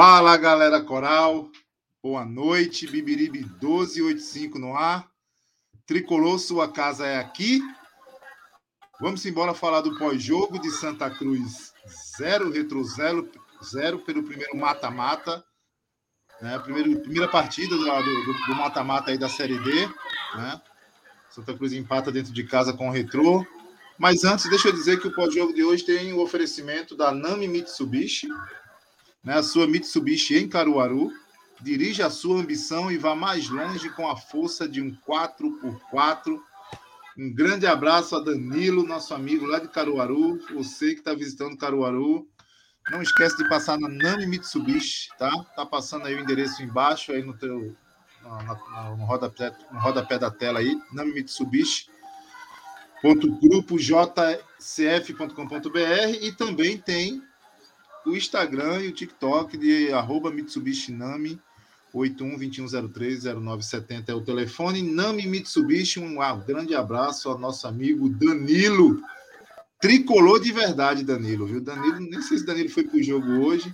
Fala galera coral, boa noite, Bibiribe 1285 no ar. Tricolor, sua casa é aqui. Vamos embora falar do pós-jogo de Santa Cruz 0, Retro 0, 0 pelo primeiro mata-mata. Né? Primeira, primeira partida do mata-mata aí da Série D. Né? Santa Cruz empata dentro de casa com o Retro. Mas antes, deixa eu dizer que o pós-jogo de hoje tem o oferecimento da Nami Mitsubishi, né, a sua Mitsubishi em Caruaru. Dirija a sua ambição e vá mais longe com a força de um 4x4. Um grande abraço a Danilo, nosso amigo lá de Caruaru. Você que está visitando Caruaru, não esquece de passar na Nami Mitsubishi, tá? Tá passando aí o endereço embaixo aí no teu no, no, rodapé, no rodapé da tela aí, Nami Mitsubishi. Ponto grupo jcf.com.br e também tem o Instagram e o TikTok de arroba Mitsubishi Nami 8121030970 é o telefone. Nami Mitsubishi, um grande abraço ao nosso amigo Danilo. Tricolor de verdade, Danilo, viu? Danilo, nem sei se Danilo foi pro jogo hoje.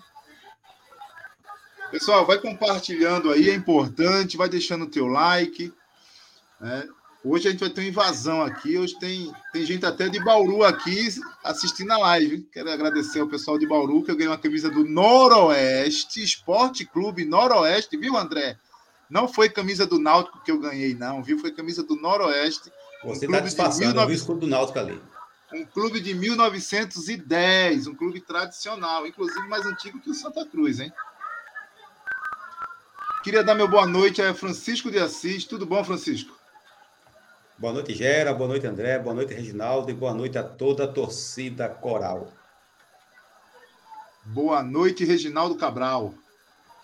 Pessoal, vai compartilhando aí, é importante, vai deixando o teu like. Né? Hoje a gente vai ter uma invasão aqui. Hoje tem, tem gente até de Bauru aqui assistindo a live. Quero agradecer ao pessoal de Bauru que eu ganhei uma camisa do Noroeste Esporte Clube Noroeste, viu, André? Não foi camisa do Náutico que eu ganhei, não, viu? Foi camisa do Noroeste. Você está um disfarçando, 19... eu vi o escudo do Náutico ali. Um clube de 1910, um clube tradicional, inclusive mais antigo que o Santa Cruz, hein? Queria dar meu boa noite a Francisco de Assis. Tudo bom, Francisco? Boa noite, Gera. Boa noite, André. Boa noite, Reginaldo. E boa noite a toda a torcida coral. Boa noite, Reginaldo Cabral.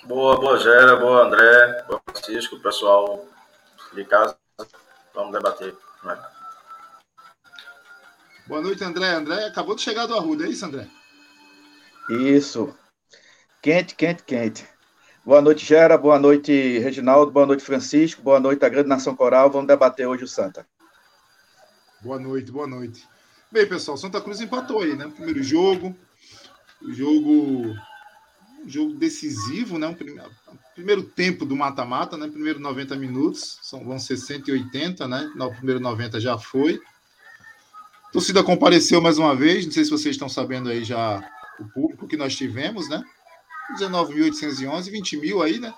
Boa, boa, Gera. Boa, André. Boa, Francisco. Pessoal de casa. Vamos debater. Né? Boa noite, André. André acabou de chegar do Arruda, é isso, André? Isso. Quente, quente, quente. Boa noite, Gera. Boa noite, Reginaldo. Boa noite, Francisco. Boa noite, a grande nação coral. Vamos debater hoje o Santa. Boa noite, boa noite. Bem, pessoal, Santa Cruz empatou aí, né? Primeiro jogo. Jogo. Um jogo decisivo, né? O primeiro, tempo do mata-mata, né? Primeiro 90 minutos. São, vão ser 180, né? No primeiro 90 já foi. A torcida compareceu mais uma vez. Não sei se vocês estão sabendo aí já o público que nós tivemos, né? 19.811, 20 mil aí, né?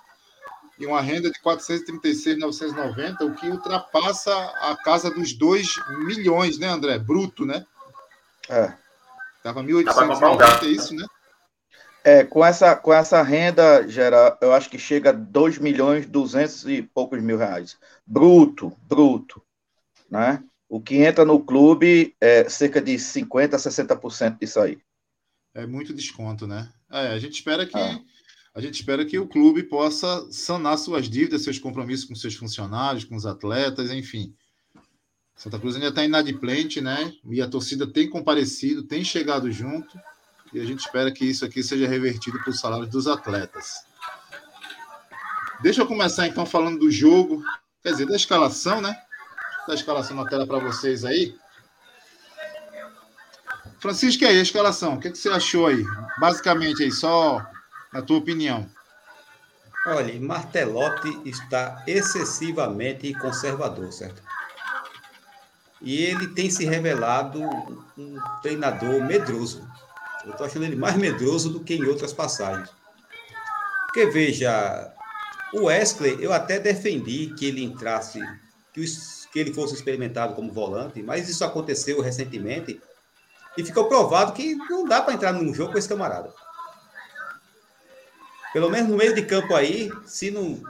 E uma renda de 436.990, o que ultrapassa a casa dos 2 milhões, né, André? Bruto, né? É. Tava 1.890, é isso, né? É, com essa, com essa renda, gera, eu acho que chega a 2 milhões 200 e poucos mil reais. Bruto, bruto, né? O que entra no clube é cerca de 50% a 60% disso aí. É muito desconto, né? É, a gente espera que ah. a gente espera que o clube possa sanar suas dívidas, seus compromissos com seus funcionários, com os atletas, enfim. Santa Cruz ainda está inadimplente, né? E a torcida tem comparecido, tem chegado junto, e a gente espera que isso aqui seja revertido para os salários dos atletas. Deixa eu começar então falando do jogo, quer dizer, da escalação, né? Da escalação na tela para vocês aí. Francisco, aí, a escalação? O que, é que você achou aí? Basicamente, aí, só na tua opinião. Olha, Martelotti está excessivamente conservador, certo? E ele tem se revelado um treinador medroso. Eu estou achando ele mais medroso do que em outras passagens. Porque, veja, o Wesley, eu até defendi que ele entrasse, que, que ele fosse experimentado como volante, mas isso aconteceu recentemente e ficou provado que não dá para entrar num jogo com esse camarada. Pelo menos no meio de campo aí, se não,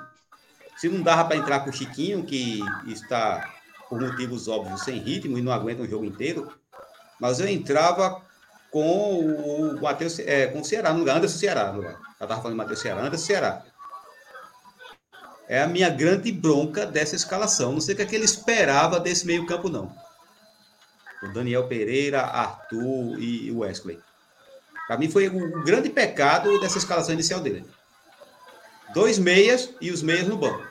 se não dava para entrar com o Chiquinho, que está, por motivos óbvios, sem ritmo e não aguenta um jogo inteiro, mas eu entrava com o Matheus, é, com o Ceará, no lugar, Anderson Ceará. Eu estava falando Matheus Ceará, Anderson Ceará. É a minha grande bronca dessa escalação. Não sei o que, é que ele esperava desse meio campo, não. O Daniel Pereira, Arthur e Wesley. Para mim foi o grande pecado dessa escalação inicial dele. Dois meias e os meias no banco.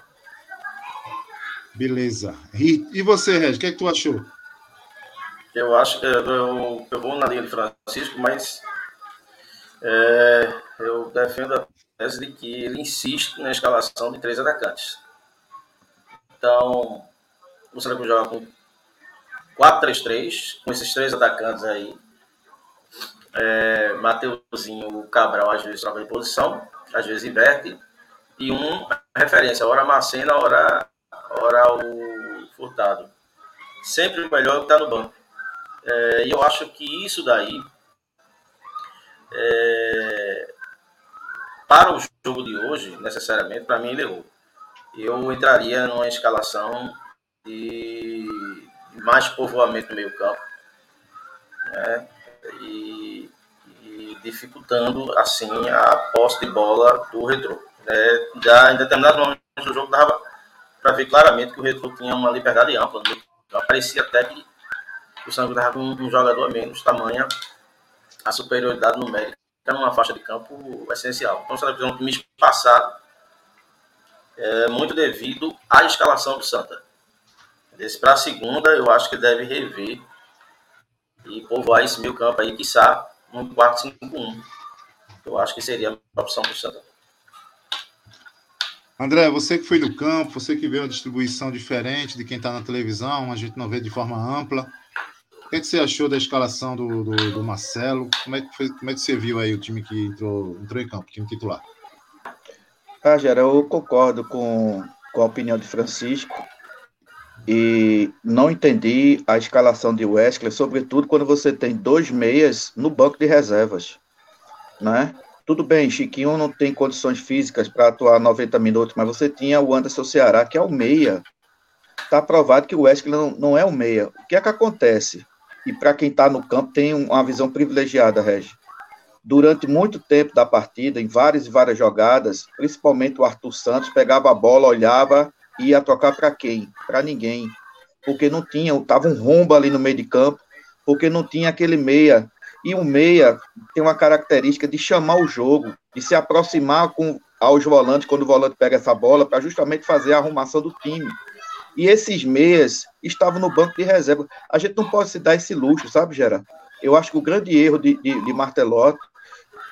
Beleza. E, e você, Regis, o que, é que tu achou? Eu acho que eu, eu vou na linha de Francisco, mas é, eu defendo a tese de que ele insiste na escalação de três atacantes. Então, o Santa joga com 4-3-3, com esses três atacantes aí. É, Mateuzinho, Cabral, às vezes troca de posição, às vezes inverte. E um referência, hora Macena, hora, hora o Furtado. Sempre o melhor que está no banco. É, e eu acho que isso daí, é, para o jogo de hoje, necessariamente, para mim ele errou. Eu entraria numa escalação de mais povoamento no meio campo, né? E, e dificultando assim a posse de bola do retrô. É, já em determinado momento do jogo dava para ver claramente que o retrô tinha uma liberdade ampla. Então, parecia até que o Santos estava com um jogador a menos, tamanha a superioridade numérica numa faixa de campo essencial. Então, se ela fizer um time passado, é muito devido à escalação do Santa. Desse para a segunda, eu acho que deve rever e povoar esse meio campo aí, quiçá, um 4-5-1. Eu acho que seria a opção para o Santa. André, você que foi no campo, você que vê uma distribuição diferente de quem está na televisão, a gente não vê de forma ampla. O que, é que você achou da escalação do, do, do, Marcelo? Como é, que foi, como é que você viu aí o time que entrou, entrou em campo, o time titular? Ah, Gera, eu concordo com, com a opinião de Francisco e não entendi a escalação de Wesley, sobretudo quando você tem dois meias no banco de reservas, né? Tudo bem, Chiquinho não tem condições físicas para atuar 90 minutos, mas você tinha o Anderson Ceará, que é o meia. Está provado que o Wesley não, não é o meia. O que é que acontece? E para quem está no campo tem uma visão privilegiada, Regi. Durante muito tempo da partida, em várias e várias jogadas, principalmente o Arthur Santos pegava a bola, olhava ia tocar para quem? Para ninguém. Porque não tinha, tava um rombo ali no meio de campo, porque não tinha aquele meia. E o meia tem uma característica de chamar o jogo, de se aproximar com aos volantes quando o volante pega essa bola, para justamente fazer a arrumação do time. E esses meias estavam no banco de reserva. A gente não pode se dar esse luxo, sabe, Gera? Eu acho que o grande erro de, de, de Martelotti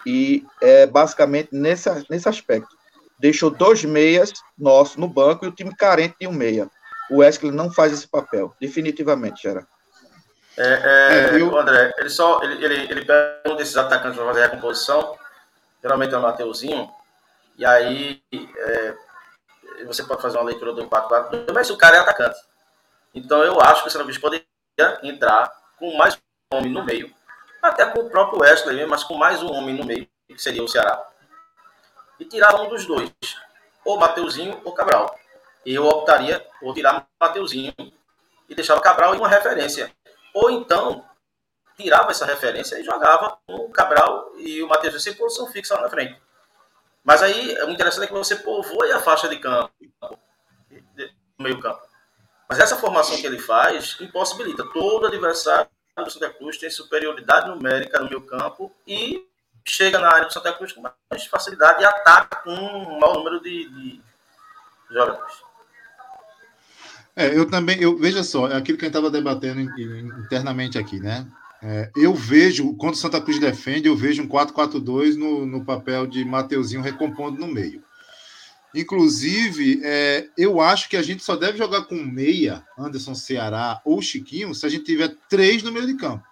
e é basicamente nesse, nesse aspecto deixou dois meias nossos no banco e o time carente de um meia. O Wesley não faz esse papel, definitivamente, Gera. É, é, é, eu... André, ele só ele, ele, ele pega um desses atacantes para fazer a recomposição, geralmente é o Mateuzinho, e aí é, você pode fazer uma leitura do 4-4, mas o cara é atacante. Então eu acho que o Santa poderia entrar com mais um homem no meio, até com o próprio Wesley, mas com mais um homem no meio, que seria o Ceará e tirava um dos dois, ou Mateuzinho ou Cabral. Eu optaria por tirar Mateuzinho e deixava Cabral em uma referência. Ou então, tirava essa referência e jogava o Cabral e o Mateuzinho sem posição fixa lá na frente. Mas aí, o interessante é que você povoa a faixa de campo, no meio campo. Mas essa formação que ele faz impossibilita. Todo adversário do Santa Cruz tem superioridade numérica no meio campo e chega na área do Santa Cruz com mais facilidade e ataca com um maior número de, de jogadores. É, eu também, eu veja só, é aquilo que a gente estava debatendo internamente aqui, né? É, eu vejo, quando o Santa Cruz defende, eu vejo um 4-4-2 no, no papel de Mateuzinho recompondo no meio. Inclusive, é, eu acho que a gente só deve jogar com meia, Anderson Ceará ou Chiquinho, se a gente tiver três no meio de campo.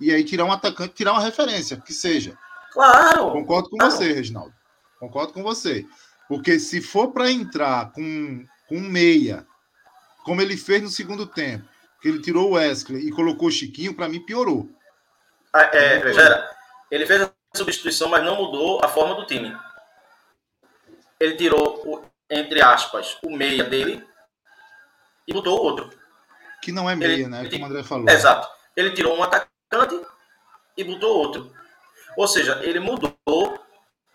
e aí tirar um atacante, tirar uma referência, que seja. Claro! Concordo com claro. você, Reginaldo. Concordo com você. Porque se for para entrar com, com meia, como ele fez no segundo tempo, que ele tirou o Wesley e colocou o Chiquinho, para mim piorou. Ah, é, Gera, ele fez a substituição, mas não mudou a forma do time. Ele tirou, o, entre aspas, o meia dele e botou o outro. Que não é meia, Ele- né? Como o André falou. Exato. Ele tirou um atacante e botou outro. Ou seja, ele mudou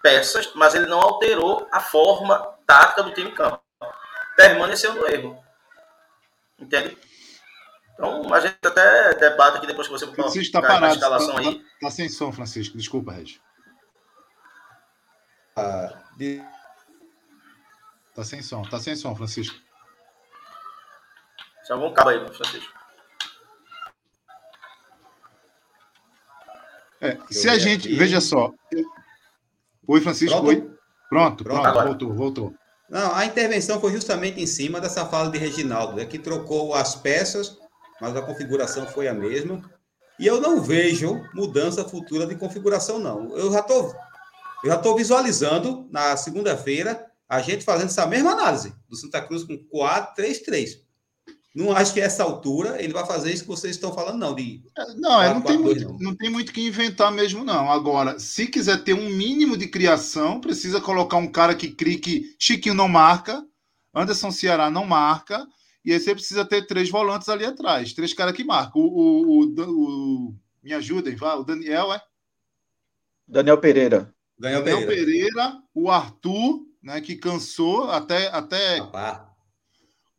peças, mas ele não alterou a forma tática do time campo. Permaneceu no erro. Entende? Então, a gente até debate aqui depois que você Francisco está parado. escalação Tá, aí. tá- tá sem som, Francisco. Desculpa, Regi. Ah, de- Tá sem som. Tá sem som, Francisco. Se algum cabo aí, Francisco. É, se a gente. aqui. Veja só. Oi, Francisco. Pronto? Oi. Pronto, Pronto, pronto. agora. Voltou, voltou. Não, a intervenção foi justamente em cima dessa fala de Reginaldo, né, que trocou as peças, mas a configuração foi a mesma. E eu não vejo mudança futura de configuração, não. Eu já estou eu já tô visualizando na segunda-feira a gente fazendo essa mesma análise do Santa Cruz com 4-3-3. Não acho que a essa altura ele vai fazer isso que vocês estão falando, não, de Não, é, não, Quatro, tem quatro, dois, muito, não. não tem muito que inventar mesmo, não. Agora, se quiser ter um mínimo de criação, precisa colocar um cara que crie que Chiquinho não marca, Anderson Ceará não marca, e aí você precisa ter três volantes ali atrás, três caras que marcam. O, o, o, o- me ajudem, vá, o Daniel é Daniel Pereira. Daniel Pereira. Pereira, o Arthur, né, que cansou até, até Rapaz,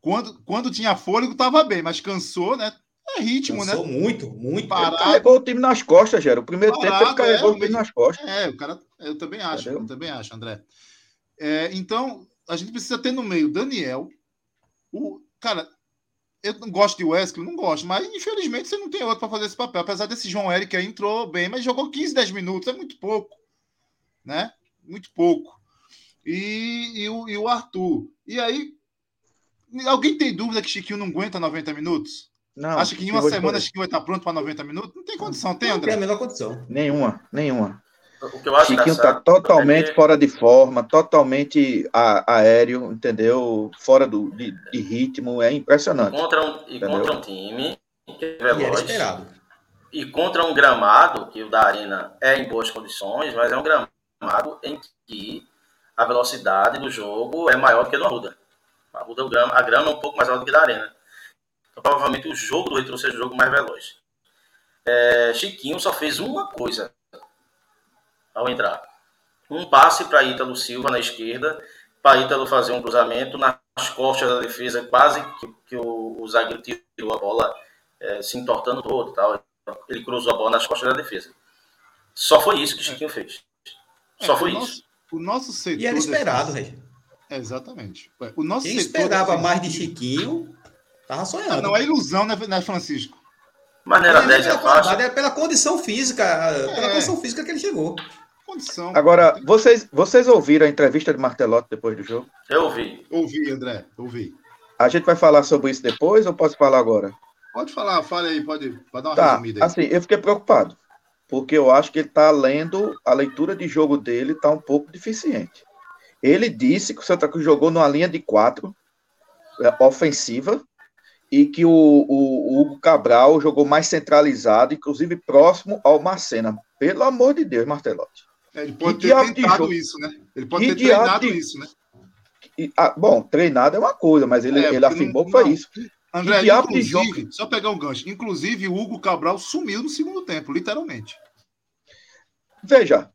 quando, quando tinha fôlego estava bem, mas cansou, né? É ritmo, né? cansou muito, muito. Parado. Carregou o time nas costas, Gero. O primeiro tempo Parado, ele carregou é, o time nas costas. É, o cara, eu também acho, Entendeu? eu também acho, André. É, então, a gente precisa ter no meio Daniel, o cara, eu não gosto de Wesley, não gosto, mas infelizmente você não tem outro para fazer esse papel. Apesar desse João Eric aí entrou bem, mas jogou 15, 10 minutos, é muito pouco, né? Muito pouco. E, e, o, e o Arthur. E aí, alguém tem dúvida que Chiquinho não aguenta 90 minutos? Não, Acha que em uma semana. Chiquinho vai estar pronto para 90 minutos? Não tem condição, tem, Não tem a André? menor condição. Nenhuma, nenhuma. O que eu acho Chiquinho tá engraçado totalmente é que- fora de forma, totalmente a- aéreo, entendeu? Fora do, de, de ritmo, é impressionante. contra um, e Entendeu? contra um time que é E era veloz esperado. e contra um gramado que o da Arena é em boas condições, mas é um gramado em que a velocidade do jogo é maior do que no Arruda. O grama, a grama é um pouco mais alta do que da Arena. Então, provavelmente o jogo do Retro seja o jogo mais veloz. É, Chiquinho só fez uma coisa ao entrar. Um passe para Ítalo Silva na esquerda, para Ítalo fazer um cruzamento nas costas da defesa, quase que, que o, o zagueiro tirou a bola é, se entortando todo e tal. Ele cruzou a bola nas costas da defesa. Só foi isso que o Chiquinho fez. Só É, foi o isso. nosso, o nosso setor. E era esperado, defensivo-. É, exatamente. O nosso Quem setor esperava mais de Chiquinho, tava Ah, sonhando. não é ilusão, né, né, Francisco? Mas não era Não 10 pela a faixa. qualidade, era pela condição física, pela É. condição física que ele chegou. Condição. Agora, vocês, vocês ouviram a entrevista de Martelotti depois do jogo? Eu ouvi. Ouvi, André, ouvi. A gente vai falar sobre isso depois ou posso falar agora? Pode falar, fale aí, pode, pode dar uma Tá, resumida aí. assim, eu fiquei preocupado, porque eu acho que ele tá lendo, a leitura de jogo dele tá um pouco deficiente. Ele disse que o Santa Cruz jogou numa linha de quatro, é, ofensiva, e que o, o- o Hugo Cabral jogou mais centralizado, inclusive próximo ao Marcena. Pelo amor de Deus, Martelotti. É, ele pode que ter tentado jogo? isso, né? Ele pode Que ter treinado de- isso, né? E, ah, bom, treinado é uma coisa, mas ele, É, ele afirmou não- que foi não. isso. André, diabo de inclusive, só pegar um gancho. Inclusive, o Hugo Cabral sumiu no segundo tempo, literalmente. Veja,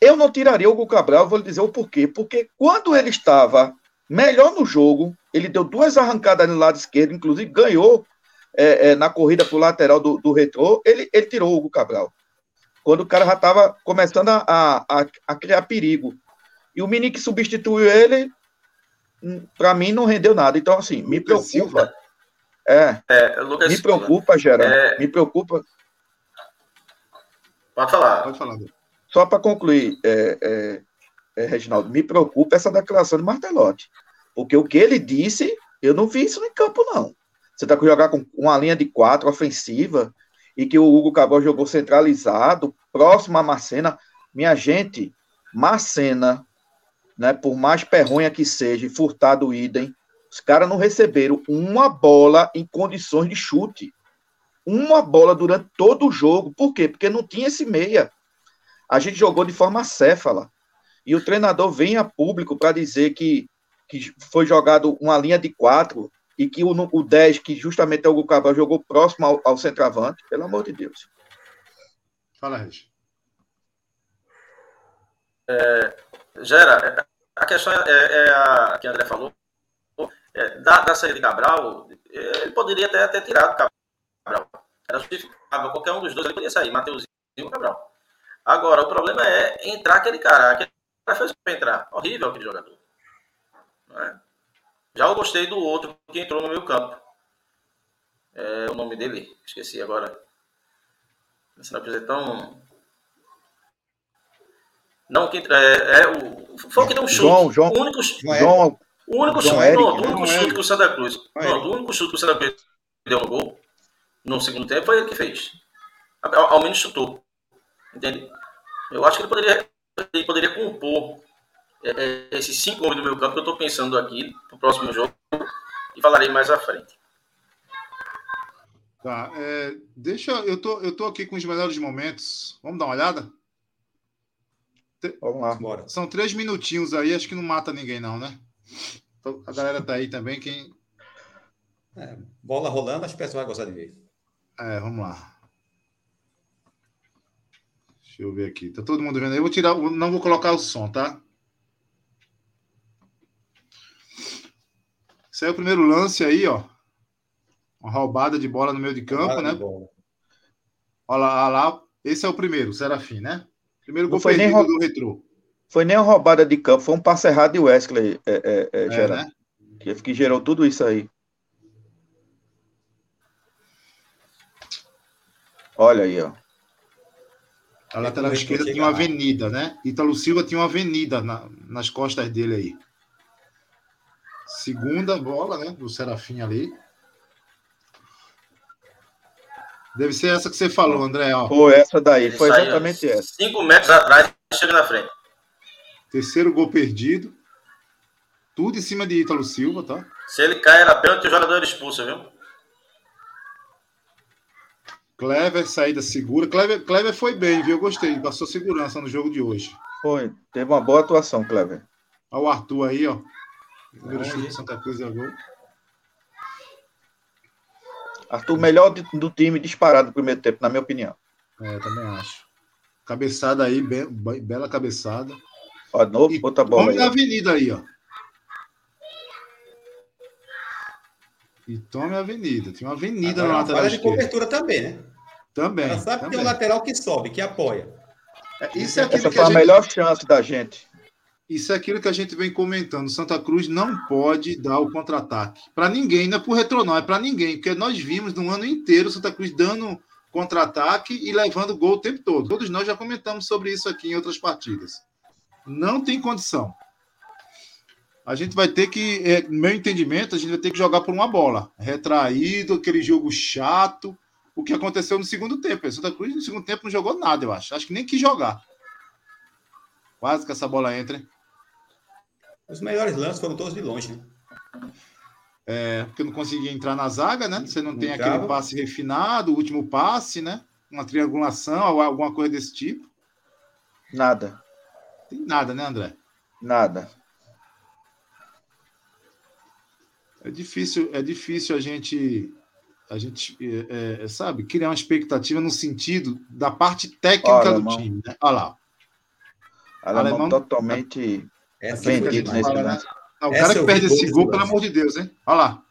eu não tiraria o Hugo Cabral, vou lhe dizer o porquê. Porque quando ele estava melhor no jogo, ele deu duas arrancadas no lado esquerdo, inclusive ganhou é, é, na corrida para o lateral do, do retrô, ele, ele tirou o Hugo Cabral. Quando o cara já estava começando a, a, a criar perigo. E o menino que substituiu ele, para mim, não rendeu nada. Então, assim, me Lucas preocupa. É, É, Lucas me preocupa, Geraldo. É. Me preocupa Pode falar. Pode falar. Só para concluir, é, é, é, Reginaldo, me preocupa essa declaração de Martelotti. Porque o que ele disse, eu não vi isso em campo, não. Você está com jogar com uma linha de quatro ofensiva e que o Hugo Cabral jogou centralizado, próximo a Macena. Minha gente, Macena, né, por mais perronha que seja, furtado idem, os caras não receberam uma bola em condições de chute. Uma bola durante todo o jogo. Por quê? Porque não tinha esse meia. A gente jogou de forma céfala. E o treinador vem a público para dizer que, que foi jogado uma linha de quatro e que o, o 10, que justamente é o Cabral, jogou próximo ao, ao centroavante. Pelo amor de Deus. Fala, Regis. É, Gera, a questão é, é, é a que o André falou. É, da, da saída de Cabral, ele poderia até ter tirado Cabral. Era justificável. Qualquer um dos dois ele poderia sair, Mateuzinho ou Cabral. Agora, o problema é entrar aquele cara. Aquele cara fez para entrar. Horrível aquele jogador. É? Já eu gostei do outro que entrou no meu campo. É o nome dele, esqueci agora. Esse não é tão não, que, é, é, o, foi o que deu um chute. João, João, o único, João, o único João chute, Eric, pronto, o único chute que o Santa Cruz. Pronto, o único chute que o Santa Cruz deu no gol no segundo tempo foi ele que fez. Ao, ao menos chutou. Entende? Eu acho que ele poderia, ele poderia compor é, é esses cinco homens do meu campo que eu estou pensando aqui para o próximo jogo e falarei mais à frente. Tá, é, deixa eu tô, eu tô aqui com os melhores momentos. Vamos dar uma olhada? Vamos lá. Bora. São três minutinhos aí, acho que não mata ninguém, não, né? Então, a galera tá aí também. Quem... É, bola rolando, acho que o pessoal vai gostar de ver. É, vamos lá. Deixa eu ver aqui. Tá todo mundo vendo aí? Eu vou tirar, não vou colocar o som, tá? Esse é o primeiro lance aí, ó. Uma roubada de bola no meio de campo, roubada né? Olha lá, olha lá, esse é o primeiro, Serafim, né? Primeiro gol foi nem roub... do Retrô. Foi nem uma roubada de campo, foi um passe errado de Wesley, é, é, é, é né? que, que gerou tudo isso aí. Olha aí, ó. A lateral esquerda tinha uma avenida, né? Ítalo Silva tinha uma avenida na, nas costas dele aí. Segunda bola, né? Do Serafim ali. Deve ser essa que você falou, André. Ó. Foi essa daí, foi exatamente essa. Cinco metros atrás, chega na frente. Terceiro gol perdido. Tudo em cima de Ítalo Silva, tá? Se ele cai, era pênalti, o jogador expulso, viu? Clever, saída segura. Clever, Clever foi bem, viu? Eu gostei. Passou segurança no jogo de hoje. Foi. Teve uma boa atuação, Clever. Olha o Arthur aí, ó. Primeiro chute de Santa Cruz é gol. Arthur, melhor do time disparado no primeiro tempo, na minha opinião. É, também acho. Cabeçada aí, be bela cabeçada. Ó, novo, e outra bola. Tome a avenida aí, ó. E tome a avenida. Tem uma avenida Agora, na lateral. Falha de cobertura também, né? Também. Ela sabe também. que tem um lateral que sobe, que apoia. É, isso é Essa foi a, a gente... melhor chance da gente. Isso é aquilo que a gente vem comentando. Santa Cruz não pode dar o contra-ataque. Para ninguém, não é por retro, não, é para ninguém. Porque nós vimos no ano inteiro Santa Cruz dando contra-ataque e levando gol o tempo todo. Todos nós já comentamos sobre isso aqui em outras partidas. Não tem condição. A gente vai ter que, é, no meu entendimento, a gente vai ter que jogar por uma bola. Retraído, aquele jogo chato. O que aconteceu no segundo tempo. Santa Cruz no segundo tempo não jogou nada, eu acho. Acho que nem quis jogar. Quase que essa bola entra. Os melhores lances foram todos de longe, né? É, porque não conseguia entrar na zaga, né? Você não, não tem entrava. aquele passe refinado, o último passe, né? Uma triangulação, alguma coisa desse tipo. Nada. Tem nada, né, André? Nada. É difícil, é difícil a gente, a gente, é, é, sabe, criar uma expectativa no sentido da parte técnica Olha, do time, né? Olha lá. Alemão, Alemão totalmente essa Vendido nesse né? Não, o cara que perde esse gol, pelo amor de Deus, hein? Olha lá.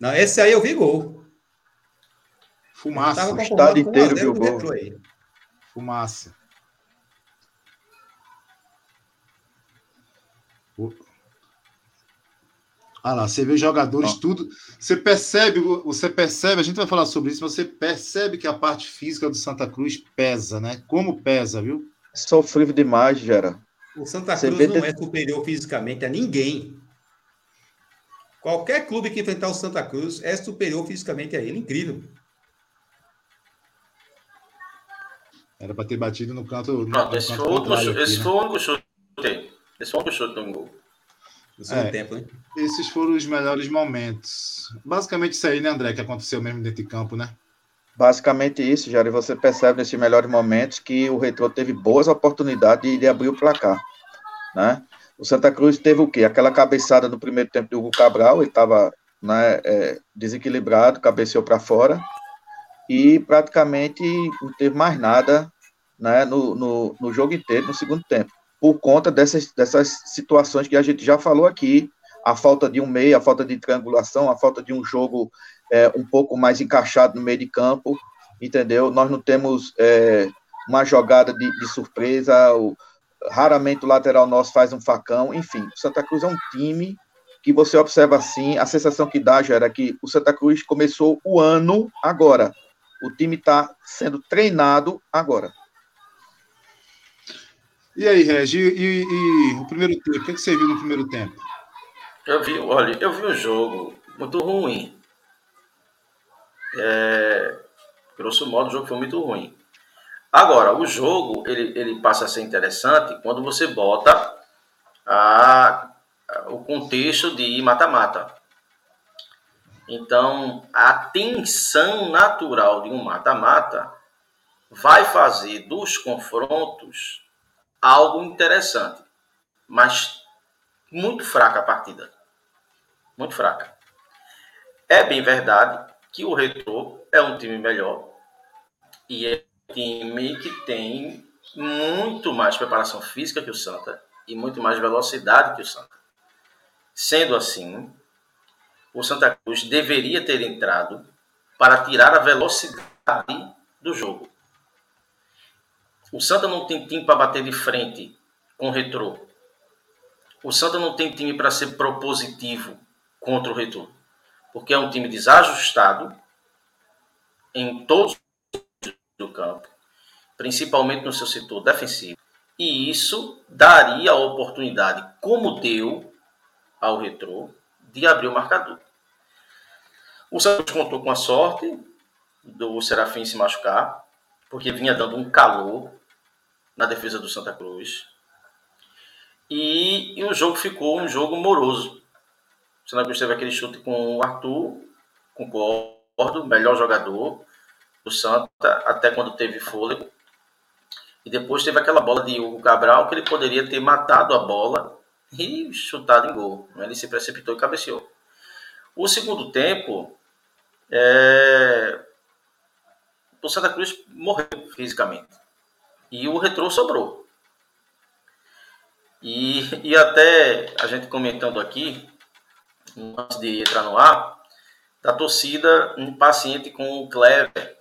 Não, esse aí eu vi gol. Fumaça. O estado inteiro viu gol. Fumaça. Olha lá, você vê jogadores, oh. tudo. Você percebe, você percebe, a gente vai falar sobre isso, mas você percebe que a parte física do Santa Cruz pesa, né? Como pesa, viu? Sofrível demais, Gera. O Santa Cruz não é superior fisicamente a ninguém. Qualquer clube que enfrentar o Santa Cruz é superior fisicamente a ele. Incrível. Era para ter batido no canto. No, Pronto, esse, canto foi, o único, esse né? foi o único chute. Esse foi o único chute do gol. É, tempo, né? Esses foram os melhores momentos. Basicamente isso aí, né, André, que aconteceu mesmo dentro de campo, né? Basicamente isso, Jário. Você percebe nesses melhores momentos que o Retro teve boas oportunidades de, de abrir o placar, né? O Santa Cruz teve o quê? Aquela cabeçada no primeiro tempo do Hugo Cabral, ele estava né, é, desequilibrado, cabeceou para fora e praticamente não teve mais nada né, no, no, no jogo inteiro, no segundo tempo por conta dessas, dessas situações que a gente já falou aqui, a falta de um meio, a falta de triangulação, a falta de um jogo é, um pouco mais encaixado no meio de campo, entendeu? Nós não temos é, uma jogada de, de surpresa, o, raramente o lateral nosso faz um facão, enfim, o Santa Cruz é um time que você observa assim, a sensação que dá já era que o Santa Cruz começou o ano agora, o time está sendo treinado agora. E aí, Regi, e, e, o primeiro tempo? O que, é que você viu no primeiro tempo? Eu vi, olha, eu vi um jogo muito ruim. É, grosso modo, o jogo foi muito ruim. Agora, o jogo ele, ele passa a ser interessante quando você bota a, a o contexto de mata-mata. Então, a tensão natural de um mata-mata vai fazer dos confrontos algo interessante, mas muito fraca a partida. Muito fraca. É bem verdade que o Retro é um time melhor e é um time que tem muito mais preparação física que o Santa e muito mais velocidade que o Santa. Sendo assim, o Santa Cruz deveria ter entrado para tirar a velocidade do jogo. O Santa não tem time para bater de frente com o retrô. O Santa não tem time para ser propositivo contra o retrô. Porque é um time desajustado em todos do campo, principalmente no seu setor defensivo. E isso daria a oportunidade, como deu ao retrô, de abrir o marcador. O Santos contou com a sorte do Serafim se machucar, porque vinha dando um calor na defesa do Santa Cruz. E, e o jogo ficou um jogo moroso. O Santa Cruz teve aquele chute com o Arthur, concordo, melhor jogador do Santa, até quando teve fôlego. E depois teve aquela bola de Hugo Cabral, que ele poderia ter matado a bola e chutado em gol. Ele se precipitou e cabeceou. O segundo tempo, é... o Santa Cruz morreu fisicamente. E o retrô sobrou. E, e até a gente comentando aqui, antes de entrar no ar, da torcida impaciente com o Clever.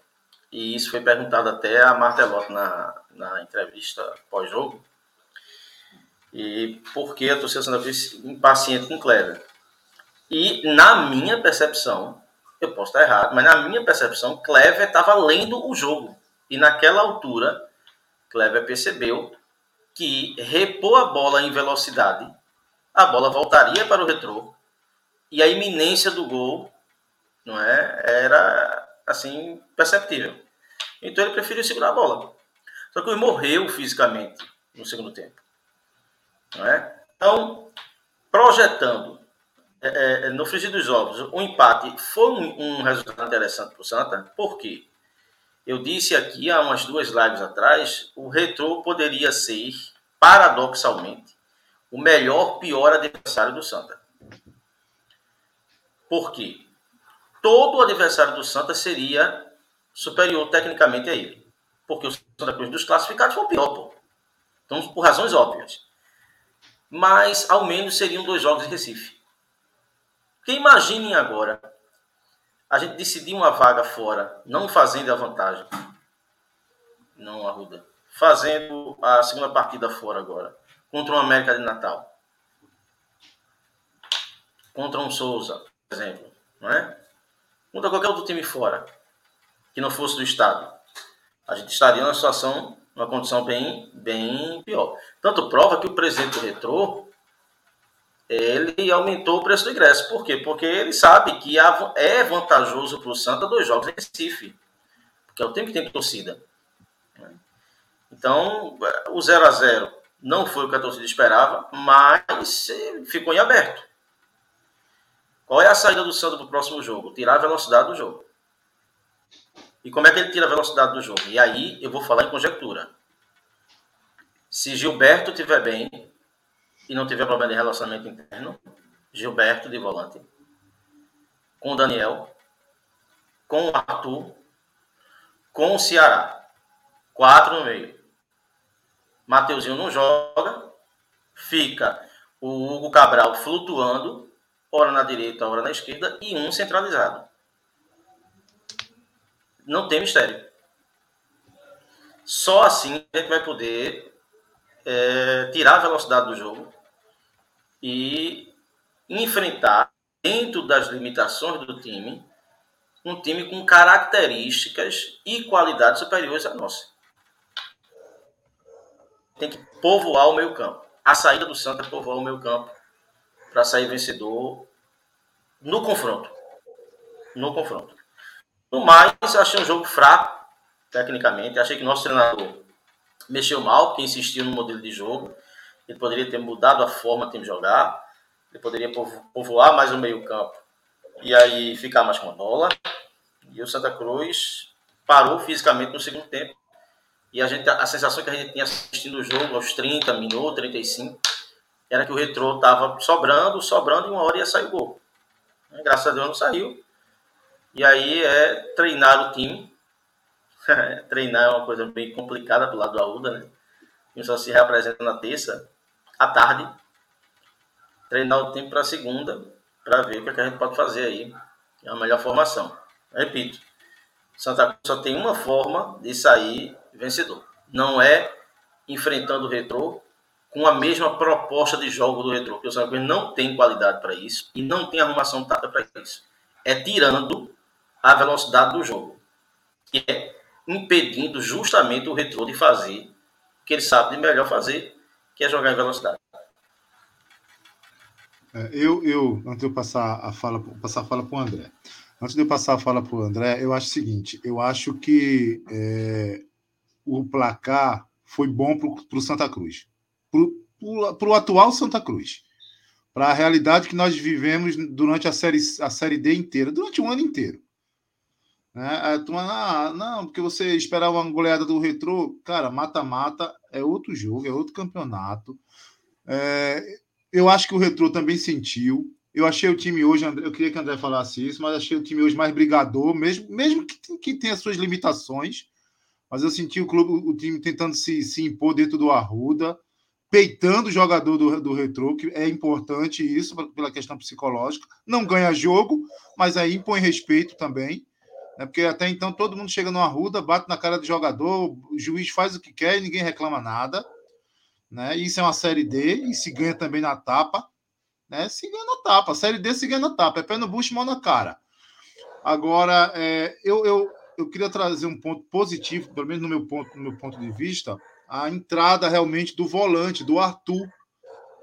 E isso foi perguntado até a Martelotti na, na entrevista pós-jogo. E por que a torcida Santa Cruz impaciente com o Clever? E na minha percepção, eu posso estar errado, mas na minha percepção, Clever estava lendo o jogo. E naquela altura, Clever percebeu que repor a bola em velocidade, a bola voltaria para o retrô e a iminência do gol não é, era assim perceptível. Então ele preferiu segurar a bola. Só que ele morreu fisicamente no segundo tempo. Não é? Então, projetando é, é, no frigir dos ovos, o empate foi um, um resultado interessante para o Santa. Por quê? Eu disse aqui há umas duas lives atrás, o Retrô poderia ser, paradoxalmente, o melhor pior adversário do Santa. Por quê? Todo adversário do Santa seria superior tecnicamente a ele. Porque o Santa Cruz dos classificados foi o pior, pô. Então, por razões óbvias. Mas, ao menos, seriam dois jogos em Recife. Porque imaginem agora a gente decidir uma vaga fora, não fazendo a vantagem. Não, Arruda. Fazendo a segunda partida fora agora. Contra o América de Natal. Contra um Souza, por exemplo. Não é? Contra qualquer outro time fora. Que não fosse do Estado. A gente estaria numa situação, numa condição bem, bem pior. Tanto prova que o presidente do Retrô ele aumentou o preço do ingresso. Por quê? Porque ele sabe que é vantajoso para o Santa dois jogos em Recife, porque é o tempo que tem torcida. Então, o 0 a 0 não foi o que a torcida esperava, mas ficou em aberto. Qual é a saída do Santos para o próximo jogo? Tirar a velocidade do jogo. E como é que ele tira a velocidade do jogo? E aí eu vou falar em conjectura. Se Gilberto tiver bem e não tiver problema de relacionamento interno, Gilberto de volante, com o Daniel, com o Arthur, com o Ceará. Quatro no meio. Mateuzinho não joga, fica o Hugo Cabral flutuando, ora na direita, ora na esquerda, e um centralizado. Não tem mistério. Só assim a gente vai poder é, tirar a velocidade do jogo e enfrentar, dentro das limitações do time, um time com características e qualidades superiores à nossa. Tem que povoar o meio campo. A saída do Santa é povoar o meio campo para sair vencedor no confronto. No confronto. No mais, achei um jogo fraco, tecnicamente. Achei que nosso treinador mexeu mal, que insistiu no modelo de jogo. Ele poderia ter mudado a forma de jogar. Ele poderia povoar mais o meio-campo e aí ficar mais com a bola. E o Santa Cruz parou fisicamente no segundo tempo. E a, gente, a sensação que a gente tinha assistindo o jogo aos 30 minutos, 35, era que o retrô estava sobrando, sobrando, e uma hora ia sair o gol. Graças a Deus não saiu. E aí é treinar o time. treinar é uma coisa bem complicada do lado do Aúda, né? O só se reapresenta na terça, à tarde. Treinar o time para segunda, para ver o que, é que a gente pode fazer aí. É a melhor formação. Repito, Santa Cruz só tem uma forma de sair vencedor. Não é enfrentando o retrô com a mesma proposta de jogo do retrô, porque o Santa Cruz não tem qualidade para isso e não tem arrumação tática para isso. É tirando a velocidade do jogo. E é impedindo justamente o retrô de fazer o que ele sabe de melhor fazer, que é jogar em velocidade. É, eu, eu, antes de eu passar a fala, passar a fala para o André, antes de eu passar a fala para o André, eu acho o seguinte: eu acho que é, o placar foi bom para o Santa Cruz, para o atual Santa Cruz, para a realidade que nós vivemos durante a série, a série D inteira, durante o ano inteiro. Né? A turma, ah, não, porque você esperava uma goleada do retrô. Cara, mata-mata é outro jogo, é outro campeonato. É, eu acho que o retrô também sentiu. Eu achei o time hoje, eu queria que o André falasse isso, mas achei o time hoje mais brigador, mesmo, mesmo que, que tenha suas limitações. Mas eu senti o clube, o time tentando se, se impor dentro do Arruda, peitando o jogador do, do retrô, que é importante isso pela questão psicológica. Não ganha jogo, mas aí impõe respeito também. Né? Porque até então todo mundo chega no Arruda, bate na cara do jogador, o juiz faz o que quer e ninguém reclama nada. Né? Isso é uma série D e se ganha também na tapa. Né? Se ganha na tapa. A série D se ganha na tapa. É pé no bucho, mão na cara. Agora, é, eu, eu, eu queria trazer um ponto positivo, pelo menos no meu ponto, no meu ponto de vista, a entrada realmente do volante, do Arthur,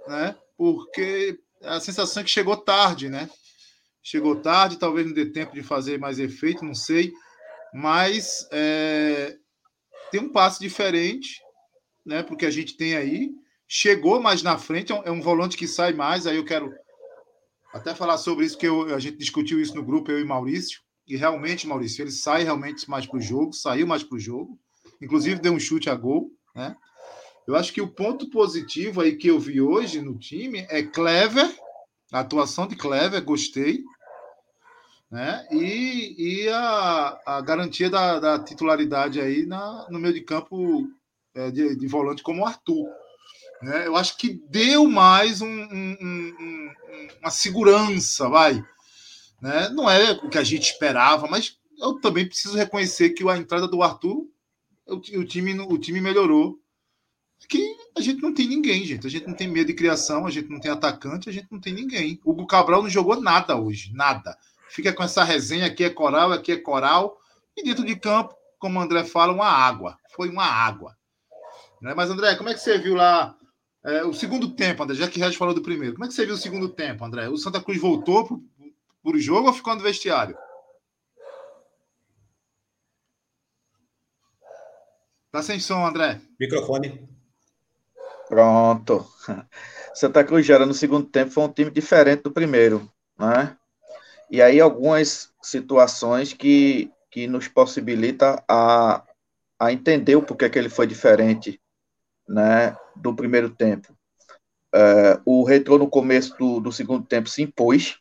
né? Porque a sensação é que chegou tarde, né? Chegou tarde, talvez não dê tempo de fazer mais efeito, não sei. Mas é, tem um passo diferente, né? Porque a gente tem aí. Chegou mais na frente, é um é volante que sai mais. Aí eu quero até falar sobre isso, que eu, a gente discutiu isso no grupo, eu e Maurício. E realmente, Maurício, ele sai realmente mais para o jogo, saiu mais para o jogo. Inclusive deu um chute a gol, né? Eu acho que o ponto positivo aí que eu vi hoje no time é Clever, a atuação de Clever, gostei né? E, e a, a garantia da, da titularidade aí na, no meio de campo é, de, de, volante como o Arthur. Né? Eu acho que deu mais um, um, um, uma segurança, vai. Né? Não é o que a gente esperava, mas eu também preciso reconhecer que a entrada do Arthur, o, o time, o time melhorou. Que a gente não tem ninguém, gente. A gente não tem medo de criação, a gente não tem atacante, a gente não tem ninguém. O Hugo Cabral não jogou nada hoje, nada fica com essa resenha, aqui é coral, aqui é coral, e dentro de campo, como o André fala, uma água. Foi uma água. Né? Mas, André, como é que você viu lá é, o segundo tempo, André? Já que o Regis falou do primeiro. Como é que você viu o segundo tempo, André? O Santa Cruz voltou para o jogo ou ficou no vestiário? Tá sem som, André. Microfone. Pronto. Santa Cruz gera no segundo tempo foi um time diferente do primeiro, né? E aí algumas situações que, que nos possibilita a, a entender o porquê que ele foi diferente, né, do primeiro tempo. É, o Retro no começo do, do segundo tempo se impôs,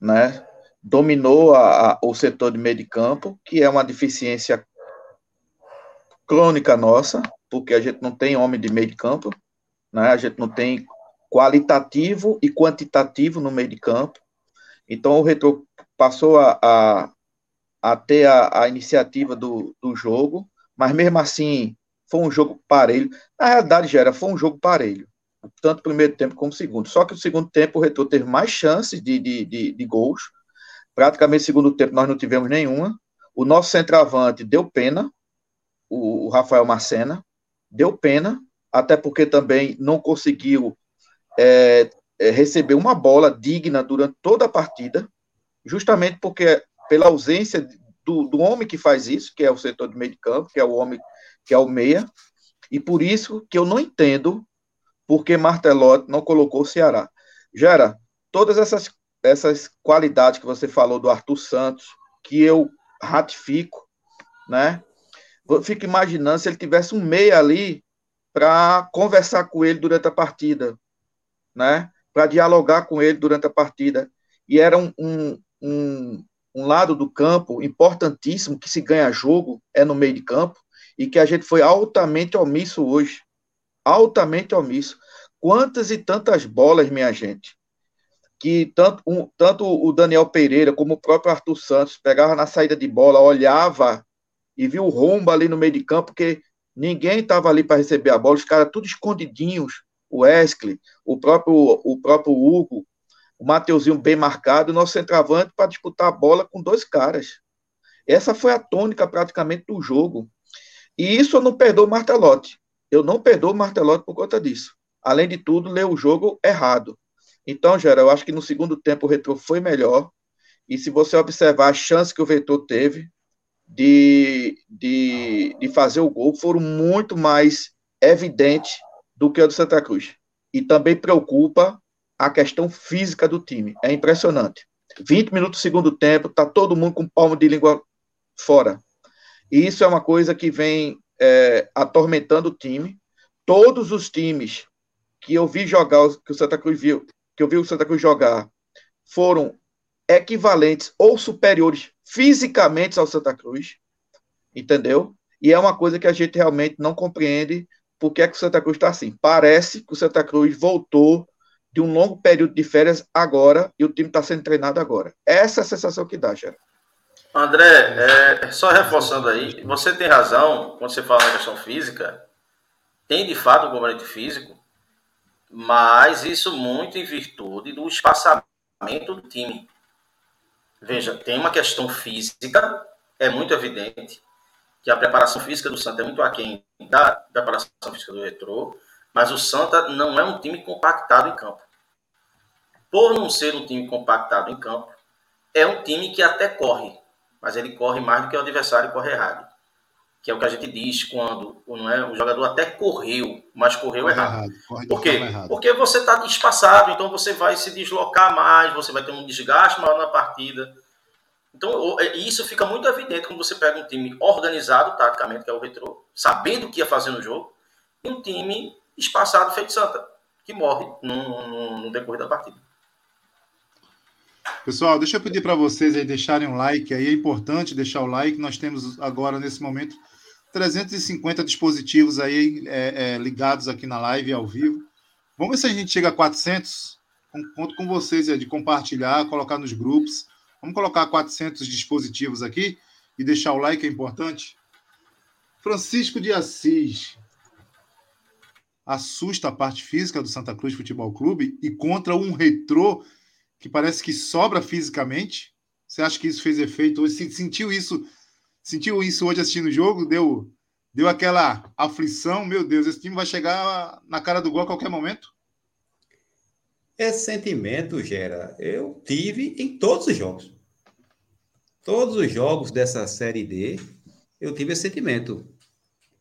né? Dominou a, a, o setor de meio de campo, que é uma deficiência crônica nossa, porque a gente não tem homem de meio de campo, né? A gente não tem qualitativo e quantitativo no meio de campo. Então o Retro passou a, a, a ter a, a, iniciativa do, do jogo, mas mesmo assim foi um jogo parelho. Na realidade, já era, foi um jogo parelho, tanto primeiro tempo como segundo. Só que o segundo tempo o Retro teve mais chances de, de, de, de gols. Praticamente no segundo tempo nós não tivemos nenhuma. O nosso centroavante deu pena, o, o Rafael Marcena, deu pena, até porque também não conseguiu é, é, receber uma bola digna durante toda a partida, justamente porque pela ausência do, do homem que faz isso, que é o setor de meio de campo, que é o homem que é o meia, e por isso que eu não entendo porque Martelotti não colocou o Ceará. Gera, todas essas, essas qualidades que você falou do Arthur Santos, que eu ratifico, né? Fico imaginando se ele tivesse um meia ali para conversar com ele durante a partida, né? Para dialogar com ele durante a partida. E era um, um, um, um lado do campo importantíssimo que se ganha jogo é no meio de campo e que a gente foi altamente omisso hoje. Altamente omisso. Quantas e tantas bolas, minha gente, que tanto, um, tanto o Daniel Pereira como o próprio Arthur Santos pegava na saída de bola, olhava e viu o rombo ali no meio de campo, porque ninguém estava ali para receber a bola, os caras tudo escondidinhos, o Wesley, o próprio, o próprio Hugo, o Mateuzinho bem marcado, nosso centroavante para disputar a bola com dois caras. Essa foi a tônica praticamente do jogo. E isso eu não perdoo o Martelotti. Eu não perdoo o Martelotti por conta disso. Além de tudo, ler o jogo errado. Então, Gera, eu acho que no segundo tempo o Retro foi melhor. E se você observar a chance que o Retro teve de, de, de fazer o gol, foram muito mais evidentes do que a do Santa Cruz. E também preocupa a questão física do time. É impressionante. 20 minutos do segundo tempo, tá todo mundo com palmo de língua fora. E isso é uma coisa que vem é, atormentando o time. Todos os times que eu vi jogar, que o Santa Cruz viu, que eu vi o Santa Cruz jogar, foram equivalentes ou superiores fisicamente ao Santa Cruz, entendeu? E é uma coisa que a gente realmente não compreende por que, é que o Santa Cruz está assim. Parece que o Santa Cruz voltou de um longo período de férias agora e o time está sendo treinado agora. Essa é a sensação que dá, Gera. André, é, só reforçando aí, você tem razão quando você fala na questão física, tem de fato um componente físico, mas isso muito em virtude do espaçamento do time. Veja, tem uma questão física, é muito evidente que a preparação física do Santa é muito aquém da preparação física do Retrô, mas o Santa não é um time compactado em campo. Por não ser um time compactado em campo, é um time que até corre, mas ele corre mais do que o adversário corre errado. Que é o que a gente diz quando não é, o jogador até correu, mas correu corre errado. errado. Por quê? Errado. Porque você está espaçado, então você vai se deslocar mais, você vai ter um desgaste maior na partida. Então, é, isso fica muito evidente quando você pega um time organizado, taticamente, que é o Retro, sabendo o que ia fazer no jogo, e um time espaçado feito Santa, que morre no, no, no decorrer da partida. Pessoal, deixa eu pedir para vocês aí deixarem um like. Aí é importante deixar o like. Nós temos agora, nesse momento, 350 dispositivos aí é, é, ligados aqui na live ao vivo. Vamos ver se a gente chega a 400. Conto com vocês aí de compartilhar, colocar nos grupos. Vamos colocar 400 dispositivos aqui e deixar o like, é importante. Francisco de Assis, assusta a parte física do Santa Cruz Futebol Clube e contra um retrô que parece que sobra fisicamente. Você acha que isso fez efeito? Você sentiu isso? Sentiu isso hoje assistindo o jogo? Deu, deu aquela aflição? Meu Deus, esse time vai chegar na cara do gol a qualquer momento? Esse sentimento, Gera, eu tive em todos os jogos. Todos os jogos dessa Série D, eu tive esse sentimento.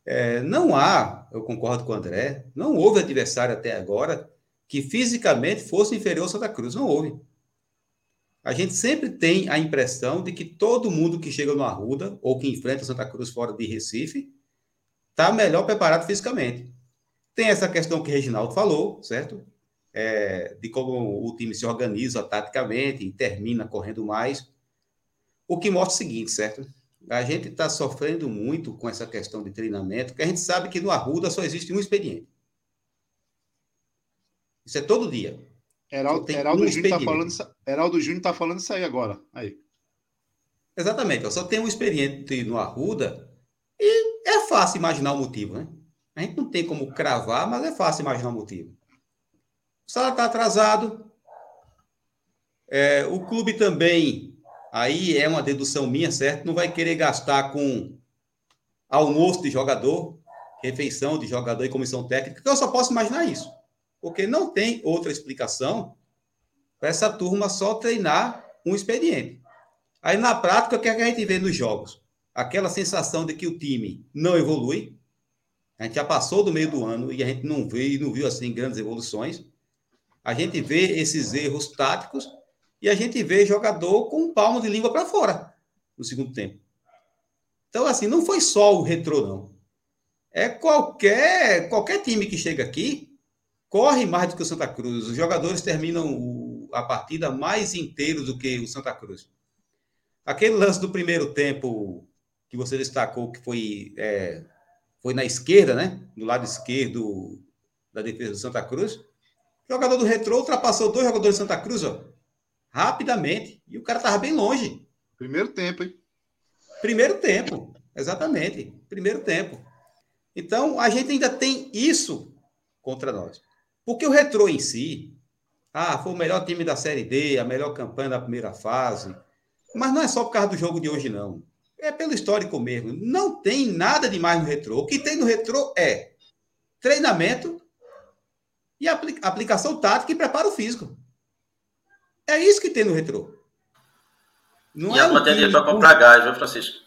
É, não há, eu concordo com o André, não houve adversário até agora que fisicamente fosse inferior ao Santa Cruz. Não houve. A gente sempre tem a impressão de que todo mundo que chega no Arruda ou que enfrenta Santa Cruz fora de Recife está melhor preparado fisicamente. Tem essa questão que o Reginaldo falou, certo? É, de como o time se organiza taticamente e termina correndo mais. O que mostra o seguinte, certo? A gente está sofrendo muito com essa questão de treinamento, porque a gente sabe que no Arruda só existe um expediente. Isso é todo dia. Heraldo, Heraldo, Júnior tá falando, Heraldo Júnior está falando isso aí agora. Aí. Exatamente. Eu só tenho um experiente no Arruda e é fácil imaginar o motivo, né? A gente não tem como cravar, mas é fácil imaginar o motivo. O salário está atrasado. É, o clube também, aí é uma dedução minha, certo? Não vai querer gastar com almoço de jogador, refeição de jogador e comissão técnica, que eu só posso imaginar isso porque não tem outra explicação para essa turma só treinar um expediente. Aí, na prática, o que, é que a gente vê nos jogos? Aquela sensação de que o time não evolui. A gente já passou do meio do ano e a gente não vê não viu assim grandes evoluções. A gente vê esses erros táticos e a gente vê jogador com um palmo de língua para fora no segundo tempo. Então, assim, não foi só o retrô, não. É qualquer, qualquer time que chega aqui corre mais do que o Santa Cruz. Os jogadores terminam o, a partida mais inteiros do que o Santa Cruz. Aquele lance do primeiro tempo que você destacou, que foi, é, foi na esquerda, né? Do lado esquerdo da defesa do Santa Cruz. O jogador do Retrô ultrapassou dois jogadores do Santa Cruz, ó, rapidamente. E o cara estava bem longe. Primeiro tempo, hein? Primeiro tempo, exatamente. Primeiro tempo. Então, a gente ainda tem isso contra nós. Porque o Retrô em si, ah, foi o melhor time da Série D, a melhor campanha da primeira fase. Mas não é só por causa do jogo de hoje, não. É pelo histórico mesmo. Não tem nada demais no Retrô. O que tem no Retrô é treinamento e aplicação tática e preparo físico. É isso que tem no Retrô. Não e é a turma tem dinheiro para comprar gás, viu, Francisco?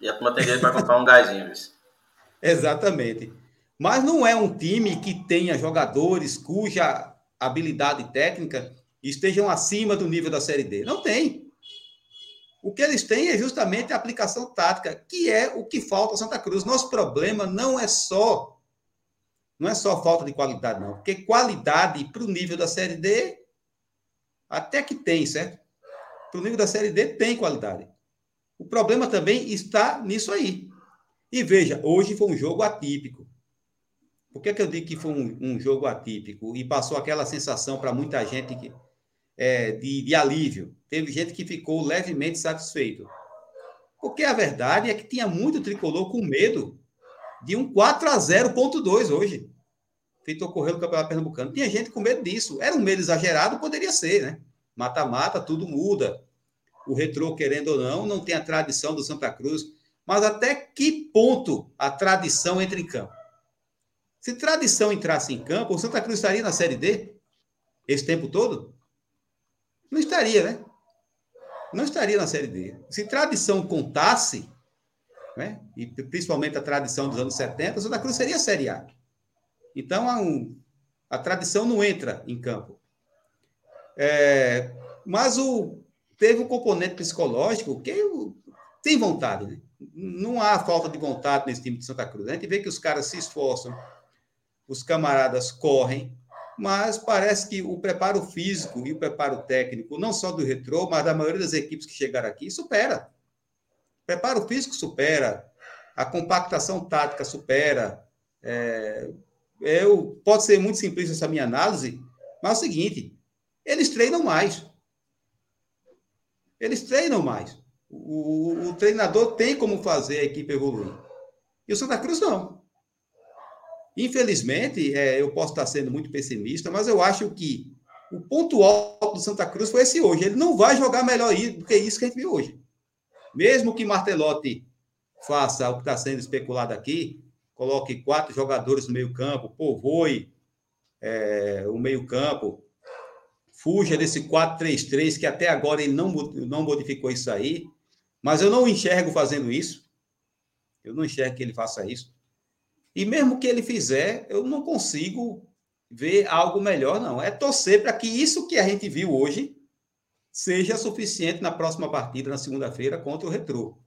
E a turma tem dinheiro para comprar um gásinho. Exatamente. Mas não é um time que tenha jogadores cuja habilidade técnica estejam acima do nível da Série D. Não tem. O que eles têm é justamente a aplicação tática, que é o que falta ao Santa Cruz. Nosso problema não é só não é só falta de qualidade, não. Porque qualidade para o nível da Série D, até que tem, certo? Para o nível da Série D, tem qualidade. O problema também está nisso aí. E veja, hoje foi um jogo atípico. Por que, que eu digo que foi um, um jogo atípico e passou aquela sensação para muita gente que, é, de, de alívio? Teve gente que ficou levemente satisfeito. Porque a verdade é que tinha muito tricolor com medo de um 4 a 0.2 hoje. Feito ocorreu no Campeonato Pernambucano. Tinha gente com medo disso. Era um medo exagerado, poderia ser, né? Mata-mata, tudo muda. O retrô, querendo ou não, não tem a tradição do Santa Cruz. Mas até que ponto a tradição entra em campo? Se tradição entrasse em campo, o Santa Cruz estaria na Série D esse tempo todo? Não estaria, né? Não estaria na Série D. Se tradição contasse, né? e principalmente a tradição dos anos 70, o Santa Cruz seria a Série A. Então, a, um, a tradição não entra em campo. É, mas o, teve um componente psicológico que tem vontade, né? Não há falta de vontade nesse time de Santa Cruz. A gente vê que os caras se esforçam, os camaradas correm, mas parece que o preparo físico e o preparo técnico, não só do retrô, mas da maioria das equipes que chegaram aqui, supera. O preparo físico supera, a compactação tática supera. É, eu, pode ser muito simplista essa minha análise, mas é o seguinte: eles treinam mais. Eles treinam mais. O, o, o treinador tem como fazer a equipe evoluir. E o Santa Cruz não. Infelizmente, é, eu posso estar sendo muito pessimista, mas eu acho que o ponto alto do Santa Cruz foi esse hoje. Ele não vai jogar melhor do que isso que a gente viu hoje. Mesmo que Martelotti faça o que está sendo especulado aqui, coloque quatro jogadores no meio-campo, povoe é, o meio-campo, fuja desse 4-3-3, que até agora ele não, não modificou isso aí, mas eu não enxergo fazendo isso. Eu não enxergo que ele faça isso. E mesmo que ele fizer, eu não consigo ver algo melhor, não. É torcer para que isso que a gente viu hoje seja suficiente na próxima partida, na segunda-feira, contra o Retrô.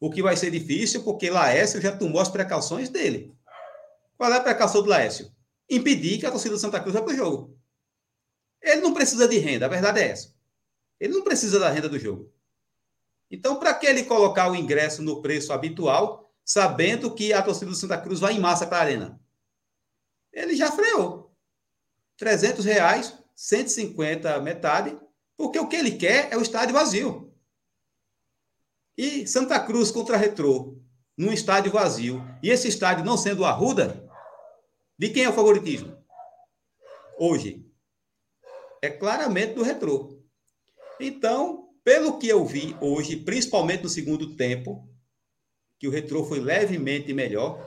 O que vai ser difícil, porque Laércio já tomou as precauções dele. Qual é a precaução do Laércio? Impedir que a torcida do Santa Cruz vá para o jogo. Ele não precisa de renda, a verdade é essa. Ele não precisa da renda do jogo. Então, para que ele colocar o ingresso no preço habitual, sabendo que a torcida do Santa Cruz vai em massa para a arena? Ele já freou. 300 reais, 150 metade, porque o que ele quer é o estádio vazio. E Santa Cruz contra Retrô, num estádio vazio, e esse estádio não sendo Arruda, de quem é o favoritismo? Hoje. É claramente do Retrô. Então, pelo que eu vi hoje, principalmente no segundo tempo, que o Retrô foi levemente melhor,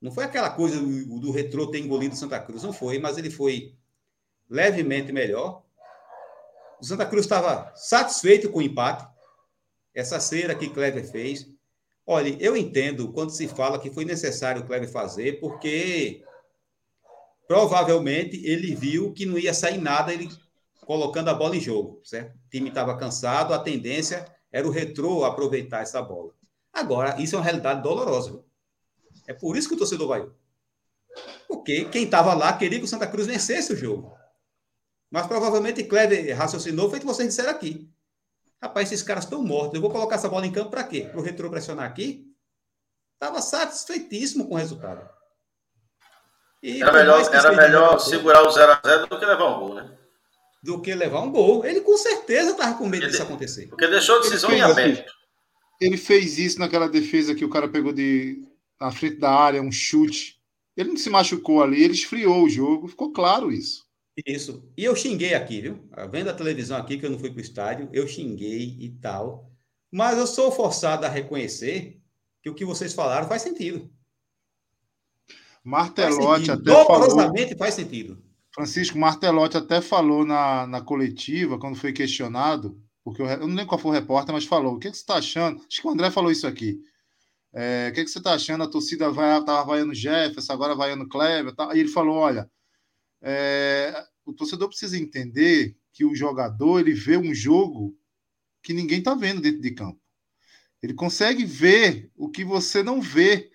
não foi aquela coisa do, do Retrô ter engolido Santa Cruz, não foi, mas ele foi levemente melhor. O Santa Cruz estava satisfeito com o empate. Essa cera que Kleber fez. Olha, eu entendo quando se fala que foi necessário o Kleber fazer, porque provavelmente ele viu que não ia sair nada ele colocando a bola em jogo, certo? O time estava cansado, a tendência era o retrô aproveitar essa bola. Agora, isso é uma realidade dolorosa. Viu? É por isso que o torcedor vai. Porque quem estava lá queria que o Santa Cruz vencesse o jogo. Mas provavelmente Kleber raciocinou, feito vocês disseram aqui. Rapaz, esses caras estão mortos. Eu vou colocar essa bola em campo para quê? Para o retrô pressionar aqui? Estava satisfeitíssimo com o resultado. E era melhor, era melhor segurar o 0x0 do que levar um gol, né? Do que levar um gol. Ele com certeza estava com medo ele, disso acontecer. Porque deixou a decisão em aberto. Ele fez isso naquela defesa que o cara pegou de na frente da área, um chute. Ele não se machucou ali, ele esfriou o jogo, ficou claro isso. Isso. E eu xinguei aqui, viu? Vendo a televisão aqui, que eu não fui para o estádio, eu xinguei e tal. Mas eu sou forçado a reconhecer que o que vocês falaram faz sentido. Martelotti faz sentido. até falou... faz sentido. Francisco Martelotti até falou na, na coletiva, quando foi questionado, porque eu, eu não lembro qual foi o repórter, mas falou: o que, que você está achando? Acho que o André falou isso aqui. É, o que, que você está achando? A torcida vai, estava vaiando Jefferson, agora vaiando Kleber. Tá? Aí ele falou: olha, é, o torcedor precisa entender que o jogador ele vê um jogo que ninguém está vendo dentro de campo. Ele consegue ver o que você não vê,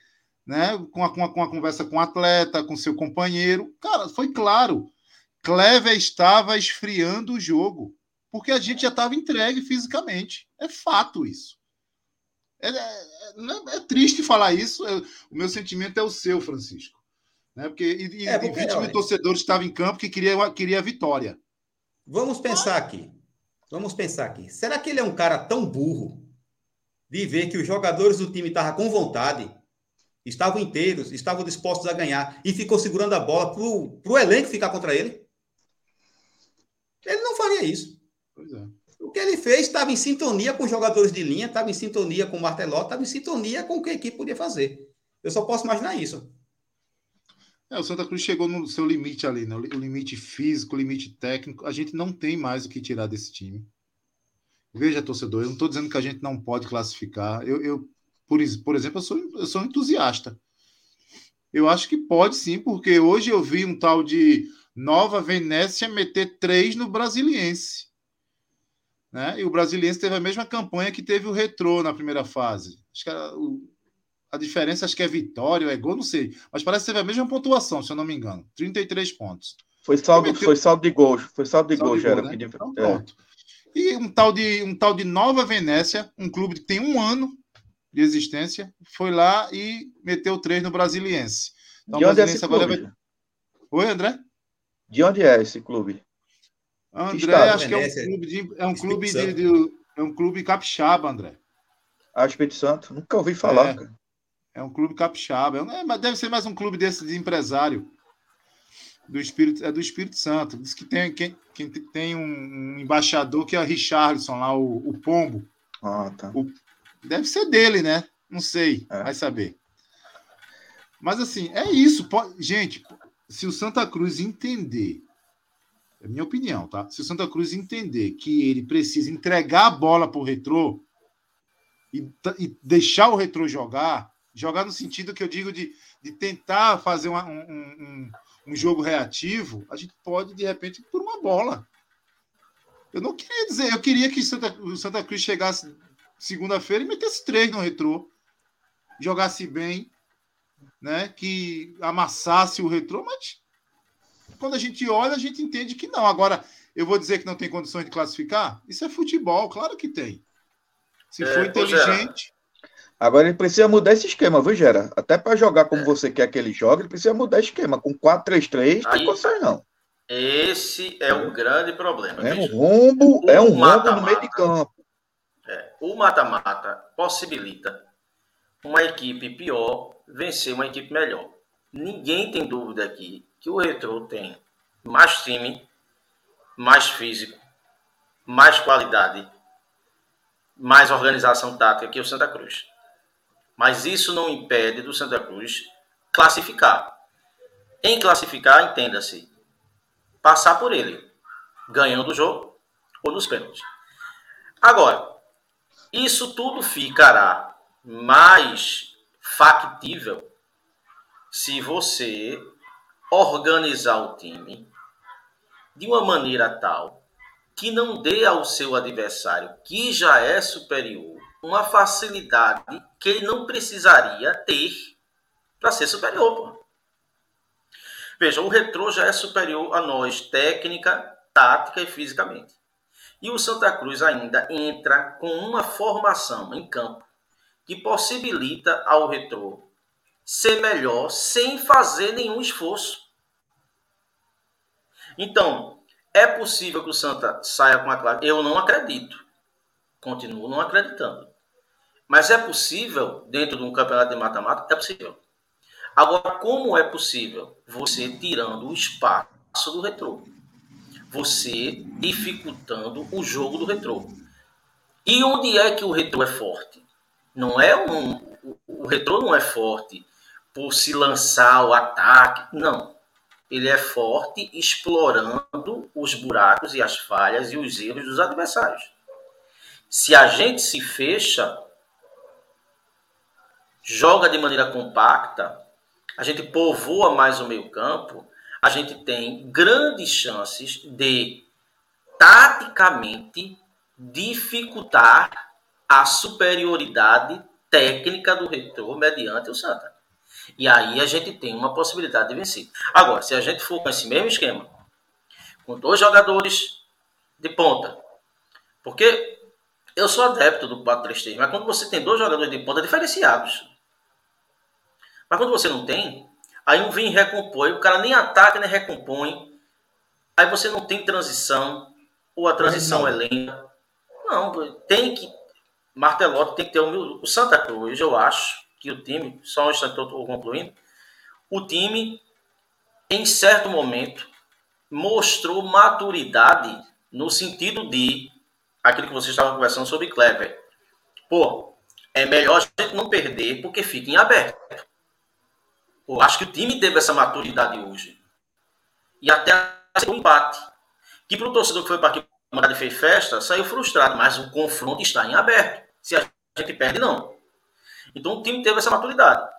né? Com a, com a, com a conversa com o atleta, com seu companheiro. Cara, foi claro. Clever estava esfriando o jogo, porque a gente já estava entregue fisicamente. É fato isso. É, é, é, é triste falar isso. É, o meu sentimento é o seu, Francisco. Né? Porque, e, é, porque, 20 mil torcedores estavam em campo que queria, queria a vitória. Vamos pensar aqui. Vamos pensar aqui. Será que ele é um cara tão burro de ver que os jogadores do time estavam com vontade, estavam inteiros, estavam dispostos a ganhar e ficou segurando a bola para o elenco ficar contra ele? Ele não faria isso. Pois é. O que ele fez estava em sintonia com os jogadores de linha, estava em sintonia com o Martelotto, estava em sintonia com o que a equipe podia fazer. Eu só posso imaginar isso. É, o Santa Cruz chegou no seu limite ali, né? o limite físico, o limite técnico. A gente não tem mais o que tirar desse time. Veja, torcedor, eu não estou dizendo que a gente não pode classificar. Eu, eu por, por exemplo, eu sou, eu sou entusiasta. Eu acho que pode sim, porque hoje eu vi um tal de Nova Venécia meter três no Brasiliense. Né? E o Brasiliense teve a mesma campanha que teve o Retrô na primeira fase. Acho que era o, a diferença acho que é vitória, é gol, não sei. Mas parece que teve a mesma pontuação, se eu não me engano. 33 pontos. Foi saldo, meteu... foi saldo de gols. Foi saldo de gols, gol, né? então, é. pronto. E um tal, de, um tal de Nova Venécia, um clube que tem um ano de existência, foi lá e meteu três no Brasiliense. Então, de onde é esse clube? Vai... Oi, André? De onde é esse clube? André, acho que é um clube de, é um clube de, de, é um clube capixaba, André. Ah, Espírito Santo, nunca ouvi falar, é. cara. É um clube capixaba. É, mas deve ser mais um clube desse de empresário. Do Espírito, é do Espírito Santo. Diz que tem, quem, quem tem um, um, embaixador que é o Richardson, lá, o, o Pombo. Ah, tá. O, deve ser dele, né? Não sei, é. vai saber. Mas assim, é isso. Pode, gente, se o Santa Cruz entender, é minha opinião, tá? Se o Santa Cruz entender que ele precisa entregar a bola para o retrô e, e deixar o retrô jogar, Jogar no sentido que eu digo de, de tentar fazer uma, um, um, um jogo reativo, a gente pode, de repente, por uma bola. Eu não queria dizer, eu queria que Santa, o Santa Cruz chegasse segunda-feira e metesse três no retrô, jogasse bem, né? Que amassasse o retrô, mas quando a gente olha, a gente entende que não. Agora, eu vou dizer que não tem condições de classificar? Isso é futebol, claro que tem. Se é, for inteligente. Agora ele precisa mudar esse esquema, viu, Gera? Até para jogar como é. você quer que ele jogue, ele precisa mudar esquema. Com 4-3-3, não consegue, não. Esse é o grande problema. É um rombo, o é um rombo no meio de campo. É, o mata-mata possibilita uma equipe pior vencer uma equipe melhor. Ninguém tem dúvida aqui que o Retro tem mais time, mais físico, mais qualidade, mais organização tática que o Santa Cruz. Mas isso não impede do Santa Cruz classificar. Em classificar, entenda-se, passar por ele, ganhando o jogo ou nos pênaltis. Agora, isso tudo ficará mais factível se você organizar o time de uma maneira tal que não dê ao seu adversário, que já é superior, uma facilidade que ele não precisaria ter para ser superior. Pô. Veja, o retrô já é superior a nós, técnica, tática e fisicamente. E o Santa Cruz ainda entra com uma formação em campo que possibilita ao retrô ser melhor sem fazer nenhum esforço. Então, é possível que o Santa saia com a classe? Eu não acredito. Continuo não acreditando. Mas é possível, dentro de um campeonato de mata-mata? É possível. Agora, como é possível você tirando o espaço do retrô? Você dificultando o jogo do retrô. E onde é que o retrô é forte? Não é um. O retrô não é forte por se lançar o ataque. Não. Ele é forte explorando os buracos e as falhas e os erros dos adversários. Se a gente se fecha, joga de maneira compacta, a gente povoa mais o meio-campo, a gente tem grandes chances de taticamente dificultar a superioridade técnica do retrô mediante o Santa. E aí a gente tem uma possibilidade de vencer. Agora, se a gente for com esse mesmo esquema, com dois jogadores de ponta, porque eu sou adepto do 4-3-3, mas quando você tem dois jogadores de ponta diferenciados, mas quando você não tem, aí um vem e recompõe, o cara nem ataca nem recompõe, aí você não tem transição, ou a transição é lenta. Não, tem que. Martelotti tem que ter o, o Santa Cruz, eu acho, que o time, só um instante estou concluindo, o time, em certo momento, mostrou maturidade no sentido de aquilo que vocês estavam conversando sobre Clever. Pô, é melhor a gente não perder porque fica em aberto. Pô, acho que o time teve essa maturidade hoje. E até o empate. Que para o torcedor que foi para aqui e fez festa, saiu frustrado, mas o confronto está em aberto. Se a gente perde, não. Então o time teve essa maturidade.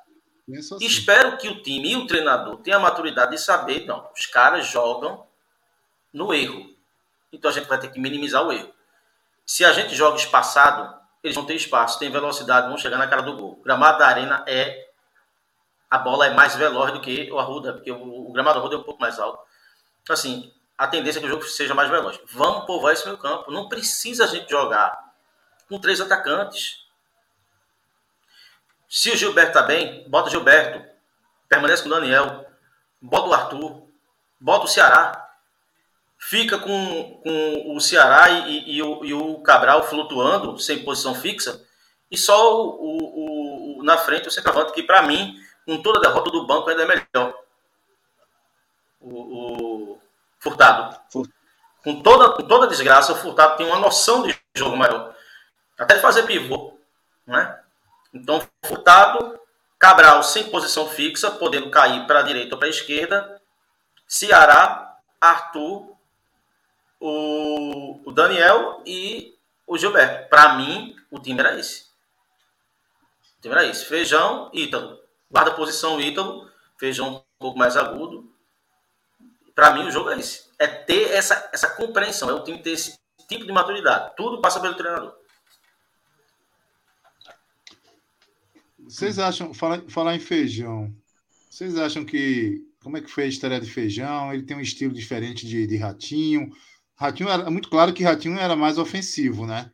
Assim. Espero que o time e o treinador tenham a maturidade de saber, não, os caras jogam no erro. Então a gente vai ter que minimizar o erro. Se a gente joga espaçado, eles vão ter espaço, tem velocidade, vão chegar na cara do gol. O gramado da arena é. A bola é mais veloz do que o Arruda, porque o, o gramado do Arruda é um pouco mais alto. Então, assim, a tendência é que o jogo seja mais veloz. Vamos povoar esse meio campo. Não precisa a gente jogar com três atacantes. Se o Gilberto tá bem, bota o Gilberto. Permanece com o Daniel. Bota o Arthur. Bota o Ceará. Fica com, com o Ceará e, e, e, o, e o, Cabral flutuando, sem posição fixa. E só o, o, o na frente o centroavante, que para mim, com toda a derrota do banco, ainda é melhor. O, Furtado. Com toda, com toda desgraça, o Furtado tem uma noção de jogo maior. Até fazer pivô. Né? Então, Furtado, Cabral sem posição fixa, podendo cair para a direita ou para a esquerda. Ceará, Arthur, o, o Daniel e o Gilberto. Para mim, o time era esse. Então era isso. Feijão, Ítalo. Guarda posição Ítalo, feijão um pouco mais agudo. Para mim, o jogo é esse. É ter essa, essa compreensão. É o time ter esse tipo de maturidade. Tudo passa pelo treinador. Vocês acham, falar, falar em feijão, vocês acham que, como é que foi a história de feijão? Ele tem um estilo diferente de, de Ratinho. Ratinho era, é muito claro que Ratinho era mais ofensivo, né?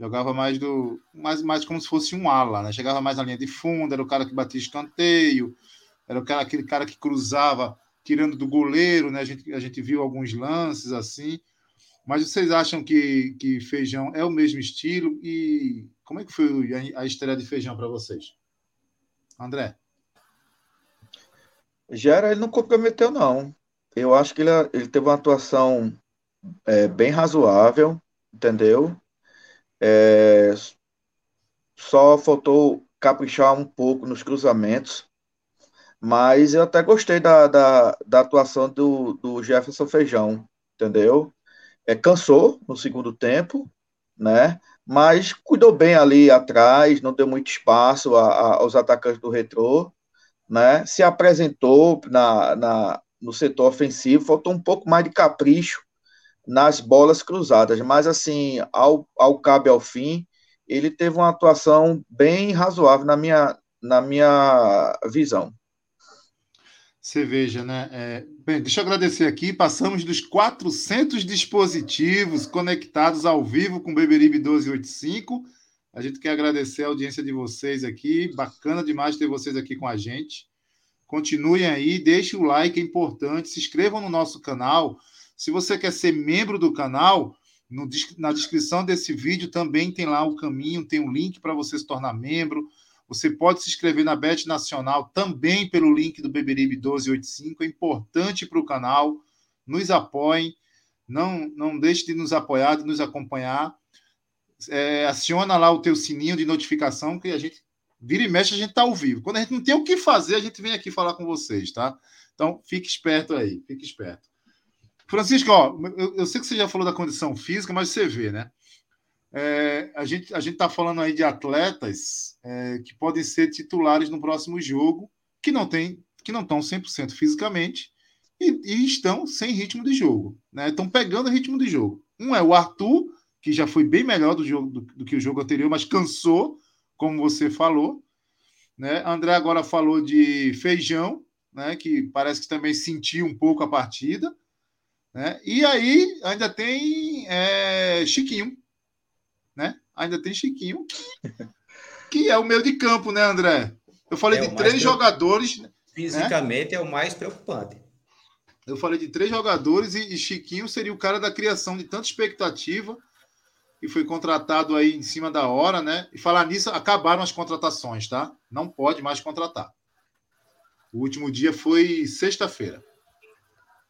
Jogava mais do. Mais, mais como se fosse um ala, né? Chegava mais na linha de fundo, era o cara que batia escanteio, era o cara, aquele cara que cruzava tirando do goleiro, né? A gente, a gente viu alguns lances assim. Mas vocês acham que, que Feijão é o mesmo estilo? E como é que foi a, a estreia de Feijão para vocês? André? Gera, ele não comprometeu, não. Eu acho que ele, ele teve uma atuação é, bem razoável, entendeu? É, só faltou caprichar um pouco nos cruzamentos, mas eu até gostei da, da, da atuação do, do Jefferson Feijão, entendeu? É, cansou no segundo tempo, né? Mas cuidou bem ali atrás, não deu muito espaço a, a, aos atacantes do retrô, né? Se apresentou na, na, no setor ofensivo, faltou um pouco mais de capricho nas bolas cruzadas, mas assim, ao, ao cabe ao fim, ele teve uma atuação bem razoável na minha, na minha visão. Você veja, né? É, bem, deixa eu agradecer aqui. Passamos dos 400 dispositivos conectados ao vivo com o Beberibe 1285. A gente quer agradecer a audiência de vocês aqui. Bacana demais ter vocês aqui com a gente. Continuem aí, deixem o like, é importante. Se inscrevam no nosso canal. Se você quer ser membro do canal, no, na descrição desse vídeo também tem lá o caminho, tem um link para você se tornar membro. Você pode se inscrever na Bet Nacional também pelo link do Beberibe 1285. É importante para o canal. Nos apoiem. Não, não deixe de nos apoiar, de nos acompanhar. É, aciona lá o teu sininho de notificação que a gente vira e mexe, a gente está ao vivo. Quando a gente não tem o que fazer, a gente vem aqui falar com vocês, tá? Então, fique esperto aí, fique esperto. Francisco, ó, eu, eu, sei que você já falou da condição física, mas você vê, né? É, a gente a gente está falando aí de atletas é, que podem ser titulares no próximo jogo, que não tem, que não estão 100% fisicamente e, e, estão sem ritmo de jogo, né? Estão pegando ritmo de jogo. Um é o Arthur, que já foi bem melhor do jogo do, do que o jogo anterior, mas cansou, como você falou, né? André agora falou de Feijão, né? Que parece que também sentiu um pouco a partida. Né? E aí ainda tem é, Chiquinho. Né? Ainda tem Chiquinho, que, é o meio de campo, né, André? Eu falei é de três jogadores. Né? Fisicamente né? é o mais preocupante. Eu falei de três jogadores e, e, Chiquinho seria o cara da criação de tanta expectativa e foi contratado aí em cima da hora, né? E falar nisso, acabaram as contratações, tá? Não pode mais contratar. O último dia foi sexta-feira.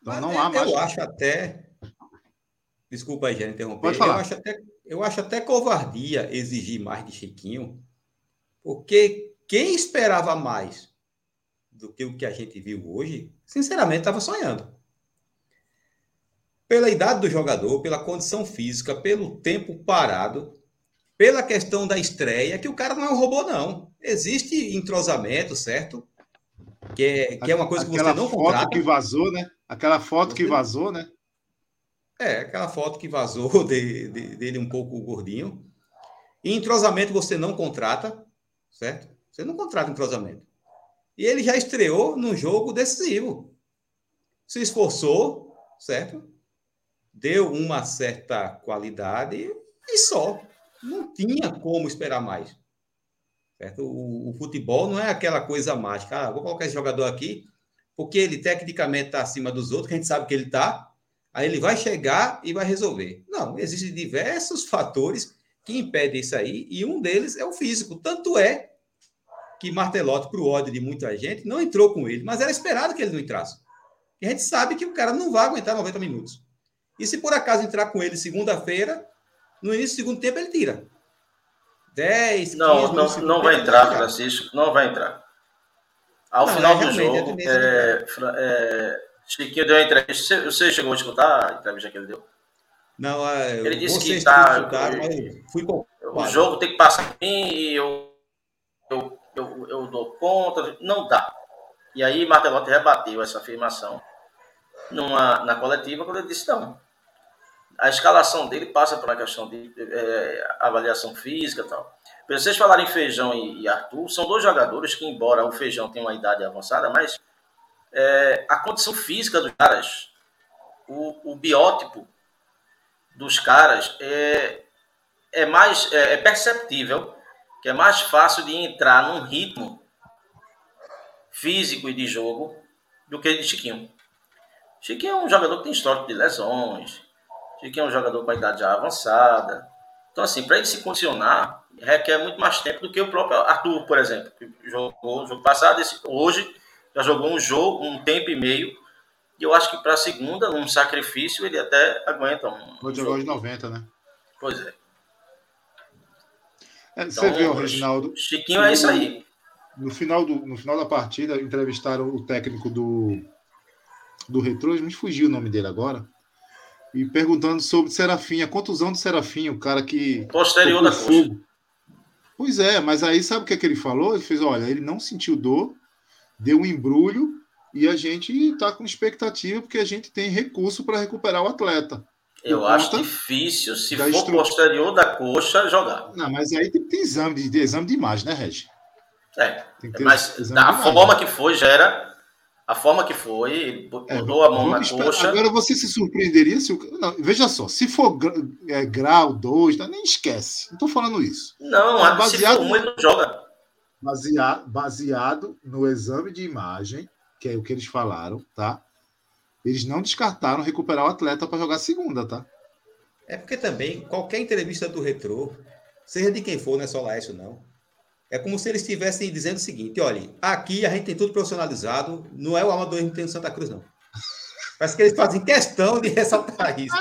Então Mas não há mais. Eu acho até. Desculpa aí, já interromper. Pode falar. Eu acho, até, eu acho até covardia exigir mais de Chiquinho, porque quem esperava mais do que o que a gente viu hoje, sinceramente, estava sonhando. Pela idade do jogador, pela condição física, pelo tempo parado, pela questão da estreia, que o cara não é um robô, não. Existe entrosamento, certo? Que é, que é uma coisa que Aquela você não foto contrata. que vazou, né? Aquela foto que vazou, né? É, aquela foto que vazou de, de, dele um pouco gordinho. E entrosamento você não contrata, certo? Você não contrata entrosamento. E ele já estreou num jogo decisivo. Se esforçou, certo? Deu uma certa qualidade e só. Não tinha como esperar mais. Certo? O, o futebol não é aquela coisa mágica. Ah, vou colocar esse jogador aqui, porque ele tecnicamente está acima dos outros, que a gente sabe que ele está, aí ele vai chegar e vai resolver. Não, existem diversos fatores que impedem isso aí, e um deles é o físico. Tanto é que Martelotti, para o ódio de muita gente, não entrou com ele, mas era esperado que ele não entrasse. E a gente sabe que o cara não vai aguentar 90 minutos. E se por acaso entrar com ele segunda-feira, no início do segundo tempo ele tira. 10, 15 Não, não, não vai entrar, Francisco, não vai entrar. Ao não, final do jogo, é, é, Chiquinho deu uma entrevista. Você chegou a escutar a entrevista que ele deu? Não, é, ele disse que tá, fui o jogo tem que passar em mim e eu eu, eu, eu dou conta. Não dá. E aí Martelotti rebateu essa afirmação numa, na coletiva quando ele disse não. A escalação dele passa por uma questão de é, avaliação física e tal. Vocês falarem Feijão e, e, Arthur, são dois jogadores que, embora o Feijão tenha uma idade avançada, mas é, a condição física dos caras, o, o biótipo dos caras é, é mais é, é perceptível que é mais fácil de entrar num ritmo físico e de jogo do que de Chiquinho. Chiquinho é um jogador que tem histórico de lesões. Chiquinho é um jogador com a idade já avançada. Então, assim, para ele se condicionar, requer muito mais tempo do que o próprio Arthur, por exemplo, que jogou no jogo passado. Esse, hoje já jogou um jogo, um tempo e meio. E eu acho que para a segunda, num sacrifício, ele até aguenta um. Pode jogar de 90, né? Pois é. é você então, viu, Reginaldo? Chiquinho é isso aí. No final, do, no final da partida, entrevistaram o técnico do, do Retro, me fugiu o nome dele agora, e perguntando sobre Serafim, a contusão do Serafim, o cara que. Posterior da fogo. Pois é, mas aí sabe o que, é que ele falou? Ele fez: olha, ele não sentiu dor, deu um embrulho e a gente está com expectativa porque a gente tem recurso para recuperar o atleta. Eu acho difícil, se for estru... posterior da coxa, jogar. Não, mas aí tem que ter exame de, de exame de imagem, né, Regi? É, mas da forma que foi, já era a forma que foi, botou é, a mão na esperar. coxa. Agora você se surpreenderia se o. Não, veja só, se for é, grau 2, nem esquece. Não estou falando isso. Não, é baseado, se for um, ele não joga. Baseado, baseado no exame de imagem, que é o que eles falaram, tá? Eles não descartaram recuperar o atleta para jogar segunda, tá? É porque também qualquer entrevista do retrô, seja de quem for, não é só Laércio, não é como se eles estivessem dizendo o seguinte: olha, aqui a gente tem tudo profissionalizado, não é o amadorismo que tem no Santa Cruz, não. Parece que eles fazem questão de ressaltar isso.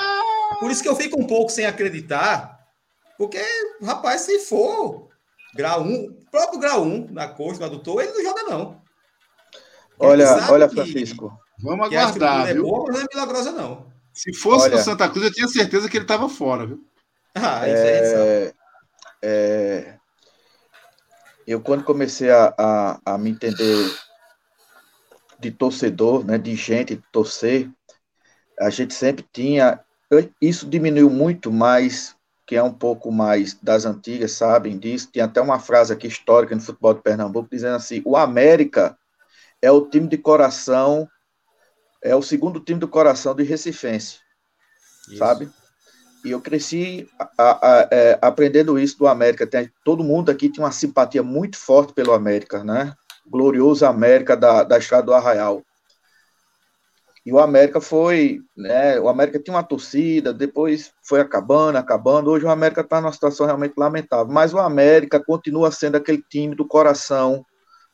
Por isso que eu fico um pouco sem acreditar, porque, rapaz, se for grau 1, próprio grau 1 na coxa, no adutor, ele não joga, não. Olha, olha, Francisco. Vamos aguardar, viu? É boa, mas não é milagrosa, não. Se fosse olha, no Santa Cruz, eu tinha certeza que ele estava fora, viu? Ah, isso é, é, eu quando comecei a, a, a, me entender de torcedor, né, de gente de torcer, a gente sempre tinha, isso diminuiu muito mais, que é um pouco mais das antigas, sabem disso, tem até uma frase aqui histórica no futebol de Pernambuco, dizendo assim, o América é o time de coração, é o segundo time do coração do Recifense, isso. sabe? E eu cresci a, a, a, é, aprendendo isso do América. Tem, todo mundo aqui tinha uma simpatia muito forte pelo América, né? Glorioso América da, da Estrada do Arraial. E o América foi, né? O América tinha uma torcida, depois foi acabando, acabando. Hoje o América está numa situação realmente lamentável. Mas o América continua sendo aquele time do coração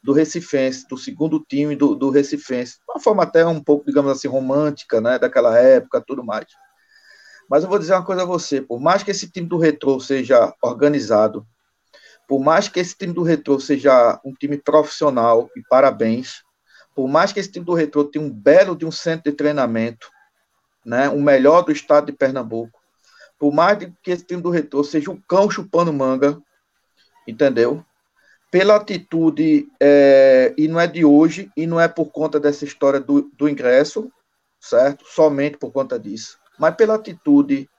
do Recifense, do segundo time do, do Recifense. Uma forma até um pouco, digamos assim, romântica, né? Daquela época, tudo mais. Mas eu vou dizer uma coisa a você: por mais que esse time do Retrô seja organizado, por mais que esse time do Retrô seja um time profissional, e parabéns, por mais que esse time do Retrô tenha um belo de um centro de treinamento, né, o melhor do estado de Pernambuco, por mais que esse time do Retrô seja um cão chupando manga, entendeu? Pela atitude, é, e não é de hoje, e não é por conta dessa história do, do ingresso, certo? Somente por conta disso mas pela atitude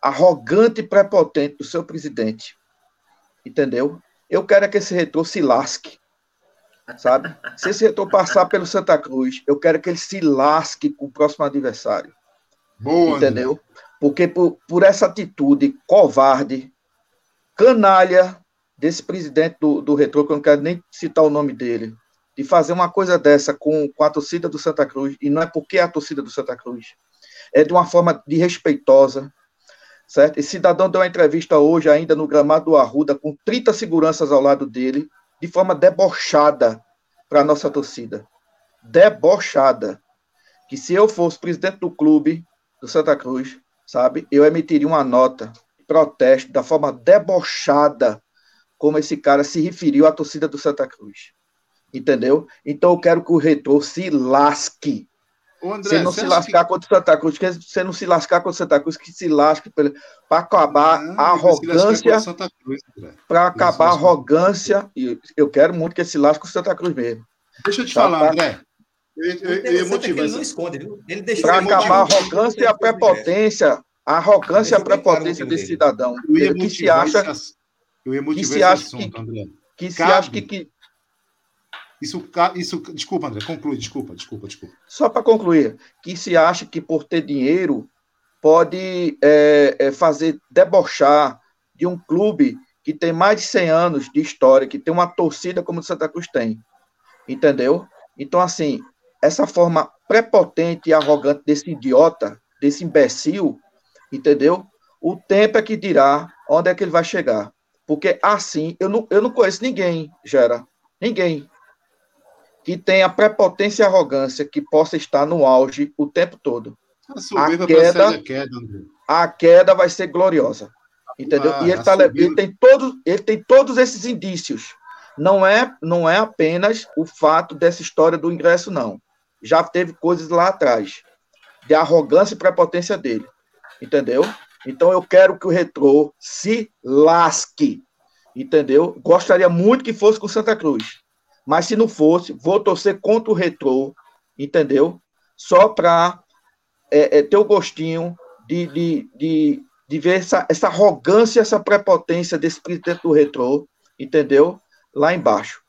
arrogante e prepotente do seu presidente. Entendeu? Eu quero é que esse reitor se lasque. Sabe? Se esse reitor passar pelo Santa Cruz, eu quero que ele se lasque com o próximo adversário. Boa, entendeu? André. Porque por, por essa atitude covarde, canalha desse presidente do, do Retro, que eu não quero nem citar o nome dele, de fazer uma coisa dessa com, com a torcida do Santa Cruz, e não é porque é a torcida do Santa Cruz, é de uma forma de respeitosa, certo? Esse cidadão deu uma entrevista hoje ainda no gramado do Arruda, com 30 seguranças ao lado dele, de forma debochada para a nossa torcida. Debochada. Que se eu fosse presidente do clube do Santa Cruz, sabe, eu emitiria uma nota de protesto da forma debochada como esse cara se referiu à torcida do Santa Cruz. Entendeu? Então eu quero que o reitor se lasque André, você não se lascar que... contra o Santa Cruz, que você não se lascar contra o Santa Cruz, que se lasque para acabar não, a arrogância. Para acabar a arrogância. E eu quero muito que ele se lasque com o Santa Cruz mesmo. Deixa eu te tá, falar, tá? André. Eu, eu, eu, eu motivar. Ele não esconde, viu? Ele deixou Para acabar a arrogância e a prepotência. A arrogância e a prepotência desse cidadão. Que se acha. Eu ia que se acha assunto, que, André. Que se acha que, que isso, isso, desculpa, André, conclui, desculpa, desculpa, desculpa. Só para concluir, que se acha que por ter dinheiro pode é, é, fazer debochar de um clube que tem mais de 100 anos de história, que tem uma torcida como o Santa Cruz tem, entendeu? Então, assim, essa forma prepotente e arrogante desse idiota, desse imbecil, entendeu? O tempo é que dirá onde é que ele vai chegar. Porque assim, eu não, eu não conheço ninguém, Gera, ninguém que tenha prepotência e arrogância que possa estar no auge o tempo todo. A, a queda, a queda, a queda vai ser gloriosa. Entendeu? Ah, e ele, tá, ele, tem todos, ele tem todos esses indícios. Não é, não é apenas o fato dessa história do ingresso, não. Já teve coisas lá atrás, de arrogância e prepotência dele. Entendeu? Então eu quero que o retrô se lasque. Entendeu? Gostaria muito que fosse com Santa Cruz. Mas se não fosse, vou torcer contra o retrô, entendeu? Só para é, é, ter o gostinho de, de, de, de ver essa, essa arrogância, essa prepotência desse presidente do retrô, entendeu? Lá embaixo.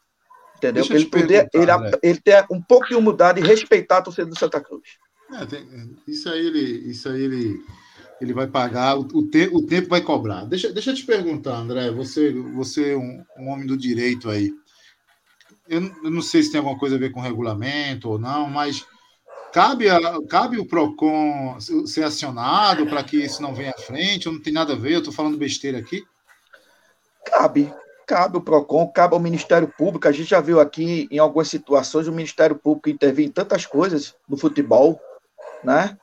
Entendeu? Ele, poder, ele, né? ele ter um pouco de humildade e respeitar a torcida do Santa Cruz. É, tem, isso aí ele, isso aí ele, ele vai pagar, o, o, te, o tempo vai cobrar. Deixa, deixa eu te perguntar, André, você, você é um, um homem do direito aí eu, não sei se tem alguma coisa a ver com regulamento ou não, mas cabe, a, cabe o PROCON ser acionado para que isso não venha à frente, ou não tem nada a ver, eu estou falando besteira aqui? Cabe, cabe o PROCON, cabe ao Ministério Público. A gente já viu aqui em algumas situações o Ministério Público intervir em tantas coisas no futebol, né?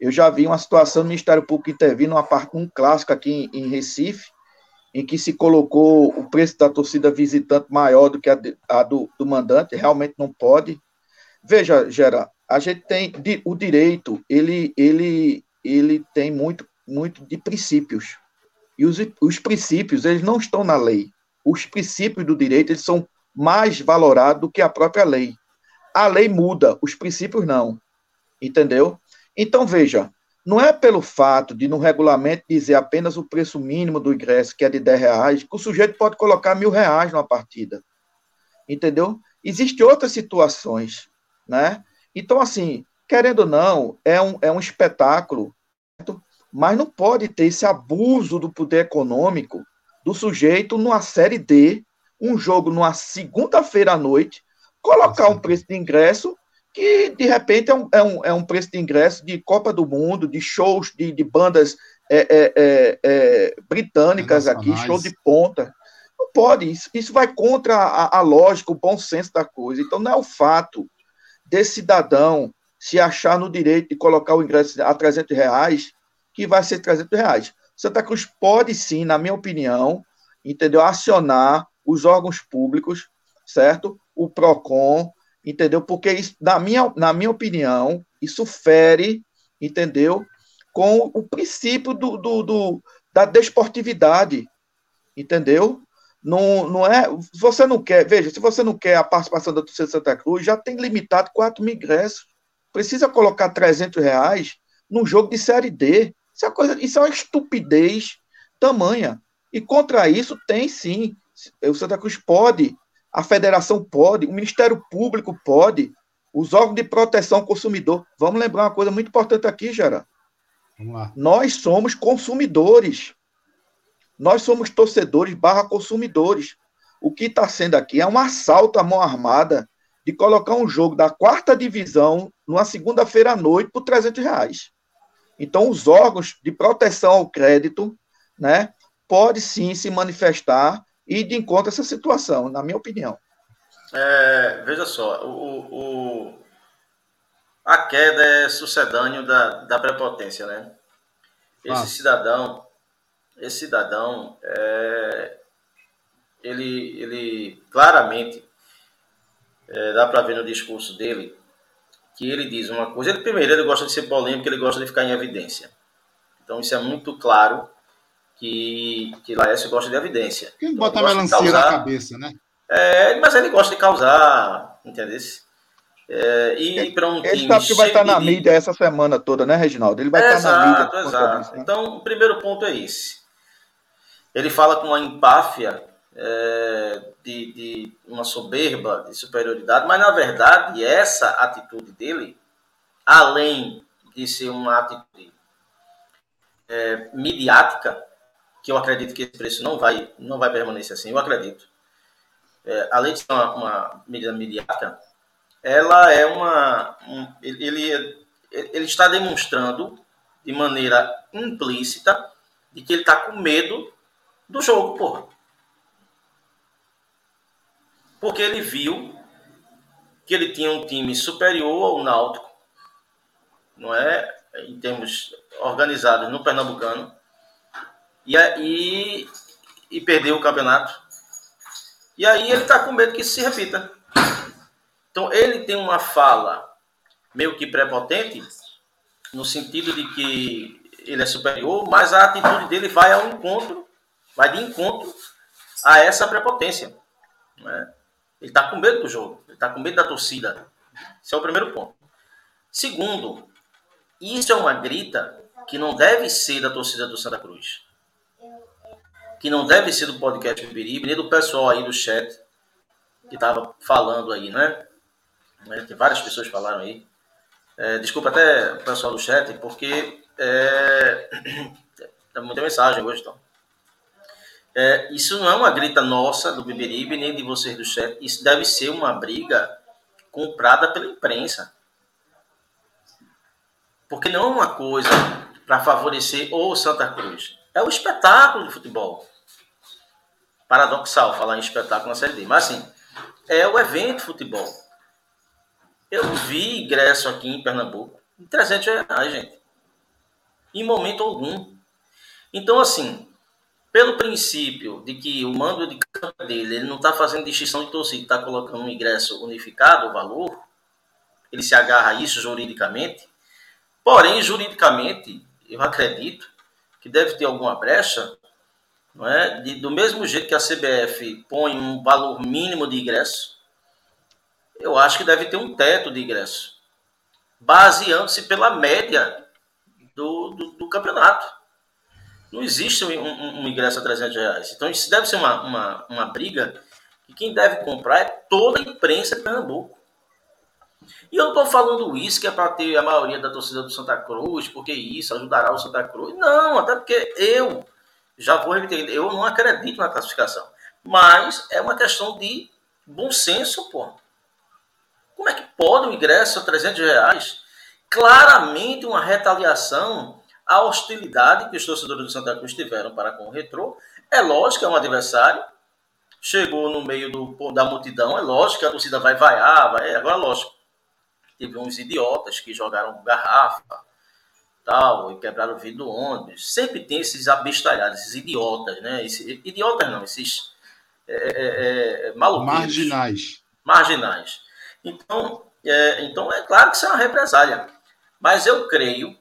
Eu já vi uma situação do Ministério Público intervir numa parte, um clássico aqui em, em Recife, em que se colocou o preço da torcida visitante maior do que a, de, a do, do, mandante, realmente não pode. Veja, Gera, a gente tem o direito, ele, ele, ele tem muito, muito de princípios. E os, os princípios, eles não estão na lei. Os princípios do direito, eles são mais valorados do que a própria lei. A lei muda, os princípios não. Entendeu? Então, veja, não é pelo fato de no regulamento dizer apenas o preço mínimo do ingresso, que é de 10 reais, que o sujeito pode colocar mil reais numa partida. Entendeu? Existem outras situações, né? Então, assim, querendo ou não, é um, é um espetáculo, mas não pode ter esse abuso do poder econômico do sujeito numa série D, um jogo numa segunda-feira à noite, colocar um preço de ingresso que de repente é um, é um, é um preço de ingresso de Copa do Mundo, de shows de, de bandas é, é, é, é britânicas aqui, show de ponta. Não pode, isso, isso vai contra a, a, lógica, o bom senso da coisa. Então não é o fato desse cidadão se achar no direito de colocar o ingresso a 300 reais que vai ser 300 reais. Santa Cruz pode sim, na minha opinião, entendeu, acionar os órgãos públicos, certo? O PROCON, entendeu? Porque isso, na minha, na minha opinião, isso fere, entendeu? Com o princípio do, do, do da desportividade, entendeu? Não, não é. Você não quer, veja, se você não quer a participação da torcida Santa Cruz, já tem limitado 4 mil ingressos. Precisa colocar 300 reais num jogo de Série D. Isso é, coisa, isso é uma estupidez tamanha. E contra isso tem sim. O Santa Cruz pode a federação pode, o Ministério Público pode, os órgãos de proteção ao consumidor. Vamos lembrar uma coisa muito importante aqui, Gera. Nós somos consumidores. Nós somos torcedores barra consumidores. O que está sendo aqui é um assalto à mão armada de colocar um jogo da quarta divisão numa segunda-feira à noite por 300 reais. Então, os órgãos de proteção ao crédito, né, pode sim se manifestar e de encontro a essa situação, na minha opinião. É, veja só, o, o, a queda é sucedâneo da, da prepotência, né? Esse ah. cidadão, esse cidadão, é, ele, ele claramente, é, dá para ver no discurso dele, que ele diz uma coisa. Ele, primeiro, ele gosta de ser polêmico, ele gosta de ficar em evidência. Então, isso é muito claro que, que Laércio gosta de evidência. Quem então, bota a melancia causar, na cabeça, né? É, mas ele gosta de causar, entendeu? É, e para um ele sabe que vai estar na mídia essa semana toda, né, Reginaldo? Ele vai é, estar na mídia. Exato. Isso, né? Então, o primeiro ponto é esse. Ele fala com uma empáfia é, de, de, uma soberba, de superioridade, mas na verdade essa atitude dele, além de ser uma atitude é, midiática, que eu acredito que esse preço não vai, não vai permanecer assim, eu acredito. É, além de ser uma, uma medida midiática, ela é uma. Um, ele, ele está demonstrando de maneira implícita de que ele está com medo do jogo, porra. Porque ele viu que ele tinha um time superior ao Náutico, não é? Em termos organizados no Pernambucano, e, e, e perdeu o campeonato. E aí ele está com medo que isso se repita. Então ele tem uma fala meio que prepotente, no sentido de que ele é superior, mas a atitude dele vai ao encontro, vai de encontro a essa prepotência. Né? Ele está com medo do jogo, ele está com medo da torcida. Esse é o primeiro ponto. Segundo, isso é uma grita que não deve ser da torcida do Santa Cruz. Que não deve ser do podcast Bibiribe, nem do pessoal aí do chat que estava falando aí, né? né? Tem várias pessoas que falaram aí. É, desculpa até o pessoal do chat, porque é, tem muita mensagem hoje, então. É, isso não é uma grita nossa do Biberibe, nem de vocês do chat. Isso deve ser uma briga comprada pela imprensa. Porque não é uma coisa para favorecer o Santa Cruz. É o espetáculo de futebol. Paradoxal falar em espetáculo na Série D. Mas assim, é o evento futebol. Eu vi ingresso aqui em Pernambuco em 300 reais, gente. Em momento algum. Então, assim, pelo princípio de que o mando de campo dele ele não está fazendo distinção de torcida, está colocando um ingresso unificado, o valor, ele se agarra a isso juridicamente. Porém, juridicamente, eu acredito que deve ter alguma brecha, não é? De, do mesmo jeito que a CBF põe um valor mínimo de ingresso, eu acho que deve ter um teto de ingresso, baseando-se pela média do, do, do campeonato. Não existe um, um, um, ingresso a 300 reais. Então, isso deve ser uma, uma, uma briga que quem deve comprar é toda a imprensa de Pernambuco. E eu não estou falando isso que é para ter a maioria da torcida do Santa Cruz, porque isso ajudará o Santa Cruz. Não, até porque eu, já vou repetir, eu não acredito na classificação. Mas é uma questão de bom senso, pô. Como é que pode um ingresso a 300 reais? Claramente uma retaliação a hostilidade que os torcedores do Santa Cruz tiveram para com o Retrô. É lógico é um adversário, chegou no meio do, da multidão, é lógico que a torcida vai vaiar, vai, agora lógico. Teve uns idiotas que jogaram garrafa, tal, e quebraram o vidro do ônibus. Sempre tem esses abestalhados, esses idiotas, né? Esse, idiotas não, esses é, é, é, é Marginais. Marginais. Então é, então, é claro que isso é uma represália. Mas eu creio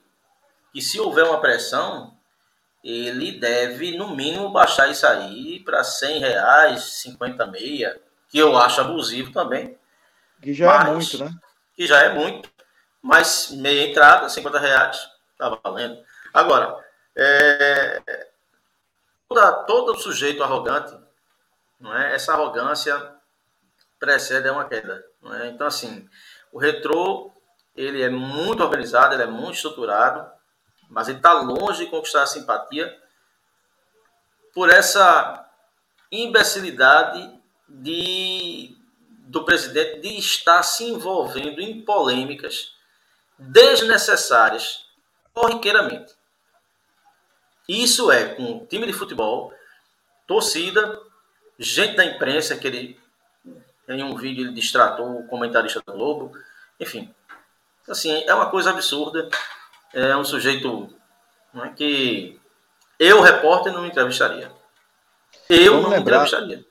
que se houver uma pressão, ele deve, no mínimo, baixar isso aí para 100 reais, 50 meia, que eu acho abusivo também. Que já é mas, é muito, né? Que já é muito. Mas meia entrada, 50 reais, tá valendo. Agora, é, toda, todo sujeito arrogante, não é? essa arrogância precede uma queda. Não é? Então, assim, o retrô, ele é muito organizado, ele é muito estruturado, mas ele está longe de conquistar a simpatia por essa imbecilidade de, do presidente de estar se envolvendo em polêmicas desnecessárias corriqueiramente. Isso é com time de futebol, torcida, gente da imprensa, que ele em um vídeo ele distratou o comentarista do Globo, enfim. Assim, é uma coisa absurda é um sujeito né, que eu, repórter, não entrevistaria. Eu Vamos não lembrar, entrevistaria.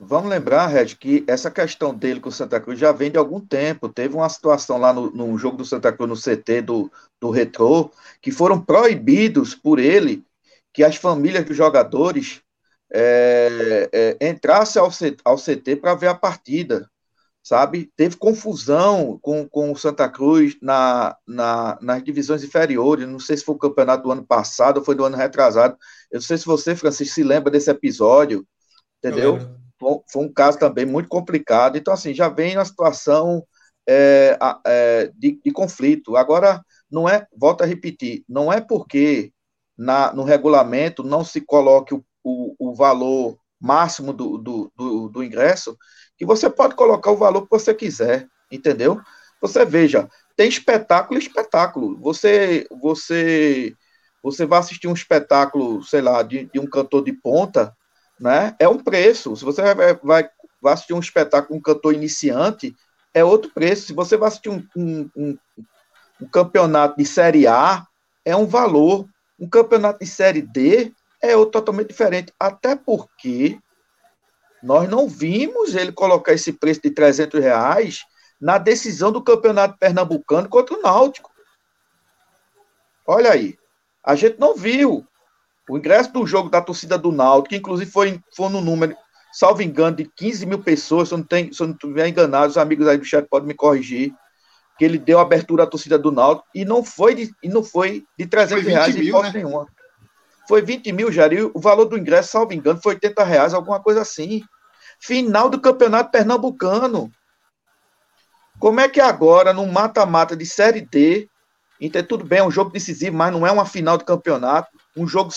Vamos lembrar, Red, que essa questão dele com o Santa Cruz já vem de algum tempo. Teve uma situação lá no, no jogo do Santa Cruz, no CT do, do Retrô, que foram proibidos por ele que as famílias dos jogadores é, é, entrassem ao, ao CT para ver a partida, sabe? Teve confusão com, com o Santa Cruz na, na, nas divisões inferiores. Não sei se foi o campeonato do ano passado ou foi do ano retrasado. Eu não sei se você, Francisco, se lembra desse episódio, entendeu? Foi, um caso também muito complicado. Então, assim, já vem uma situação é, é, de, de conflito. Agora, não é, volto a repetir, não é porque na, no regulamento não se coloque o, o, o valor máximo do, do, do, do, ingresso, que você pode colocar o valor que você quiser, entendeu? Você veja, tem espetáculo e espetáculo. Você, você, você vai assistir um espetáculo, sei lá, de, de um cantor de ponta, né? É um preço. Se você vai, vai, vai assistir um espetáculo, um cantor iniciante, é outro preço. Se você vai assistir um, um, um, um campeonato de Série A, é um valor. Um campeonato de Série D é outro totalmente diferente. Até porque nós não vimos ele colocar esse preço de 300 reais na decisão do campeonato pernambucano contra o Náutico. Olha aí. A gente não viu. O ingresso do jogo da torcida do Náutico, que inclusive foi, foi no número, salvo engano, de 15 mil pessoas, se eu não, tenho, se eu não estiver enganado, os amigos aí do chat podem me corrigir, que ele deu abertura à torcida do Náutico, e não foi de, e não foi de 300 foi reais mil, né? nenhuma. Foi 20 mil, Jair, o valor do ingresso, salvo engano, foi 80 reais, alguma coisa assim. Final do Campeonato Pernambucano. Como é que agora, num mata-mata de Série D, então, tudo bem, é um jogo decisivo, mas não é uma final de campeonato, um jogo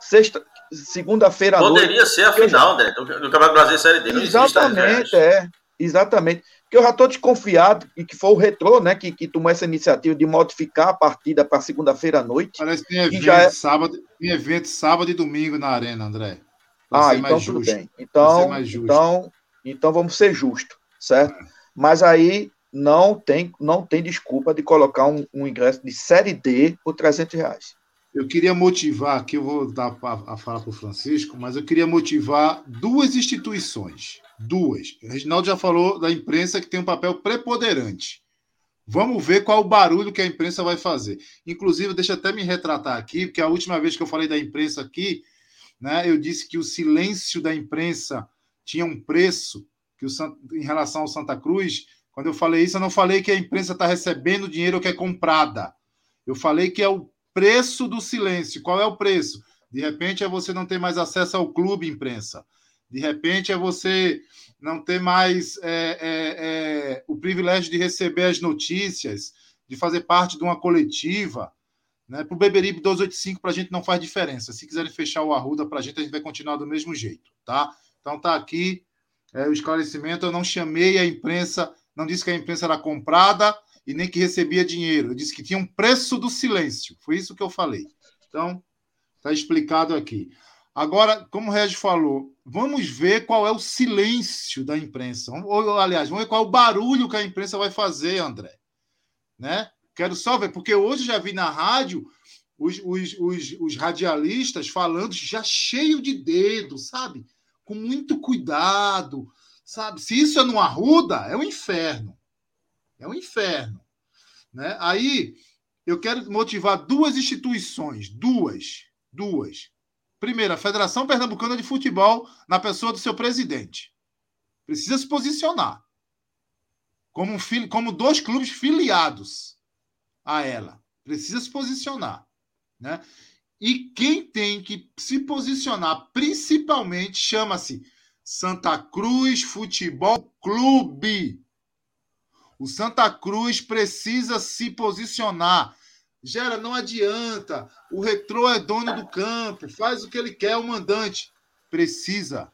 sexta, segunda-feira à noite. Poderia ser a final, né? Do, do Campeonato Brasileiro Série D. Não exatamente, é. Exatamente. Porque eu já estou desconfiado, e que foi o Retrô, né, que, que tomou essa iniciativa de modificar a partida para segunda-feira à noite. Parece que tem evento, já é... sábado, tem evento sábado e domingo na Arena, André. ah, então tudo justo. bem. Então, então, então vamos ser justos, certo? É. Mas aí não tem, não tem desculpa de colocar um, um ingresso de Série D por 300 reais. Eu queria motivar, aqui eu vou dar a, a fala para o Francisco, mas eu queria motivar duas instituições. Duas. O Reginaldo já falou da imprensa que tem um papel preponderante. Vamos ver qual o barulho que a imprensa vai fazer. Inclusive, deixa até me retratar aqui, porque a última vez que eu falei da imprensa aqui, né, eu disse que o silêncio da imprensa tinha um preço que o, em relação ao Santa Cruz. Quando eu falei isso, eu não falei que a imprensa está recebendo dinheiro que é comprada. Eu falei que é o preço do silêncio. Qual é o preço? De repente é você não ter mais acesso ao clube imprensa. De repente é você não ter mais é, é, é, o privilégio de receber as notícias, de fazer parte de uma coletiva. Né? Para o Beberibe 285, para a gente não faz diferença. Se quiserem fechar o Arruda, para a gente, a gente vai continuar do mesmo jeito. tá? Então tá aqui é, o esclarecimento. Eu não chamei a imprensa, não disse que a imprensa era comprada e nem que recebia dinheiro. Eu disse que tinha um preço do silêncio. Foi isso que eu falei. Então, está explicado aqui. Agora, como o Regis falou, vamos ver qual é o silêncio da imprensa. Ou, aliás, vamos ver qual é o barulho que a imprensa vai fazer, André. Né? Quero só ver, porque hoje já vi na rádio os, os, os, os radialistas falando já cheio de dedo, sabe? Com muito cuidado, sabe? Se isso é no Arruda, é um inferno. É um inferno. Né? Aí eu quero motivar duas instituições, duas, duas. Primeiro, a Federação Pernambucana de Futebol, na pessoa do seu presidente. Precisa se posicionar. Como, um, como dois clubes filiados a ela. Precisa se posicionar. Né? E quem tem que se posicionar, principalmente, chama-se Santa Cruz Futebol Clube. O Santa Cruz precisa se posicionar. Gera, não adianta. O retrô é dono do campo, faz o que ele quer, o mandante. Precisa.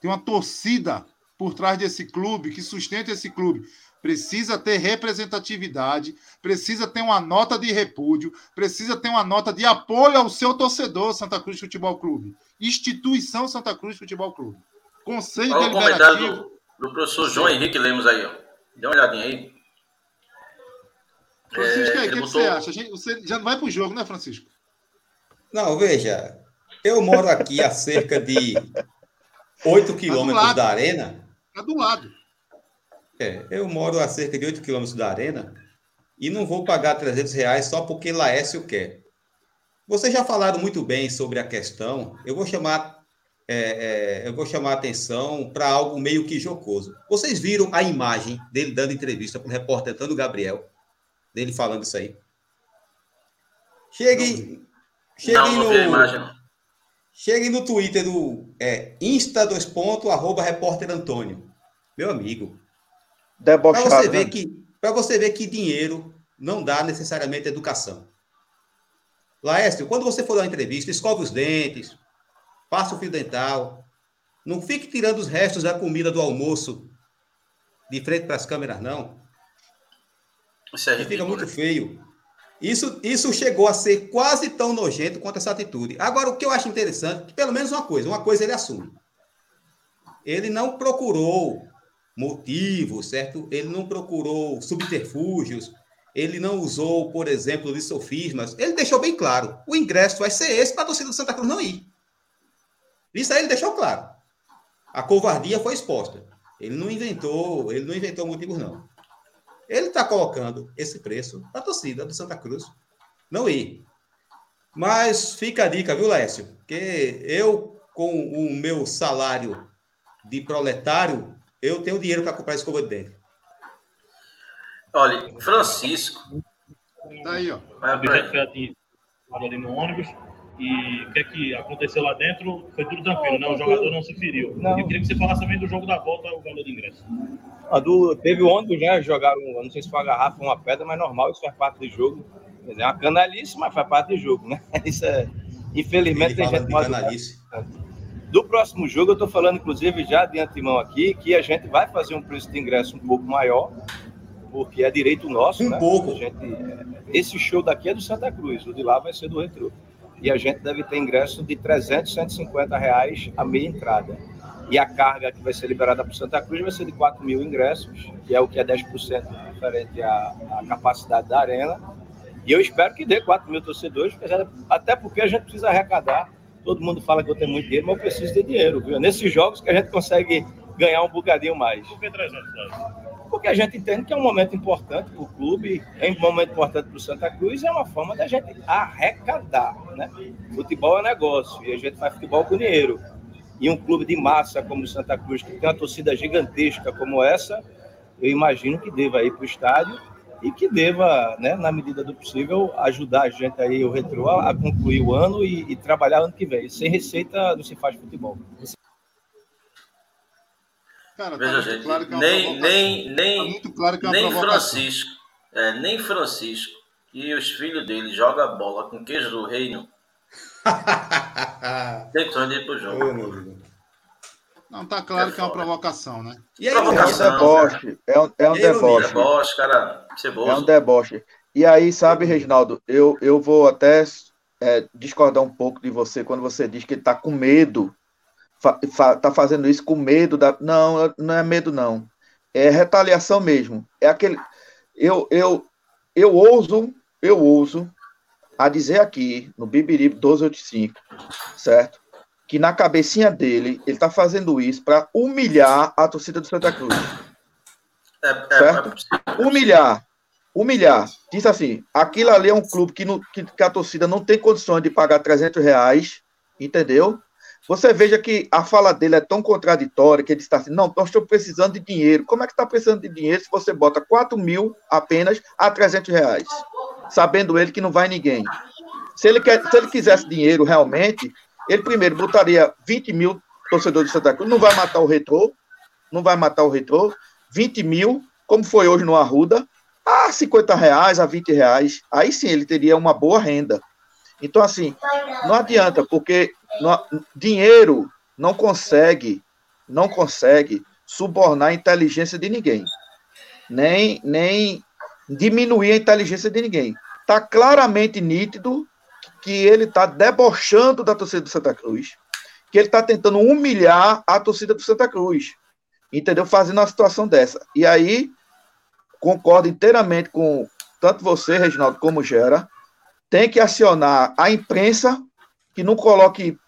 Tem uma torcida por trás desse clube, que sustenta esse clube. Precisa ter representatividade, precisa ter uma nota de repúdio, precisa ter uma nota de apoio ao seu torcedor, Santa Cruz Futebol Clube. Instituição Santa Cruz Futebol Clube. Conselho Olha Deliberativo. o comentário do, do professor João Henrique Lemos aí, ó. Dá uma olhadinha aí. Francisco, aí, o que, botou... você acha? Gente, você já não vai para o jogo, né, Francisco? Não, veja, eu moro aqui há cerca de 8 tá quilômetros tá da arena. Está do lado. É, eu moro a cerca de 8 quilômetros da arena e não vou pagar 300 reais só porque Laércio quer. Vocês já falaram muito bem sobre a questão. Eu vou chamar, é, é, eu vou chamar a atenção para algo meio que jocoso. Vocês viram a imagem dele dando entrevista para o repórter Antônio Gabriel, dele falando isso aí? Cheguem, cheguem no, cheguem no Twitter do é, Insta dois pontos, arroba repórter Antônio. Meu amigo. Debochado. Para você ver né? que para você ver que dinheiro não dá necessariamente educação. Laércio, quando você for dar uma entrevista, escove os dentes, passa o fio dental, não fique tirando os restos da comida do almoço de frente para as câmeras, não. Isso é fica muito feio. Isso, isso chegou a ser quase tão nojento quanto essa atitude. Agora, o que eu acho interessante, que pelo menos uma coisa, uma coisa ele assume. Ele não procurou motivos, certo? Ele não procurou subterfúgios, ele não usou, por exemplo, de sofismas. Ele deixou bem claro: o ingresso vai ser esse para a torcida do Santa Cruz não ir. Isso aí ele deixou claro. A covardia foi exposta. Ele não inventou, ele não inventou motivos, não. Ele está colocando esse preço para a torcida do Santa Cruz não ir. Mas fica a dica, viu, Lécio? Que eu, com o meu salário de proletário, eu tenho dinheiro para comprar escova de dente. Olha, Francisco. Tá aí, ó. Foi ali no ônibus. E o que é que aconteceu lá dentro foi tudo tranquilo, né? O jogador não se feriu. Não. Eu queria que você falasse também do jogo da volta, o valor do ingresso. A do, teve ônibus, né? Jogaram, não sei se foi uma garrafa ou uma pedra, mas normal, isso faz parte do jogo. É uma canalice, mas faz parte do jogo, né? Isso é. Infelizmente, tem gente mais. Do próximo jogo, eu estou falando, inclusive, já de antemão aqui, que a gente vai fazer um preço de ingresso um pouco maior, porque é direito nosso, um né? pouco. Gente, esse show daqui é do Santa Cruz, o de lá vai ser do Retro. E a gente deve ter ingresso de 300, 150 reais a meia entrada. E a carga que vai ser liberada para Santa Cruz vai ser de 4 mil ingressos, que é o que é 10% diferente à, à capacidade da arena. E eu espero que dê 4 mil torcedores, até porque a gente precisa arrecadar. Todo mundo fala que eu tenho muito dinheiro, mas eu preciso de dinheiro. Viu? Nesses jogos que a gente consegue ganhar um bocadinho mais. Por que 300 reais? Porque a gente entende que é um momento importante para o clube, é um momento importante para o Santa Cruz, é uma forma da gente arrecadar, né? Futebol é negócio e a gente faz futebol com dinheiro. E um clube de massa como o Santa Cruz, que tem uma torcida gigantesca como essa, eu imagino que deva ir para o estádio e que deva, né, na medida do possível, ajudar a gente aí, o Retro, a concluir o ano e, e trabalhar ano que vem. Sem receita não se faz futebol. Cara, Veja, tá gente, claro é nem, nem, nem, tá muito claro que é nem Francisco, é, nem Francisco e os filhos dele jogam bola com queijo do reino. Tem que ir pro jogo. Não, tá claro é que é uma provocação, né? E aí, provocação, é um deboche. É um, é um deboche. deboche, cara. Ceboso. É um deboche. E aí, sabe, Reginaldo, eu, eu vou até é, discordar um pouco de você quando você diz que ele tá com medo fa, fa, tá fazendo isso com medo da. Não, não é medo, não. É retaliação mesmo. É aquele. Eu, eu, eu ouso, eu ouso a dizer aqui no Bibiri 1285, certo? Que na cabecinha dele, ele tá fazendo isso para humilhar a torcida do Santa Cruz. É, é, certo? É humilhar. Humilhar. Diz assim: aquilo ali é um clube que, que, que a torcida não tem condições de pagar 300 reais, entendeu? Você veja que a fala dele é tão contraditória que ele está assim, não, estamos precisando de dinheiro. Como é que está precisando de dinheiro se você bota 4 mil apenas a 300 reais? Sabendo ele que não vai ninguém. Se ele, quer, se ele quisesse dinheiro realmente, ele primeiro botaria 20 mil torcedores de Santa Cruz, não vai matar o retrô, não vai matar o retrô, 20 mil, como foi hoje no Arruda, a 50 reais, a 20 reais, aí sim ele teria uma boa renda. Então, assim, não adianta, porque dinheiro não consegue, não consegue subornar a inteligência de ninguém, nem, nem diminuir a inteligência de ninguém. Está claramente nítido que ele está debochando da torcida do Santa Cruz, que ele está tentando humilhar a torcida do Santa Cruz, entendeu? Fazendo uma situação dessa. E aí, concordo inteiramente com tanto você, Reginaldo, como Gera, tem que acionar a imprensa que não coloque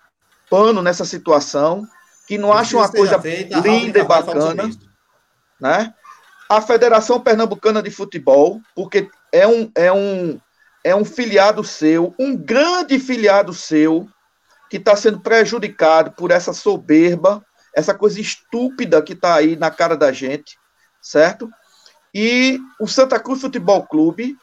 pano nessa situação, que não acham uma coisa feita, linda e bacana, né? A Federação Pernambucana de Futebol, porque é um, é um, é um filiado seu, um grande filiado seu, que está sendo prejudicado por essa soberba, essa coisa estúpida que está aí na cara da gente, certo? E o Santa Cruz Futebol Clube,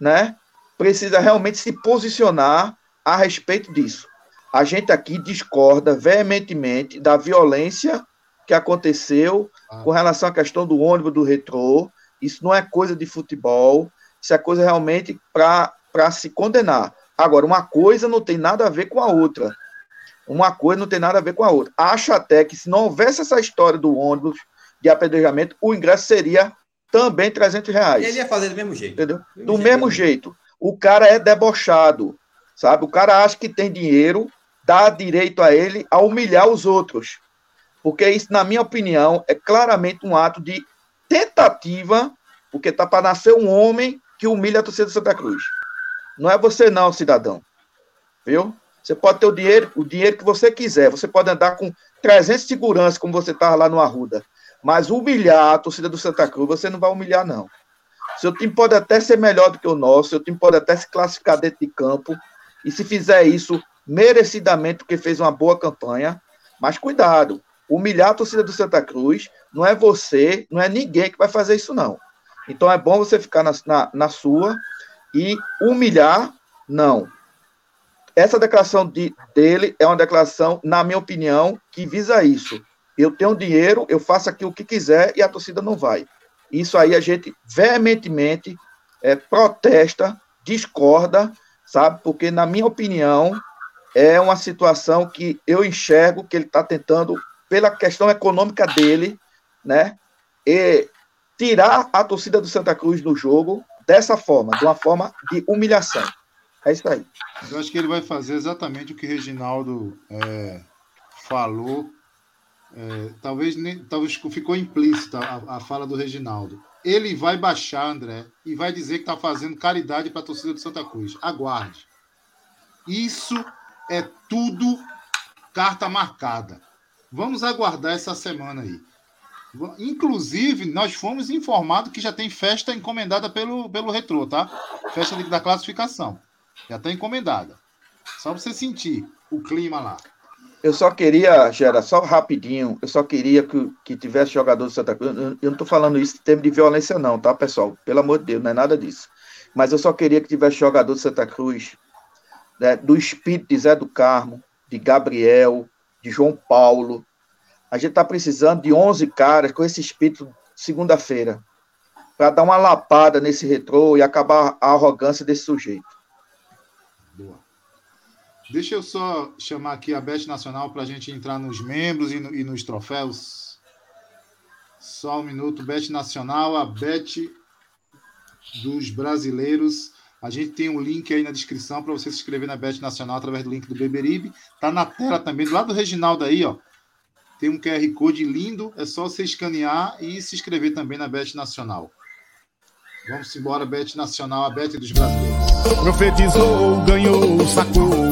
né, precisa realmente se posicionar a respeito disso. A gente aqui discorda veementemente da violência que aconteceu ah. com relação à questão do ônibus do retrô. Isso não é coisa de futebol, isso é coisa realmente para se condenar. Agora, uma coisa não tem nada a ver com a outra. Uma coisa não tem nada a ver com a outra. Acho até que se não houvesse essa história do ônibus de apedrejamento, o ingresso seria também 300 reais. Ele ia fazer do mesmo jeito. Entendeu? Do, do mesmo jeito. jeito. O cara é debochado, sabe? O cara acha que tem dinheiro, dá direito a ele a humilhar os outros. Porque isso, na minha opinião, é claramente um ato de tentativa, porque tá para nascer um homem que humilha a torcida de Santa Cruz. Não é você não, cidadão. Viu? Você pode ter o dinheiro, o dinheiro que você quiser. Você pode andar com 300 seguranças, como você estava lá no Arruda. Mas humilhar a torcida do Santa Cruz, você não vai humilhar, não. Seu time pode até ser melhor do que o nosso, seu time pode até se classificar dentro de campo. E se fizer isso merecidamente, porque fez uma boa campanha. Mas cuidado, humilhar a torcida do Santa Cruz não é você, não é ninguém que vai fazer isso, não. Então é bom você ficar na, na, na sua e humilhar, não. Essa declaração de, dele é uma declaração, na minha opinião, que visa isso eu tenho dinheiro, eu faço aqui o que quiser e a torcida não vai. Isso aí a gente veementemente é, protesta, discorda, sabe? Porque, na minha opinião, é uma situação que eu enxergo que ele está tentando, pela questão econômica dele, né? E tirar a torcida do Santa Cruz do jogo dessa forma, de uma forma de humilhação. É isso aí. Eu acho que ele vai fazer exatamente o que Reginaldo é, falou é, talvez, nem, talvez ficou implícita a, a, fala do Reginaldo. Ele vai baixar, André, e vai dizer que está fazendo caridade para a torcida do Santa Cruz. Aguarde. Isso é tudo carta marcada. Vamos aguardar essa semana aí. Inclusive, nós fomos informados que já tem festa encomendada pelo, pelo Retrô, tá? Festa da classificação. Já está encomendada. Só para você sentir o clima lá. Eu só queria, Gera, só rapidinho, eu só queria que, que tivesse jogador do Santa Cruz. Eu, eu não estou falando isso em termos de violência, não, tá, pessoal? Pelo amor de Deus, não é nada disso. Mas eu só queria que tivesse jogador do Santa Cruz, né, do espírito de Zé do Carmo, de Gabriel, de João Paulo. A gente está precisando de 11 caras com esse espírito segunda-feira, para dar uma lapada nesse retrô e acabar a arrogância desse sujeito. Deixa eu só chamar aqui a Bet Nacional para a gente entrar nos membros e, no, e, nos troféus. Só um minuto. Bet Nacional, a Bet dos brasileiros. A gente tem um link aí na descrição para você se inscrever na Bet Nacional através do link do Beberibe. Tá na tela também, do lado do Reginaldo aí, ó. Tem um QR Code lindo. É só você escanear e se inscrever também na Bet Nacional. Vamos embora, Bet Nacional, a Bet dos brasileiros. Profetizou, ganhou, sacou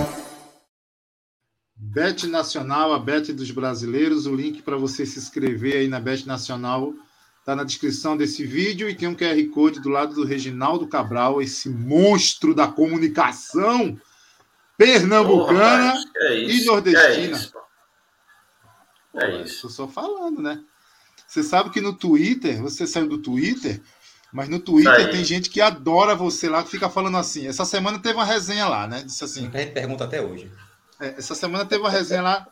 Bet Nacional, a Bet dos brasileiros. O link para você se inscrever aí na Bet Nacional está na descrição desse vídeo e tem um QR Code do lado do Reginaldo Cabral, esse monstro da comunicação pernambucana oh, é e nordestina. É isso. É isso. Estou só falando, né? Você sabe que no Twitter, você saiu do Twitter, mas no Twitter tem gente que adora você lá, que fica falando assim. Essa semana teve uma resenha lá, né? Disse assim. A gente pergunta até hoje. É, essa semana teve uma resenha lá,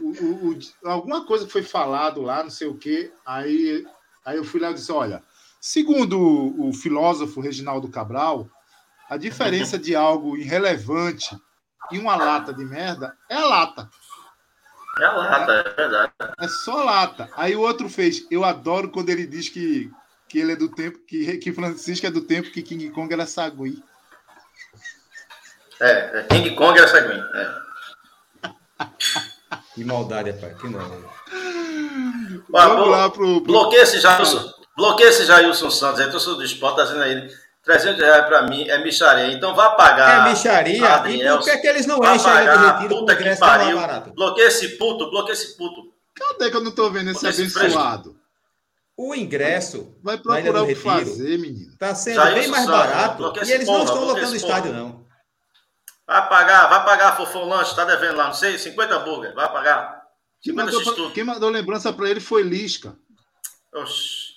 o, o, o, alguma coisa que foi falado lá, não sei o quê. Aí, aí eu fui lá e disse: olha, segundo o, filósofo Reginaldo Cabral, a diferença de algo irrelevante e uma lata de merda é a lata. É a lata, é, é verdade. É só lata. Aí o outro fez. Eu adoro quando ele diz que que ele é do tempo que, que Francisco é do tempo que King Kong era sagui. É, é King Kong era sagui. É. Que maldade, pai. Que não. Vamos lá pro. Bloqueia esse Jailson. Bloqueia esse Jailson Santos aí, torcedor do esporte, tá dizendo aí. 300 reais para mim é micharia. Então vá pagar. É micharia? Adriel, e por que, é que eles não enchem a retiro puta que pariu. Bloqueia esse puto, bloqueia esse puto. Cadê que eu não tô vendo esse abençoado? O ingresso. Vai procurar o que fazer, menino. Está sendo Já bem mais barato. E eles porra, não estão lotando o estádio, não. Vai pagar, vai pagar Fofão Lanche, tá devendo lá, não sei, 50 hambúrguer, vai pagar. Quem mandou, pra, quem mandou lembrança para ele foi Lisca. Oxi.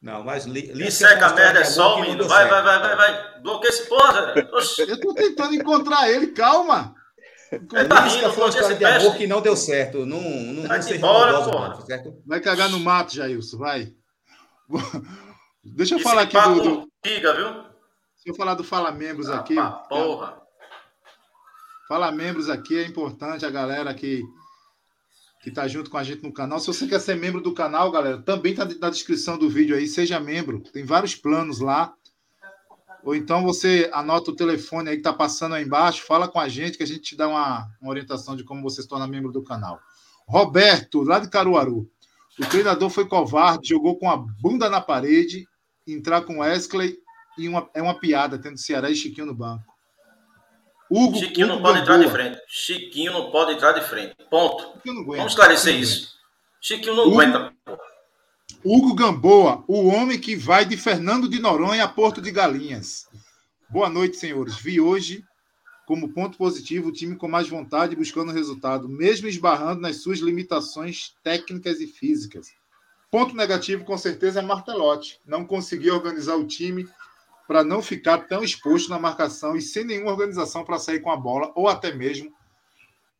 Não, mas li, li seca a merda é só, menino. Vai, vai, vai, vai, vai. Bloqueia esse porra, Eu tô tentando encontrar ele, calma. É tá rindo, foi uma história de amor que não deu certo. Não, não, vai não seja embora, porra. certo? Vai cagar no mato, Jailson, vai. Deixa eu falar aqui do. do... Liga, viu? Deixa eu falar do Fala Membros ah, aqui. Porra. Fala Membros aqui é importante, a galera que que está junto com a gente no canal. Se você quer ser membro do canal, galera, também está na descrição do vídeo aí. Seja membro, tem vários planos lá. Ou então você anota o telefone aí que está passando aí embaixo, fala com a gente que a gente te dá uma, uma orientação de como você se torna membro do canal. Roberto, lá de Caruaru. O treinador foi covarde, jogou com a bunda na parede, entrar com Wesley e uma, é uma piada, tendo Ceará e Chiquinho no banco. Hugo, Chiquinho Hugo não pode Gamboa. entrar de frente. Chiquinho não pode entrar de frente. Ponto. Vamos esclarecer isso. Chiquinho não Hugo, aguenta. Hugo Gamboa, o homem que vai de Fernando de Noronha a Porto de Galinhas. Boa noite, senhores. Vi hoje como ponto positivo o time com mais vontade buscando resultado, mesmo esbarrando nas suas limitações técnicas e físicas. Ponto negativo, com certeza, é Martelotti. Não conseguiu organizar o time para não ficar tão exposto na marcação e sem nenhuma organização para sair com a bola ou até mesmo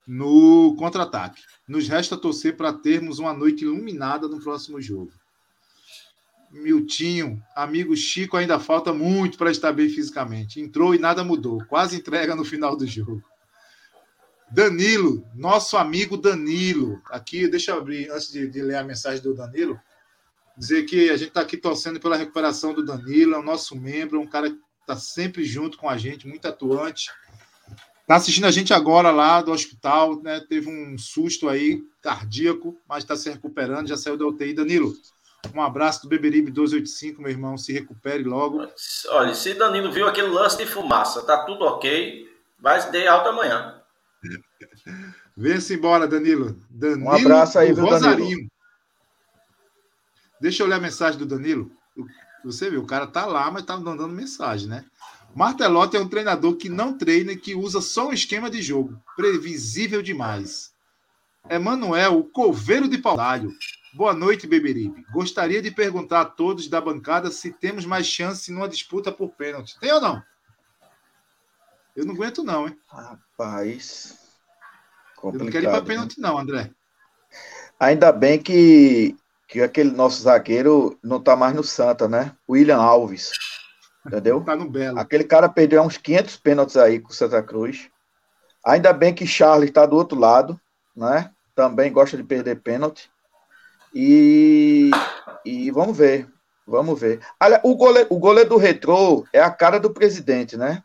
no contra-ataque. Nos resta torcer para termos uma noite iluminada no próximo jogo. Miltinho, amigo Chico, ainda falta muito para estar bem fisicamente. Entrou e nada mudou. Quase entrega no final do jogo. Danilo, nosso amigo Danilo. Aqui, deixa eu abrir, antes de, de ler a mensagem do Danilo dizer que a gente está aqui torcendo pela recuperação do Danilo, é o nosso membro, é um cara que está sempre junto com a gente, muito atuante. Está assistindo a gente agora lá do hospital, né? Teve um susto aí cardíaco, mas está se recuperando, já saiu da UTI. Danilo, um abraço do Beberibe 1285, meu irmão. Se recupere logo. Olha, se Danilo viu aquele lance de fumaça, tá tudo ok, vai de alta amanhã. Vem-se embora, Danilo. Danilo um abraço aí, viu, Danilo? Deixa eu ler a mensagem do Danilo. Você viu, o cara tá lá, mas tá dando mensagem, né? Martelotti é um treinador que não treina e que usa só um esquema de jogo. Previsível demais. Emanuel, o coveiro de Paudalho. Boa noite, Beberibe. Gostaria de perguntar a todos da bancada se temos mais chance numa disputa por pênalti. Tem ou não? Eu não aguento, não, hein? Rapaz. Eu não quero ir para pênalti, né? não, André. Ainda bem que que aquele nosso zagueiro não está mais no Santa, né? William Alves. Entendeu? tá no Belo. Aquele cara perdeu uns 500 pênaltis aí com o Santa Cruz. Ainda bem que Charles está do outro lado, né? Também gosta de perder pênalti. E, e vamos ver. Vamos ver. Olha, o goleiro, o goleiro do Retrô é a cara do presidente, né?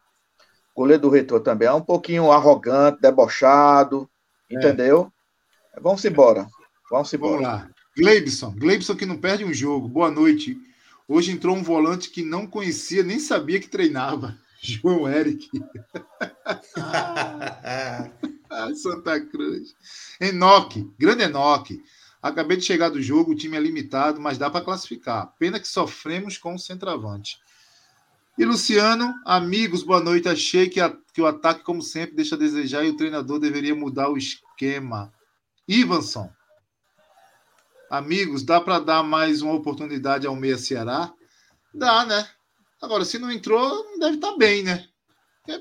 O goleiro do Retrô também é um pouquinho arrogante, debochado, é. entendeu? Vamos embora. Vamos embora. Vamos lá. Gleibson, Gleibson que não perde um jogo. Boa noite. Hoje entrou um volante que não conhecia, nem sabia que treinava. João Eric. Santa Cruz. Enoque, grande Enoque. Acabei de chegar do jogo, o time é limitado, mas dá para classificar. Pena que sofremos com o centroavante. E Luciano, amigos, boa noite. Achei que, a, que o ataque, como sempre, deixa a desejar e o treinador deveria mudar o esquema. Ivanson, Amigos, dá para dar mais uma oportunidade ao Meia Ceará? Dá, né? Agora, se não entrou, deve estar tá bem, né? É,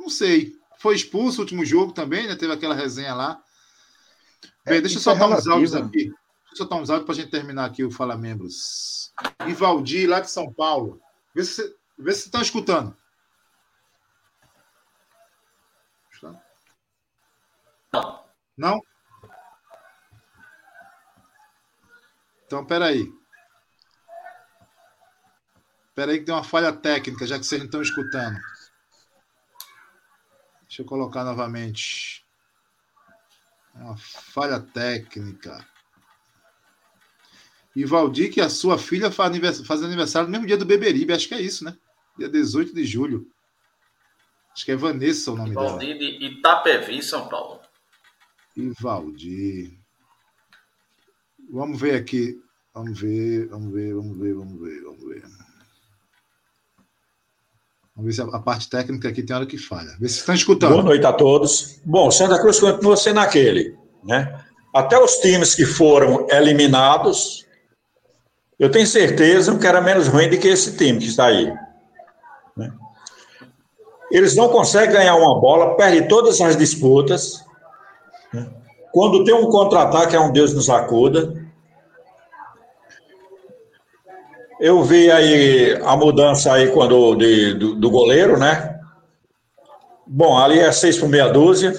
não sei. Foi expulso no último jogo também, né? Teve aquela resenha lá. Bem, é, deixa eu soltar é uns áudios aqui. Deixa eu soltar uns áudios para a gente terminar aqui o Fala Membros. Ivaldi, lá de São Paulo. Vê se você vê se está escutando. Não. Não? Então, peraí. Espera aí que tem uma falha técnica, já que vocês não estão escutando. Deixa eu colocar novamente. Uma falha técnica. E Valdir, que a sua filha faz aniversário, faz aniversário no mesmo dia do Beberibe, acho que é isso, né? Dia 18 de julho. Acho que é Vanessa o nome Valdir dela. de Itapevi, São Paulo. E Valdir. Vamos ver aqui. Vamos ver, vamos ver, vamos ver, vamos ver, vamos ver. Vamos ver se a, parte técnica aqui tem hora que falha. Vê se estão escutando. Boa noite a todos. Bom, Santa Cruz continua sendo aquele, né? Até os times que foram eliminados, eu tenho certeza que era menos ruim do que esse time que está aí. Né? Eles não conseguem ganhar uma bola, perdem todas as disputas. Né? Quando tem um contra-ataque, é um Deus nos acuda. Eu vi aí a mudança aí quando de, do, do goleiro, né? Bom, ali é seis por meia dúzia.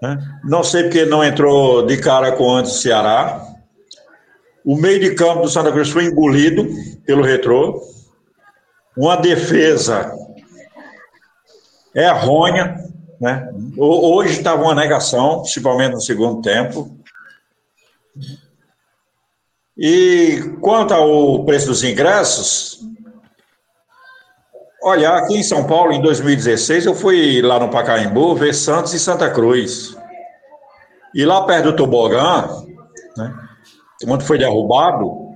Né? Não sei porque não entrou de cara com antes do Ceará. O meio de campo do Santa Cruz foi engolido pelo retrô. Uma defesa errônea. Né? Hoje estava uma negação, principalmente no segundo tempo. E quanto ao preço dos ingressos, olha, aqui em São Paulo, em 2016, eu fui lá no Pacaembu ver Santos e Santa Cruz. E lá perto do Tobogã, né, onde foi derrubado,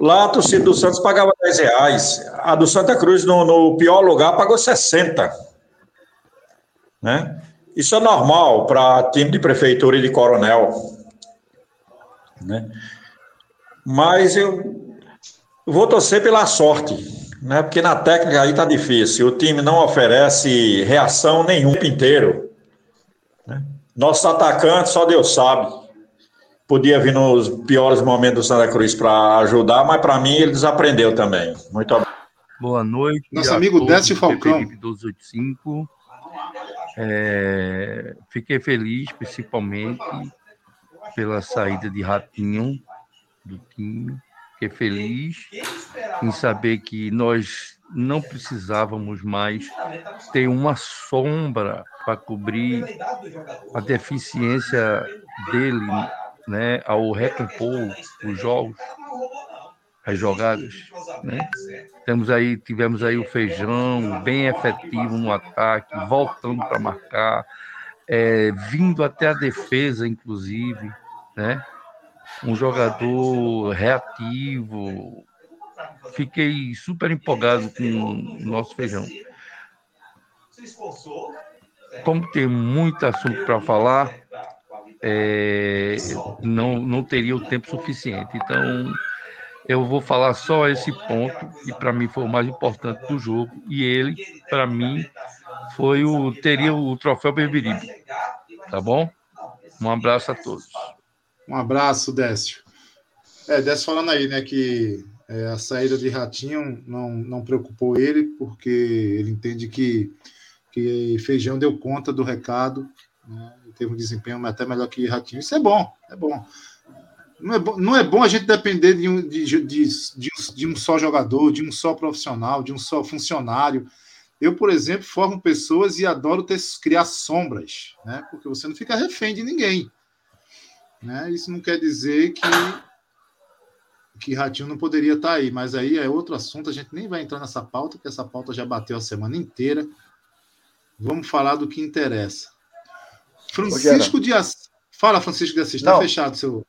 lá a torcida do Santos pagava 10 reais. A do Santa Cruz, no, no pior lugar, pagou 60. Né? Isso é normal para time de prefeitura e de coronel. Né? Mas eu vou torcer pela sorte, né? Porque na técnica aí tá difícil. O time não oferece reação nenhum inteiro. Né? Nossos atacantes, só Deus sabe. Podia vir nos piores momentos do Santa Cruz para ajudar, mas para mim ele desaprendeu também. Muito obrigado. Boa noite. Nosso amigo Décio Falcão. 1285. É, fiquei feliz, principalmente, pela saída de Ratinho do time. Fiquei feliz em saber que nós não precisávamos mais ter uma sombra para cobrir a deficiência dele, né, ao recompor os jogos, as jogadas, né? Temos aí, tivemos aí o Feijão bem efetivo no ataque, voltando para marcar, é, vindo até a defesa, inclusive, né? um jogador reativo. Fiquei super empolgado com o nosso feijão. Como tem muito assunto para falar, é, não, não teria o tempo suficiente. Então, eu vou falar só esse ponto, que para mim foi o mais importante do jogo. E ele, para mim, foi o teria o troféu Beberibe. Tá bom? Um abraço a todos. Um abraço, Décio. É, Décio falando aí, né, que é, a saída de Ratinho não, não preocupou ele, porque ele entende que, que Feijão deu conta do recado, né, teve um desempenho até melhor que Ratinho. Isso é bom, é bom. Não é bom, não é bom a gente depender de um, de, de, de, de um só jogador, de um só profissional, de um só funcionário. Eu, por exemplo, formo pessoas e adoro ter, criar sombras, né? Porque você não fica refém de ninguém. Né? Isso não quer dizer que que Ratinho não poderia estar aí, mas aí é outro assunto, a gente nem vai entrar nessa pauta, porque essa pauta já bateu a semana inteira. Vamos falar do que interessa. Francisco de Assis. Fala, Francisco de Assis, está fechado seu.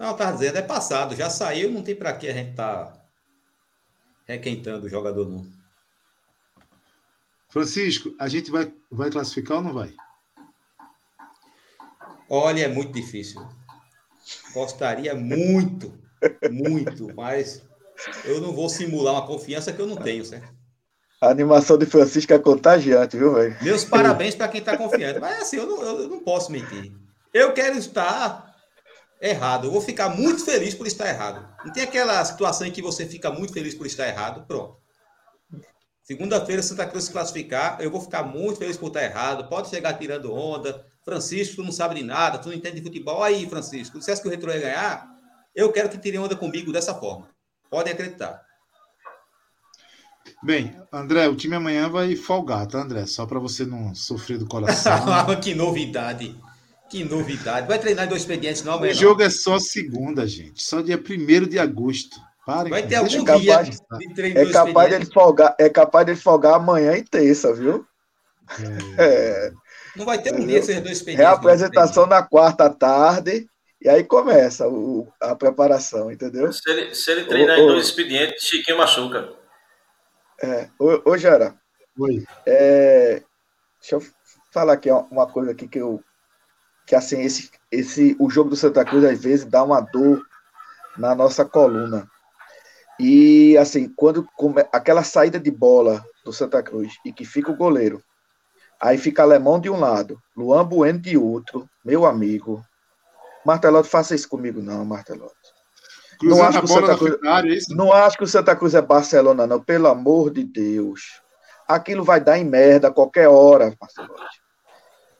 Não, tá dizendo, é passado, já saiu, não tem para que a gente tá requentando o jogador, não. Francisco, a gente vai, vai classificar ou não vai? Olha, é muito difícil. Gostaria muito, muito, mas eu não vou simular uma confiança que eu não tenho, certo? A animação de Francisco é contagiante, viu, velho? Meus parabéns para quem está confiante. Mas assim, eu não, eu não posso mentir. Eu quero estar errado. Eu vou ficar muito feliz por estar errado. Não tem aquela situação em que você fica muito feliz por estar errado? Pronto. Segunda-feira, Santa Cruz se classificar, eu vou ficar muito feliz por estar errado. Pode chegar tirando onda, Francisco, tu não sabe de nada, tu não entende de futebol. Aí, Francisco, tu dissesse que o Retro ia ganhar, Eu quero que tirem onda comigo dessa forma. Podem acreditar. Bem, André, o time amanhã vai folgar, tá, André? Só para você não sofrer do coração. que novidade. Que novidade. Vai treinar em dois expedientes, não, amanhã. O jogo não. é só segunda, gente. Só dia 1 de agosto. Parem, vai ter algum é capaz, dia de treino é capaz dele folgar, É capaz de folgar amanhã e terça, viu? É. É. Não vai ter um dia esses dois expedientes. Reapresentação na quarta tarde. E aí começa o, a preparação, entendeu? Se ele, se ele treinar ô, em dois expedientes, Chiquinho machuca. É, ô, ô Jara. Oi. É, deixa eu falar aqui uma coisa aqui que eu. Que assim, esse, esse, o jogo do Santa Cruz às vezes dá uma dor na nossa coluna. E assim, quando come, aquela saída de bola do Santa Cruz e que fica o goleiro, aí fica Alemão de um lado, Luan Bueno de outro, meu amigo. Martelotti, faça isso comigo, não, Martelotti. Não acho, que o Santa Cruz, é não acho que o Santa Cruz é Barcelona, não, pelo amor de Deus. Aquilo vai dar em merda a qualquer hora, Marcelotti.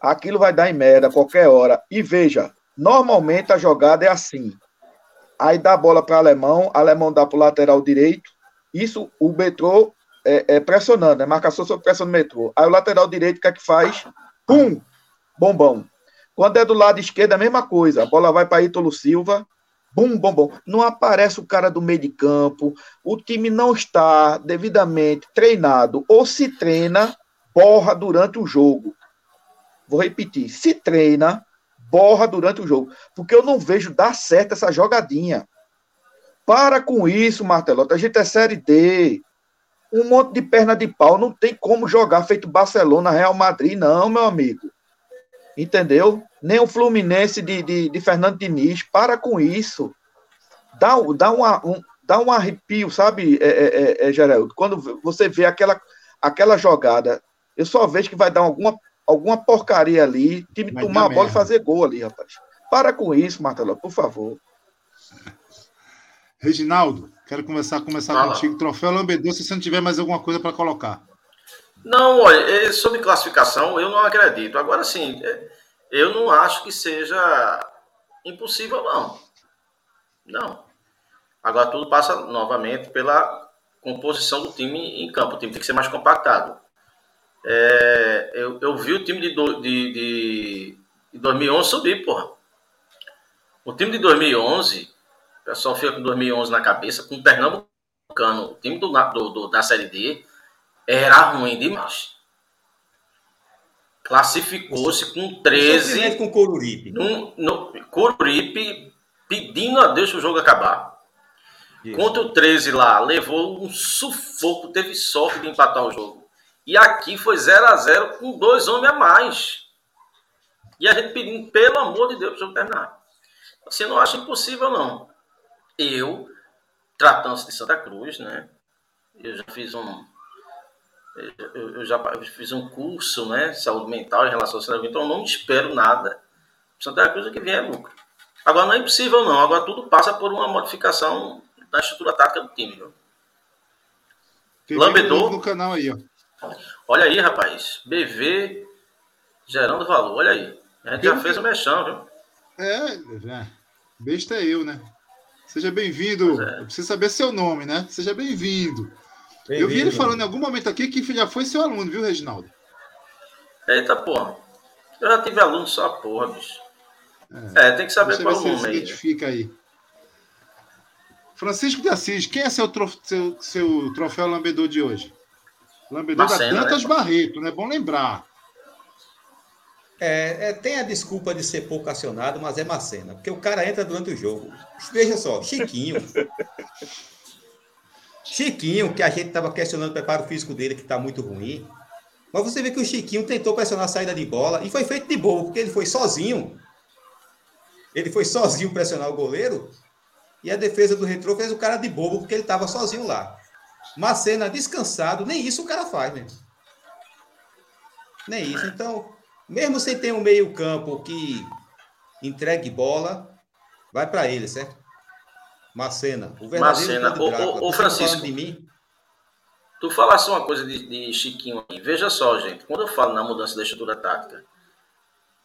Aquilo vai dar em merda qualquer hora. E veja, normalmente a jogada é assim. Aí dá a bola para alemão, alemão dá para o lateral direito. Isso o metrô é, é pressionando, é marcação sobre pressão do metrô. Aí o lateral direito, o que é que faz? Pum! Bombão. Quando é do lado esquerdo, é a mesma coisa. A bola vai para Ítalo Silva, Bum, bum, bum. Não aparece o cara do meio de campo. O time não está devidamente treinado. Ou se treina, borra durante o jogo. Vou repetir. Se treina, borra durante o jogo. Porque eu não vejo dar certo essa jogadinha. Para com isso, Martelota. A gente é Série D. Um monte de perna de pau. Não tem como jogar feito Barcelona, Real Madrid, não, meu amigo entendeu? Nem o Fluminense de, de, de Fernando Diniz, para com isso. Dá, dá, uma, um, dá um arrepio, sabe, é, é, é, é, Geraldo? Quando você vê aquela, aquela jogada, eu só vejo que vai dar alguma, alguma porcaria ali, time tomar a bola e fazer gol ali, rapaz. Para com isso, Martelo, por favor. Reginaldo, quero começar, começar Fala. contigo. Troféu Lambedor, se você não tiver mais alguma coisa para colocar. Não, olha, é, sobre classificação, eu não acredito. Agora sim, é, eu não acho que seja impossível, não. Não. Agora tudo passa novamente pela composição do time em campo. O time tem que ser mais compactado. É, eu, eu vi o time de, do, de, de, de 2011 subir, porra. O time de 2011, o pessoal fica com 2011 na cabeça, com o Pernambucano, o time do, do, do da Série D, era ruim demais. Classificou-se com 13. com Coruripe. No, no, Coruripe pedindo a Deus que o jogo acabar. Isso. Contra o 13 lá, levou um sufoco, teve sorte de empatar o jogo. E aqui foi 0 a 0 com dois homens a mais. E a gente pedindo, pelo amor de Deus, para o jogo terminar. Você não acha impossível, não. Eu, tratando-se de Santa Cruz, né? Eu já fiz um, eu, eu já fiz um curso, né, saúde mental em relação ao saúde então eu não espero nada. Santa Cruz é que vier é lucro. Agora não é impossível não, agora tudo passa por uma modificação da estrutura tática do time, viu? Lambedor. no canal aí, ó. Olha aí, rapaz. BV gerando valor, olha aí. A gente já fez o mexão, viu? É, é. Besta é eu, né? Seja bem-vindo. É. Eu preciso saber seu nome, né? Seja bem-vindo. Eu vi ele falando em algum momento aqui que já foi seu aluno, viu, Reginaldo? Eita porra. Eu já tive aluno só porra, bicho. É, é tem que saber qual é o nome aí. Identifica aí. Francisco de Assis, quem é seu, trof seu, seu troféu lambedor de hoje? Da Dantas né? Barreto, né? Bom lembrar. É, é, tem a desculpa de ser pouco acionado, mas é Macena, porque o cara entra durante o jogo. Veja só, Chiquinho. Chiquinho, que a gente estava questionando o preparo físico dele, que está muito ruim. Mas você vê que o Chiquinho tentou pressionar a saída de bola e foi feito de boa, porque ele foi sozinho. Ele foi sozinho pressionar o goleiro e a defesa do retrô fez o cara de bobo, porque ele estava sozinho lá. Macena descansado, nem isso o cara faz, né? Nem isso. Então, mesmo sem ter um meio-campo que entregue bola, vai para ele, certo? Macena, o verdadeiro Macena. O, o, o Francisco, de mim? tu falasse uma coisa de, de, Chiquinho aí. Veja só, gente, quando eu falo na mudança da estrutura tática,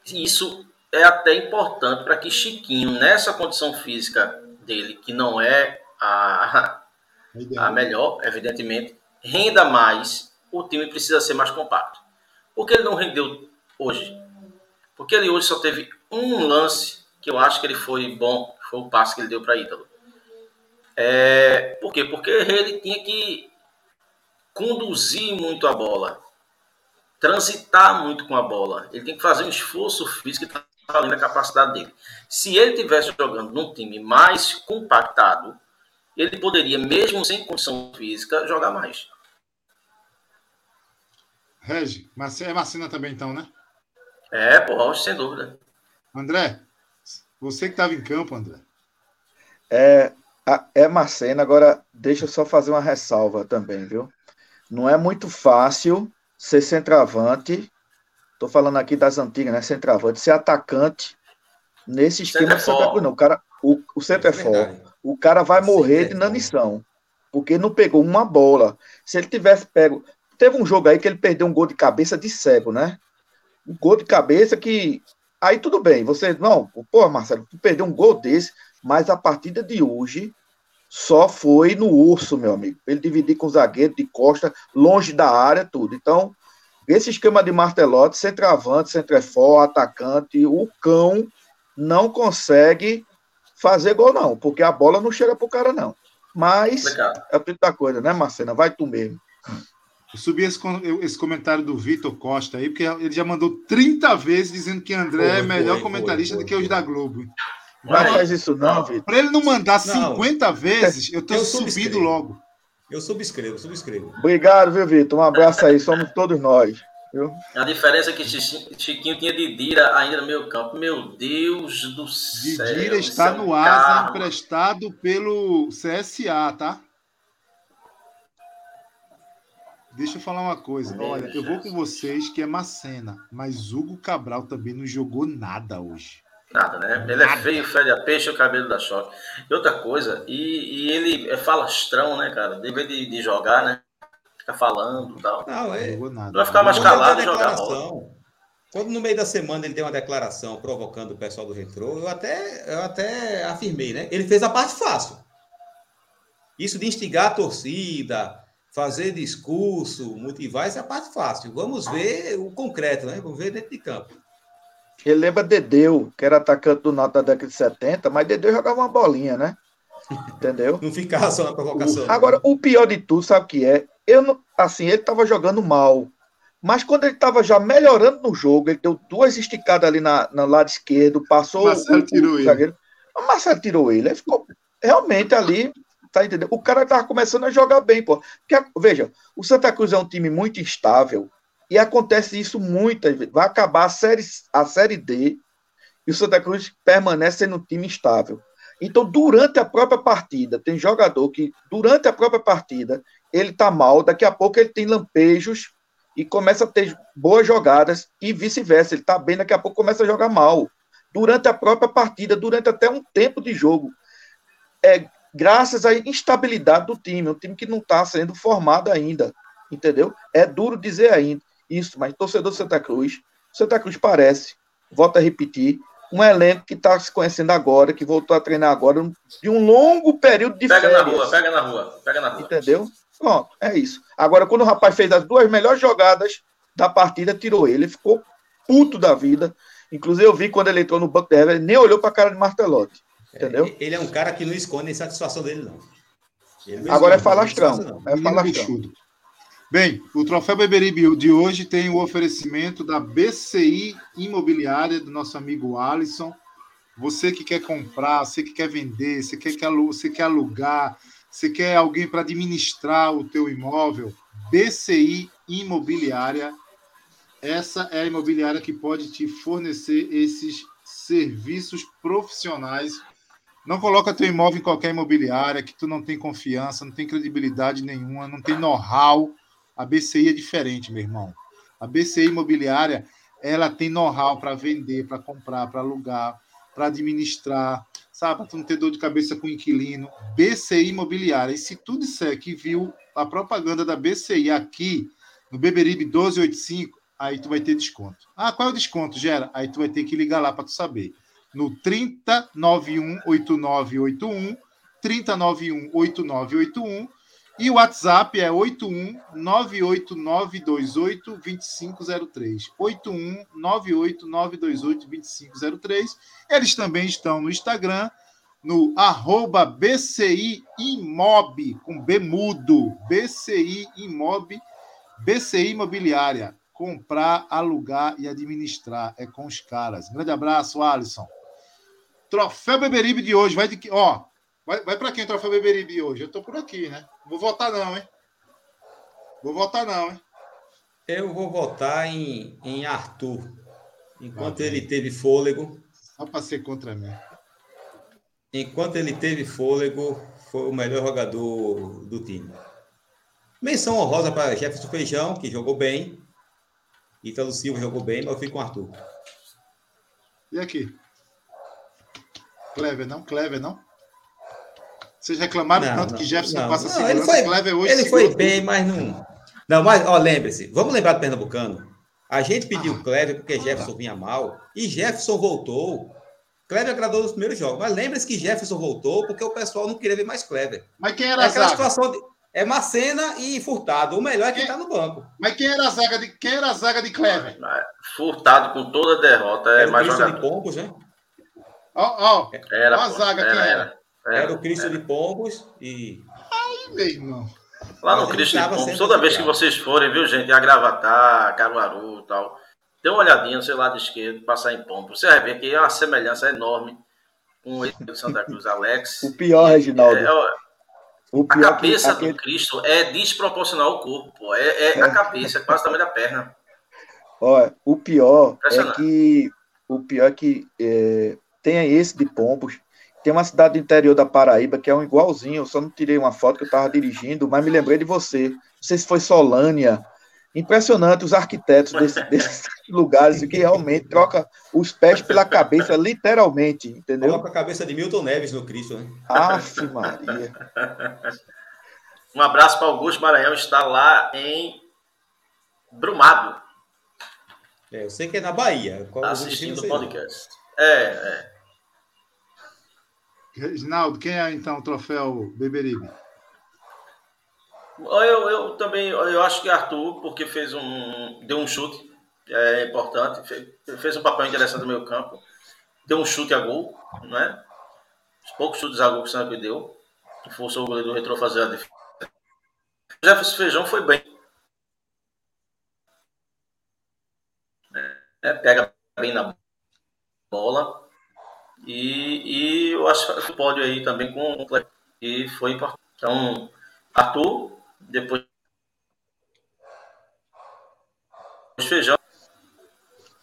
isso é até importante para que Chiquinho, nessa condição física dele, que não é a, a melhor, evidentemente, renda mais, o time precisa ser mais compacto. Por que ele não rendeu hoje? Porque ele hoje só teve um lance que eu acho que ele foi bom, foi o passe que ele deu para Ítalo. É, por quê? Porque ele tinha que conduzir muito a bola, transitar muito com a bola. Ele tem que fazer um esforço físico que está além da capacidade dele. Se ele tivesse jogando num time mais compactado, ele poderia, mesmo sem condição física, jogar mais. Regi, mas é Macina também então, né? É, pô, sem dúvida. André, você que estava em campo, André. É, é Marcena, agora deixa eu só fazer uma ressalva também, viu? Não é muito fácil ser centroavante, tô falando aqui das antigas, né? Centroavante, ser atacante nesse esquema de Santa Cruz, não. O cara, o, o centro é, é forte. O cara vai morrer de nanição, porque não pegou uma bola. Se ele tivesse pego. Teve um jogo aí que ele perdeu um gol de cabeça de cego, né? Um gol de cabeça que. Aí tudo bem, você. Não, pô, Marcelo, tu perdeu um gol desse, mas a partida de hoje só foi no urso, meu amigo. Ele dividir com o zagueiro de costa, longe da área, tudo. Então, esse esquema de martelote, centroavante, centrefó, atacante, o cão não consegue fazer gol, não, porque a bola não chega pro cara, não. Mas é tudo da coisa, né, Marcena? Vai tu mesmo. Eu subi esse, esse comentário do Vitor Costa aí, porque ele já mandou 30 vezes dizendo que André foi, é melhor foi, comentarista foi, do que os da Globo. Não faz isso não, Vitor. Para ele não mandar 50 vezes, eu tenho subido logo. Eu subscrevo, subscrevo. Obrigado, viu, Vitor? Um abraço aí, somos todos nós. Viu? A diferença é que Chiquinho tinha Didira ainda no meio campo. Meu Deus do céu. Didira está no Asa, emprestado pelo CSA, tá? Deixa eu falar uma coisa. Olha, eu vou com vocês que é Macena, mas Hugo Cabral também não jogou nada hoje. Nada, né? Ele é feio, fede a peixe, o cabelo da choque. E outra coisa, e, e ele é falastrão, né, cara? Deve de, de jogar, né? Fica falando e tal. Não, é... não vai ficar mais calado e jogar bola. Quando no meio da semana ele deu uma declaração provocando o pessoal do retrô, eu até, eu até afirmei, né? Ele fez a parte fácil. Isso de instigar a torcida, fazer discurso, motivar, isso é a parte fácil. Vamos ver o concreto, né? Vamos ver dentro de campo. Ele lembra Dedeu, que era atacante do Náutico da década de 70, mas Dedeu jogava uma bolinha, né? Entendeu? Não ficava só na provocação. O, agora, o pior de tudo, sabe o que é? Eu não, assim, ele estava jogando mal. Mas quando ele estava já melhorando no jogo, ele deu duas esticadas ali na, no lado esquerdo, passou. Marcelo o, tirou o, ele. O Marcelo tirou ele. Ele ficou realmente ali, tá entendendo? O cara estava começando a jogar bem, pô. Porque, veja, o Santa Cruz é um time muito instável. E acontece isso muitas vezes. Vai acabar a série, a série D e o Santa Cruz permanece sendo um time instável. Então, durante a própria partida, tem jogador que, durante a própria partida, ele tá mal, daqui a pouco ele tem lampejos e começa a ter boas jogadas e vice-versa. Ele tá bem, daqui a pouco começa a jogar mal. Durante a própria partida, durante até um tempo de jogo. É graças à instabilidade do time, um time que não está sendo formado ainda, entendeu? É duro dizer ainda isso, mas torcedor do Santa Cruz, Santa Cruz parece, volto a repetir, um elenco que está se conhecendo agora, que voltou a treinar agora, de um longo período de pega férias. Pega na rua, pega na rua, pega na rua. Entendeu? Pronto, é isso. Agora, quando o rapaz fez as duas melhores jogadas da partida, tirou ele, ele ficou puto da vida. Inclusive, eu vi quando ele entrou no banco de reserva, ele nem olhou para a cara de Martelotti. Entendeu? É, ele é um cara que não esconde a insatisfação dele, não. Agora é falastrão. É falastrão. Bem, o Troféu Beberibe de hoje tem o oferecimento da BCI Imobiliária, do nosso amigo Alisson. Você que quer comprar, você que quer vender, você quer, você quer alugar, você quer alguém para administrar o teu imóvel, BCI Imobiliária. Essa é a imobiliária que pode te fornecer esses serviços profissionais. Não coloca teu imóvel em qualquer imobiliária que tu não tem confiança, não tem credibilidade nenhuma, não tem know-how a BCI é diferente, meu irmão. A BCI imobiliária, ela tem know-how para vender, para comprar, para alugar, para administrar, sabe? Para tu não ter dor de cabeça com inquilino. BCI imobiliária. E se tu disser que viu a propaganda da BCI aqui no Beberibe 1285, aí tu vai ter desconto. Ah, qual é o desconto, Gera? Aí tu vai ter que ligar lá para tu saber. no 30918981, 30918981 e o WhatsApp é 81989282503. 81989282503. Eles também estão no Instagram, no arroba com B mudo, BCI Imob, BCI Imobiliária. Comprar, alugar e administrar. É com os caras. Grande abraço, Alisson. Troféu Beberibe de hoje. Vai de que. Ó, vai, vai para quem o Troféu Beberibe hoje? Eu tô por aqui, né? Vou votar, não, hein? Vou votar, não, hein? Eu vou votar em, em Arthur. Enquanto ele teve fôlego. Só para ser contra mim. Enquanto ele teve fôlego, foi o melhor jogador do time. Menção honrosa para Jefferson Feijão, que jogou bem. Ítalo Silva jogou bem, mas eu fui com o Arthur. E aqui? Clever, não? Clever, não? Vocês reclamaram não, tanto não, que Jefferson não, passa não, ele foi, Clever hoje. Ele foi bem, mas não. Não, mas, ó, lembre-se, vamos lembrar do Pernambucano. A gente pediu ah, Clever porque Jefferson ah, vinha mal e Jefferson voltou. Clever agradou nos primeiros jogos, mas lembre-se que Jefferson voltou porque o pessoal não queria ver mais Clever. Mas quem era é aquela situação de é Macena e Furtado. O melhor é quem está no banco. Mas quem era a zaga de, quem era a zaga de Clever? Furtado com toda a derrota é, é mais jogador. de Pombos, né? Ó, ó. Era a zaga era, quem era? Era, era, era o Cristo era. de Pombos e. Aí, meu irmão. Lá no Cristo de Pombos, toda vez que vocês forem, viu, gente? A Gravatar, Caruaru e tal. Dê uma olhadinha no seu lado esquerdo, passar em Pombos. Você vai ver que é uma semelhança enorme com o de Santa Cruz, Alex. O pior, Reginaldo. É, a cabeça que, aquele... do Cristo é desproporcional ao corpo, É, é, é, a cabeça, é quase o tamanho da perna. Olha, o pior é que o pior é que é, tem esse de Pombos. Tem uma cidade do interior da Paraíba que é um igualzinho. Eu só não tirei uma foto que eu estava dirigindo, mas me lembrei de você. Não sei se foi Solânia Impressionante os arquitetos desse, desses lugares que realmente troca os pés pela cabeça, literalmente, entendeu? Coloca a cabeça de Milton Neves no Cristo, né? Aff, Maria. Um abraço para Augusto Maranhão, está lá em Brumado. É, eu sei que é na Bahia. Tá assistindo o podcast. É, é. Reginaldo, quem é então o troféu Beberibe? Eu, eu também eu acho que Arthur, porque fez um. deu um chute é importante, fez, fez um papel interessante no meio campo, deu um chute a gol, né? Os poucos chutes a gol que o Santos deu, forçou o goleiro do retrô fazer a defesa. Jefferson Feijão foi bem. É, pega bem na bola. E, e eu acho que pode aí também com o e foi importante. Então, Arthur, depois feijão.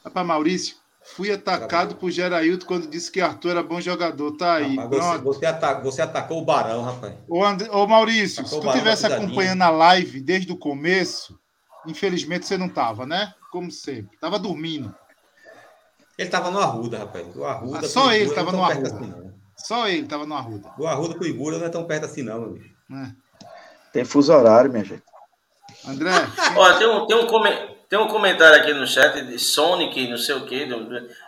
Rapaz, Maurício, fui atacado por Geraildo quando disse que Arthur era bom jogador. Tá aí. Rapaz, você, você, atacou, você, atacou, o Barão, rapaz. Ô, And... Ô Maurício, atacou se tu tivesse acompanhando a live desde o começo, infelizmente você não tava, né? Como sempre. Tava dormindo. Ele tava no Arruda, rapaz. O Arruda, ah, só ele tava no Arruda. Assim, só ele tava no Arruda. Do Arruda pro Igura não é tão perto assim, não, meu amigo. É. Tem fuso horário, minha gente. André. Olha, tem um, tem, um tem um comentário aqui no chat de Sonic, não sei o quê,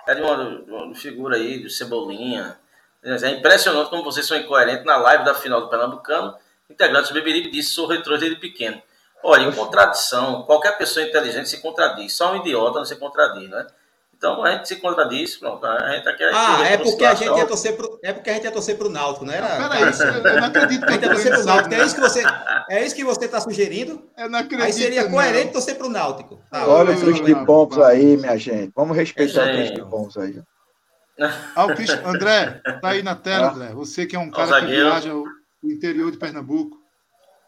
é de uma, uma figura aí, de Cebolinha. É impressionante como vocês são incoerentes na live da final do Pernambucano. Integrantes do Beberibe disse: sou retrô desde pequeno. Olha, em contradição, qualquer pessoa inteligente se contradiz. Só um idiota não se contradiz, né? Então a gente se contradiz, pronto. A gente aqui, ah, é porque a gente ia torcer pro, é porque a gente ia torcer pro Náutico, não era? Peraí, eu não acredito que a gente ia torcer pro Náutico. É isso que você, é isso que você está sugerindo? Eu não acredito. Aí seria coerente não. torcer pro Náutico. Tá, Olha o Cristo de Pompos aí, minha gente. Vamos respeitar o Cristo de Pompos aí. Ah, o Cristo, André, tá aí na tela, ah. André. Você que é um cara que viaja o interior de Pernambuco.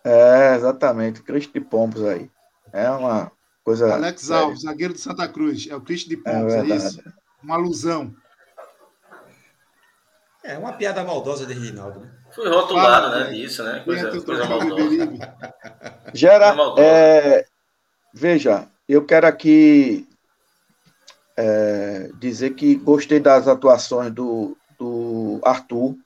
É, exatamente. Cristo de Pompos aí. É uma Coisa Alex séria. Alves, zagueiro do Santa Cruz. É o Cristo de Pontes, é, é isso? Uma alusão. É uma piada maldosa de Reginaldo, né? Fui rotulado, Fala, né, disso, né? Coisa, coisa maldosa. Gera, é, veja, eu quero aqui é, dizer que gostei das atuações do, do Arthur.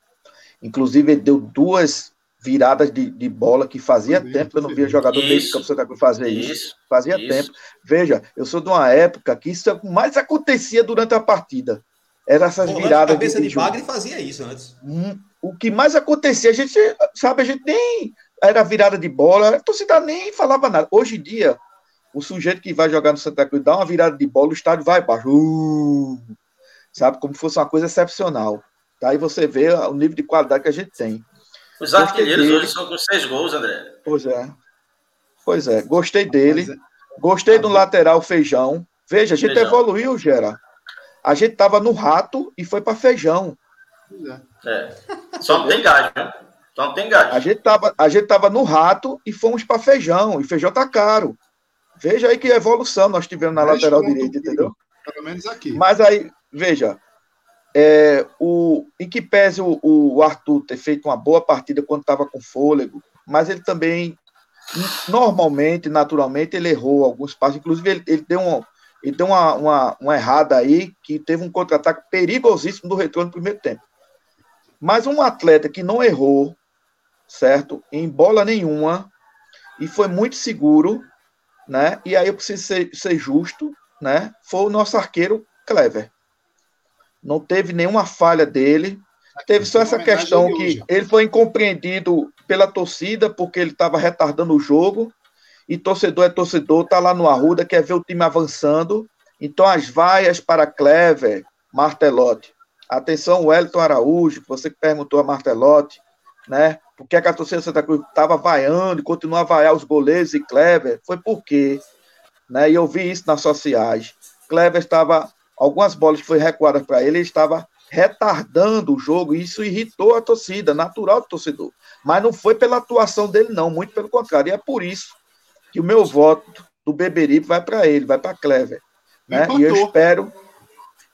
Inclusive, ele deu duas viradas de, de bola que fazia tempo que eu não via jogador meio de campo Santa Cruz fazer isso. isso fazia isso. tempo. Veja, eu sou de uma época que isso mais acontecia durante a partida. Era essas Pô, viradas cabeça de, jogo. bagre fazia isso antes. Hum, O que mais acontecia, a gente, sabe, a gente nem era virada de bola, a torcida nem falava nada. Hoje em dia, o sujeito que vai jogar no Santa Cruz dá uma virada de bola, o estádio vai abaixo. Uh, sabe, como se fosse uma coisa excepcional. Daí você vê o nível de qualidade que a gente tem. Os Gostei artilheiros dele. hoje são com seis gols, André. Pois é. Pois é, gostei dele. É- Gostei do lateral feijão. Veja, a gente Feijão. evoluiu, Gera. A gente tava no rato e foi para feijão. pois é. É. Só não tem gás, viu? Só não tem gás. A gente tava, a gente tava no rato e fomos para feijão. E feijão tá caro. Veja aí que evolução nós tivemos na lateral direita, entendeu? Pelo menos aqui. Mas aí, veja, é, o, em que pese o, o Arthur ter feito uma boa partida quando estava com fôlego, mas ele também, normalmente, naturalmente, ele errou alguns passos. Inclusive, ele, ele deu, um, ele deu uma, uma, uma errada aí, que teve um contra-ataque perigosíssimo do retorno no primeiro tempo. Mas um atleta que não errou, certo? Em bola nenhuma, e foi muito seguro, né? E aí eu preciso ser, ser justo, né? Foi o nosso arqueiro Clever. Não teve nenhuma falha dele. Teve só essa questão que ele foi incompreendido pela torcida porque ele estava retardando o jogo. E torcedor é torcedor, tá lá no Arruda, quer ver o time avançando. Então as vaias para Clever, Martelotti. Atenção, Wellington Araújo, você que perguntou a Martelotti, né? Por que, é que a torcida Santa Cruz estava vaiando e continua a vaiar os goleiros e Clever? Foi porque, né? E eu vi isso nas sociais. Clever estava, algumas bolas que foram recuadas para ele, ele estava retardando o jogo, e isso irritou a torcida, natural do torcedor. Mas não foi pela atuação dele, não, muito pelo contrário. E é por isso que o meu voto do Beberibe vai para ele, vai para Clever. Né? E eu espero,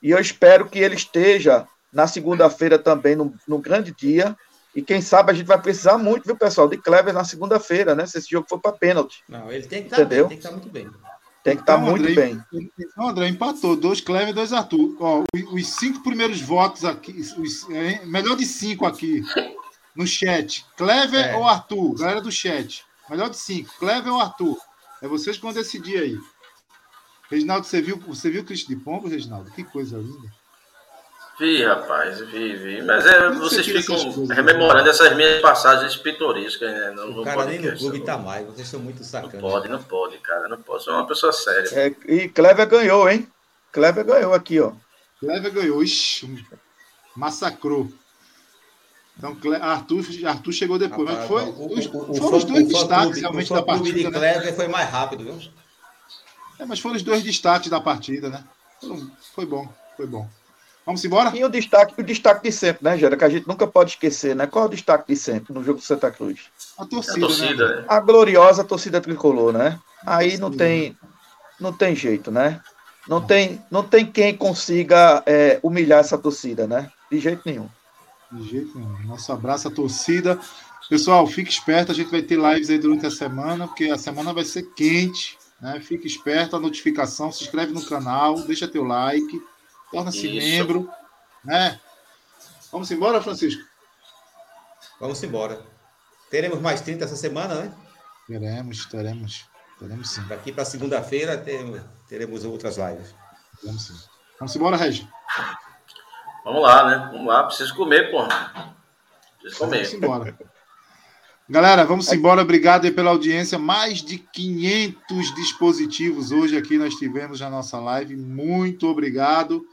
e eu espero que ele esteja na segunda-feira também, no, no grande dia. E quem sabe a gente vai precisar muito, viu, pessoal, de Clever na segunda-feira, né? Se esse jogo for para pênalti. Não, ele tem que estar Entendeu? bem, tem que estar muito bem. Tem que estar Então, muito André, bem. Então, André, empatou. Dois Clever e dois Arthur. Ó, os, os cinco primeiros votos aqui, os, é, melhor de cinco aqui no chat. Clever É. ou Arthur? Galera do chat. Melhor de cinco. Clever ou Arthur? É vocês que vão decidir aí. Reginaldo, você viu, você viu o Cristo de Pombo, Reginaldo? Que coisa linda. Vi, rapaz, vi, vi. Mas é, Como vocês ficam coisas, rememorando essas minhas passagens pitorescas, né? No, O no cara nem no clube tá mais, vocês são muito Não sacanas. pode, não pode, cara. Não pode. Sou uma pessoa séria. É, e Clever ganhou, hein? Clever ganhou aqui, ó. Clever ganhou. Ixi, massacrou. Então, Arthur, Arthur chegou depois. Mas Rapaz, foi, o- os, o- o foram fã- os dois o destaques realmente o da partida. de né? Clever foi mais rápido, viu? É, mas foram os dois destaques da partida, né? Foi bom, foi bom. Vamos embora? E o destaque, o destaque de sempre, né, Gera? Que a gente nunca pode esquecer, né? Qual é o destaque de sempre no jogo do Santa Cruz? A A torcida, torcida, né? né? A gloriosa torcida tricolor, né? Aí não tem, não tem jeito, né? Não tem, não tem quem consiga é, humilhar essa torcida, né? De jeito nenhum. De jeito nenhum. Nosso abraço à torcida. Pessoal, fique esperto, a gente vai ter lives aí durante a semana, porque a semana vai ser quente, né? Fique esperto, a notificação, se inscreve no canal, deixa teu like, torna-se membro, né? Vamos embora, Francisco? Vamos embora. Teremos mais 30 essa semana, né? Teremos, teremos, teremos sim, Daqui para segunda-feira teremos, teremos outras lives. teremos sim. Vamos embora, Regi? Vamos lá, né? Vamos lá. Preciso comer, porra. Preciso Vamos comer. embora. Galera, vamos embora. Obrigado aí pela audiência. Mais de 500 dispositivos hoje aqui nós tivemos na nossa live. Muito obrigado.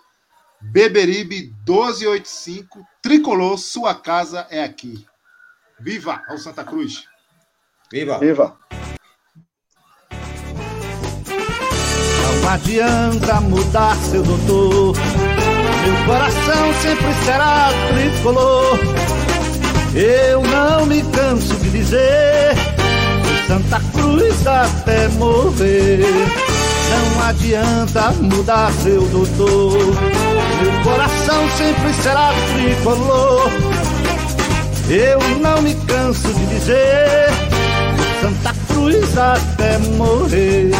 Beberibe 1285, Tricolor, sua casa é aqui. Viva ao Santa Cruz. Viva! Viva! Não adianta mudar seu doutor. Meu coração sempre será tricolor. Eu não me canso de dizer. Santa Cruz até morrer. Não adianta mudar seu doutor. Meu coração sempre será tricolor. Eu não me canso de dizer. Santa Cruz até morrer.